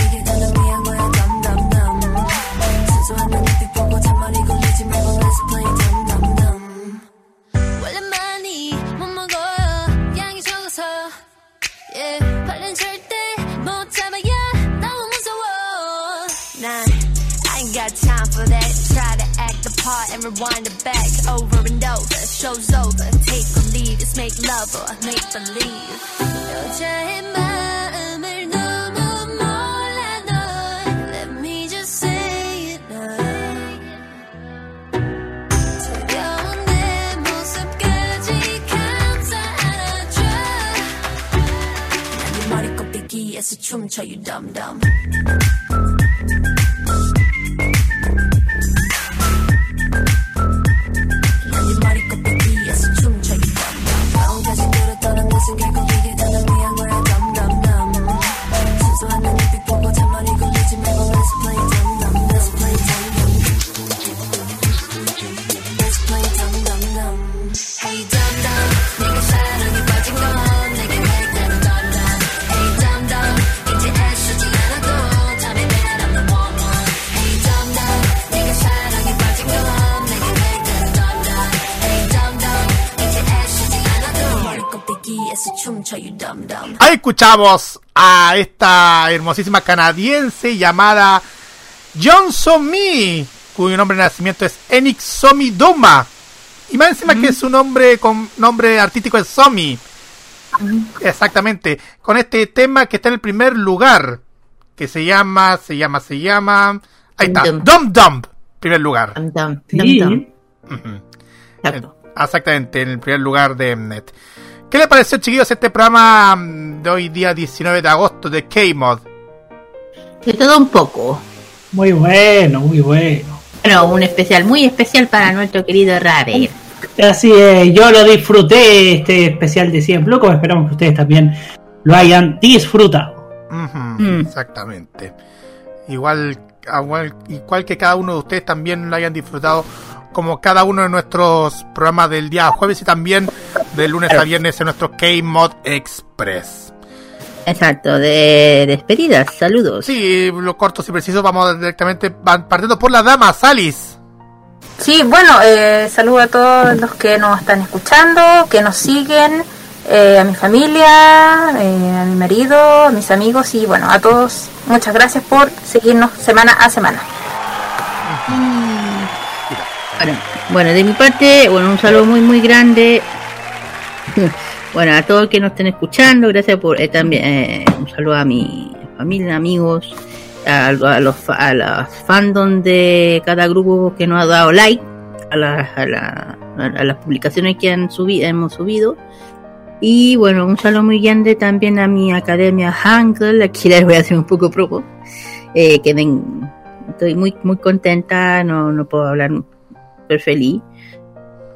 rewind it back over and over show's over take or leave it's make love or make believe 여자의 마음을 너무 몰라 널 Let me just say it now 두려운 내 모습까지 감싸 안아줘 난네 머리 꼭대기에서 춤춰 you dumb dumb escuchamos a esta hermosísima canadiense llamada Johnson Me, cuyo nombre de nacimiento es Enix Somi Doma. Y más encima que su nombre con nombre artístico es Somi. Exactamente. Con este tema que está en el primer lugar. Que se llama, se llama, se llama. Ahí está. Dum Dum Dum. Primer lugar. Sí. Ujú. Exactamente, en el primer lugar de Mnet. ¿Qué le pareció, chiquillos, este programa mm, de hoy día 19 de agosto de K-Mod? De todo un poco. Muy bueno, muy bueno. Bueno, un especial muy especial para nuestro querido Raver. Así es, yo lo disfruté este especial de 100 Blue, como esperamos que ustedes también lo hayan disfrutado. Mm. Exactamente. Igual, igual, igual que cada uno de ustedes también lo hayan disfrutado como cada uno de nuestros programas del día jueves y también de lunes a viernes en nuestro K-Mod Express. Exacto, de despedidas, saludos. Sí, lo cortos y precisos, vamos directamente van partiendo por la dama, Salis. Sí, bueno, eh, saludo a todos los que nos están escuchando, que nos siguen, eh, a mi familia, eh, a mi marido, a mis amigos y bueno, a todos muchas gracias por seguirnos semana a semana. Bueno, bueno, de mi parte, bueno, un saludo muy, muy grande. Bueno, a todos que nos estén escuchando, gracias por eh, también eh, un saludo a mi familia, amigos, a, los a las fandom de cada grupo que nos ha dado like, a, la- a, la- las publicaciones que han subido, hemos subido. Y bueno, un saludo muy grande también a mi academia Hangul, aquí les voy a hacer un poco propo, eh, estoy muy, muy contenta, no, no puedo hablar súper feliz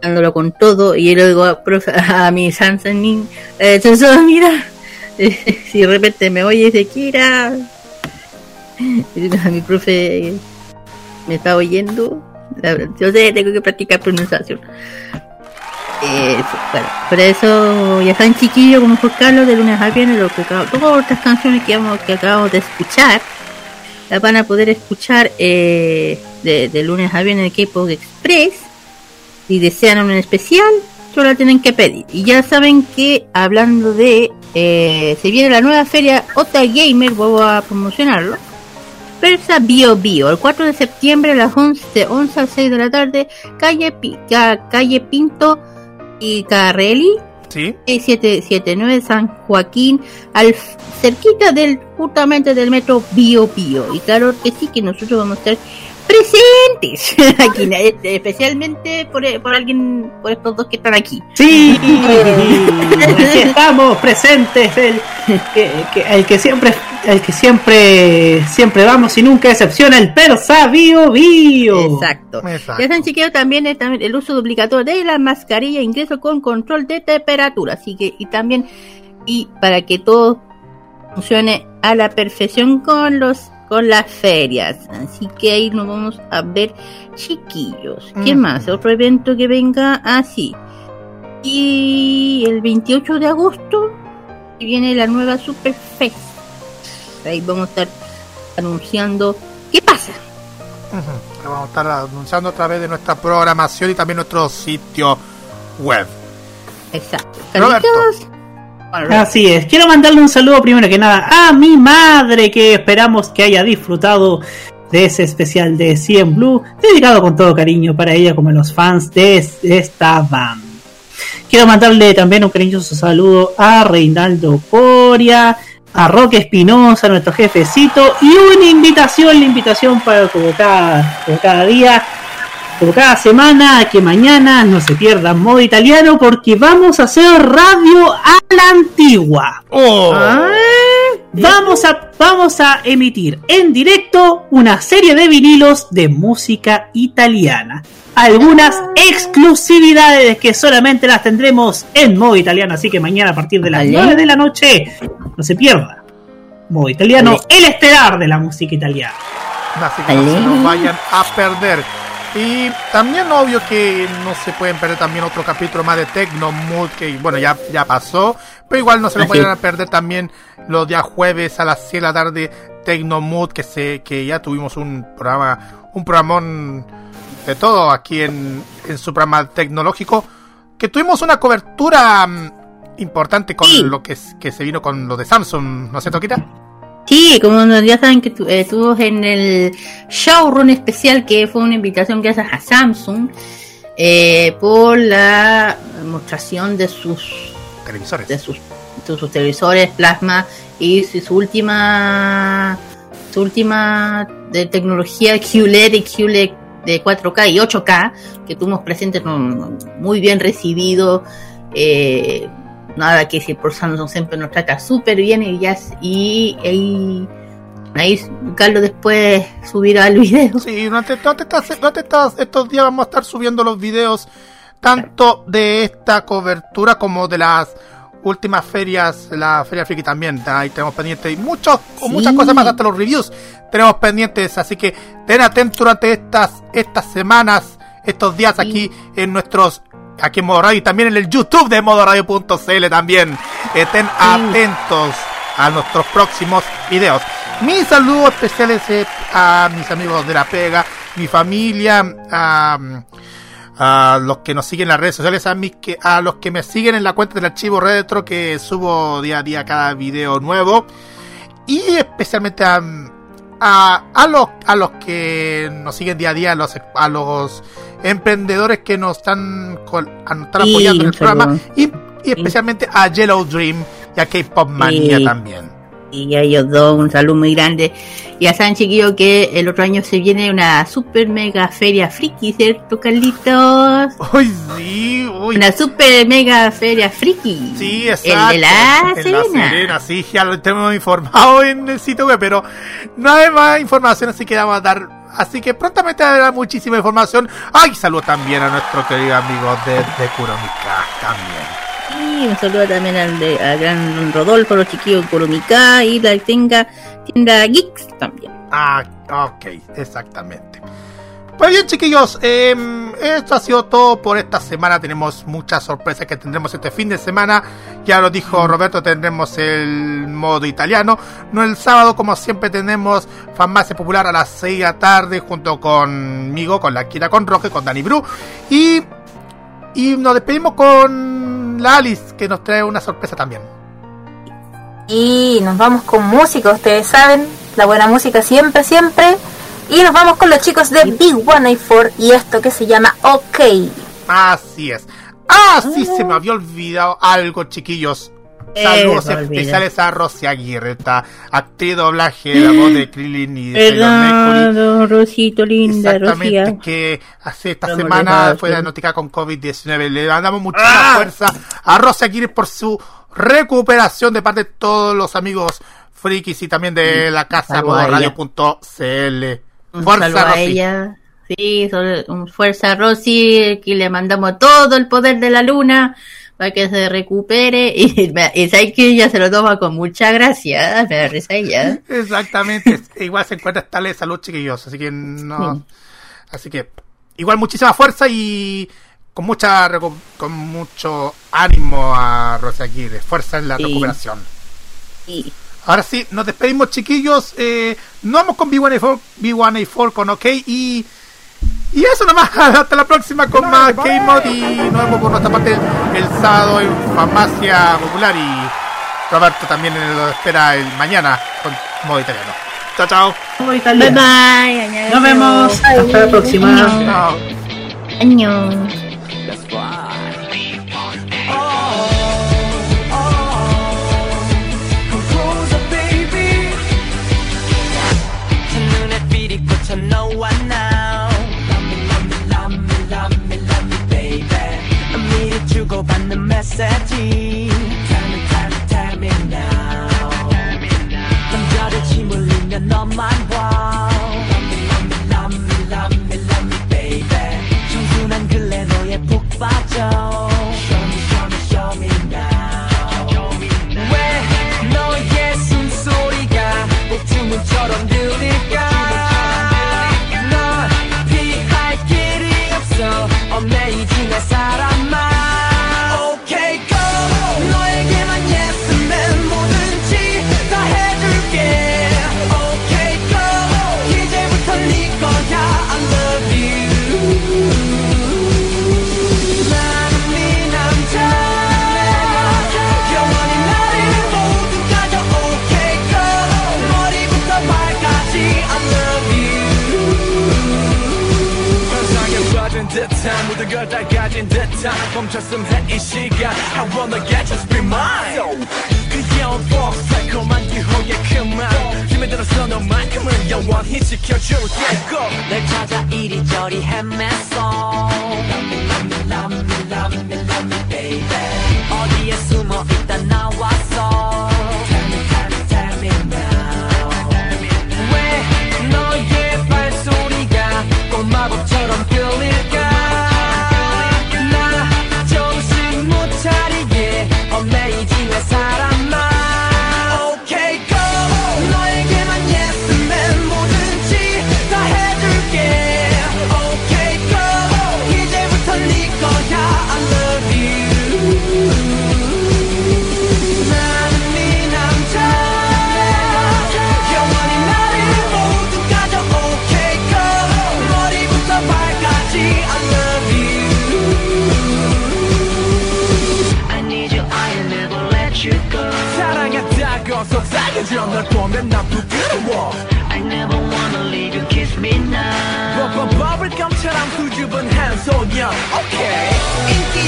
dándolo con todo y yo le digo a, profe- a mi Sansanin eh, Sansa, mira si de repente me oye y dice Kira y a mi profe me está oyendo. Yo sé tengo que practicar pronunciación. Eh, bueno, por eso ya saben chiquillos como fue Carlos de lunes a viernes lo que todas estas canciones que, vamos, que acabamos de escuchar las van a poder escuchar eh, de, lunes a viernes en K-Pop Express si desean un especial, solo la tienen que pedir. Y ya saben que hablando de. eh, se viene la nueva feria Ota Gamer, voy a promocionarlo. Persa Bio Bio, el 4 de septiembre a las 11, de 11 a 6 de la tarde, calle, calle Pinto y Carrelli. Sí. 779 San Joaquín, al cerquita del justamente del metro Bio Bio. Y claro que sí, que nosotros vamos a estar presentes aquí, eh, especialmente por, eh, por alguien, por estos dos que están aquí. Sí, aquí estamos presentes, el que, que- el que siempre, el que siempre, siempre vamos y nunca decepciona, el Persa Bio Bio. Exacto. Ya chiquillos, también es también el uso obligatorio de la mascarilla, ingreso con control de temperatura. Así que, y también, y para que todo funcione a la perfección con los con las ferias. Así que ahí nos vamos a ver, chiquillos. ¿Qué Ujú. más? Otro evento que venga así. Y el 28 de agosto viene la nueva Superfest. Ahí vamos a estar anunciando qué pasa. Lo vamos a estar anunciando a través de nuestra programación y también nuestro sitio web. Exacto. Roberto. Así es, quiero mandarle un saludo primero que nada a mi madre que esperamos que haya disfrutado de ese especial de 100 Blue, dedicado con todo cariño para ella como los fans de esta banda. Quiero mandarle también un cariñoso saludo a Reinaldo Coria, a Roque Espinosa, nuestro jefecito, y una invitación, la invitación para como cada, como cada día, como cada semana, que mañana no se pierdan modo italiano porque vamos a hacer radio a la antigua. Vamos a, vamos a emitir en directo una serie de vinilos de música italiana. Algunas exclusividades que solamente las tendremos en modo italiano, así que mañana a partir de las Vale. 9 de la noche no se pierda. Modo italiano, el estelar de la música italiana. Así que no se nos vayan a perder. Y también obvio que no se pueden perder también otro capítulo más de Tecno Mood que bueno ya, ya pasó, pero igual no se lo a perder también los días jueves a las 6 de la tarde Tecno Mood que se que ya tuvimos un programa un programón de todo aquí en, en su programa tecnológico que tuvimos una cobertura mm, importante con lo que, que se vino con lo de Samsung, ¿no es cierto? Sí, como ya saben que tu- eh, estuvo en el showroom especial que fue una invitación gracias a Samsung eh, por la demostración de sus Televisores. de sus, de sus televisores plasma y su, última su última de tecnología QLED y QLED de 4K y 8K que tuvimos presente con- muy bien recibido eh, nada que decir por Samsung siempre nos trata súper bien y ya y, y ahí Carlos después subirá el video. Sí, durante, durante estas- durante estas- estos días vamos a estar subiendo los videos tanto de esta cobertura como de las últimas ferias, la Feria Friki también, ahí tenemos pendientes y muchos, muchas cosas más, hasta los reviews tenemos pendientes, así que ten atentos durante estas, estas semanas, estos días aquí en nuestros, aquí en Modo Radio y también en el YouTube de modoradio.cl también, estén atentos a nuestros próximos videos. Mis saludos especiales eh, a mis amigos de la pega, mi familia, a, a los que nos siguen en las redes sociales, a, mis que, a los que me siguen en la cuenta del archivo retro que subo día a día cada video nuevo. Y especialmente a, a, a los, a los que nos siguen día a día, a los, a los emprendedores que nos están, nos están Sí, apoyando en el programa y, y especialmente a Yellow Dream y a K-Pop Mania Sí. también. Y a ellos dos un saludo muy grande. Ya saben, chiquillos, que el otro año se viene una super mega feria friki, ¿cierto, Carlitos? Uy, sí, uy. Una super mega feria friki. Sí, El exacto. de la En Serena. Serena, sí, ya lo tenemos informado en el sitio web, pero no hay más información, así que vamos a dar. Así que prontamente habrá muchísima información. Ay, saludo también a nuestro querido amigo de, de Kuromika también. Y un saludo también al, de, al gran Rodolfo, los chiquillos de Colomica y la tenga tienda Geeks también. Ah, ok, exactamente. Pues bien, chiquillos, em, esto ha sido todo por esta semana. Tenemos muchas sorpresas que tendremos este fin de semana. Ya lo dijo Roberto, tendremos el modo italiano. No el sábado, como siempre, tenemos Farmacia Popular a las 6 de la tarde junto conmigo, con la Kira con Roque, con Dani Bru. Y, y nos despedimos con la Alice, que nos trae una sorpresa también. Y nos vamos con música, ustedes saben, la buena música siempre, siempre. Y nos vamos con los chicos de Big One A4 y esto que se llama OK. Así es. Ah, sí, se me había olvidado algo, chiquillos. Saludos Eh, especiales a Rosy Aguirre, esta actriz de doblaje, la voz de Krillin y de. Perdón, Rosito linda, Exactamente, que hace esta semana fue diagnosticada con COVID-19. Le mandamos muchísima fuerza a Rosy Aguirre por su recuperación de parte de todos los amigos frikis y también de la casa. Un Fuerza, Rosy. ella. Sí, un fuerza Rosy, que le mandamos todo el poder de la luna para que se recupere. Y, y sabes que ella se lo toma con mucha gracia, me da risa ella. Exactamente. igual se encuentra estable de salud, chiquillos. Así que no. Sí. Así que igual muchísima fuerza y con mucha con mucho ánimo a Rosa Aguirre. Fuerza en la Sí. recuperación. Y Ahora sí, nos despedimos, chiquillos. Eh, nos vamos con B1A4, B1A4 con OK y. Y eso nomás, hasta la próxima con más K-Mod y nos vemos por nuestra parte el sábado en Farmacia Popular y Roberto también lo espera el mañana con modo italiano. Chao, chao. bye bye. Nos vemos. Hasta la próxima. Chao. Año. 주고받는 메시지 Tell me, tell me, tell me now 남자를 침 흘리며 너만 듯한 모든 걸 다 가진 듯한 멈췄음 해 이 시간. I wanna get just be mine. 귀여운 복 달콤한 유혹의 그만. 힘에 들어서 너만큼은 영원히 지켜줄게고 널 찾아 이리저리 헤맸어 Love me, love me, love me, baby 어디에 숨어 있다 나 속삭여줘 널 보면 난 부끄러워 I never wanna leave you, kiss me now 버버 버블감처럼 수줍은 한 소녀 Okay 인기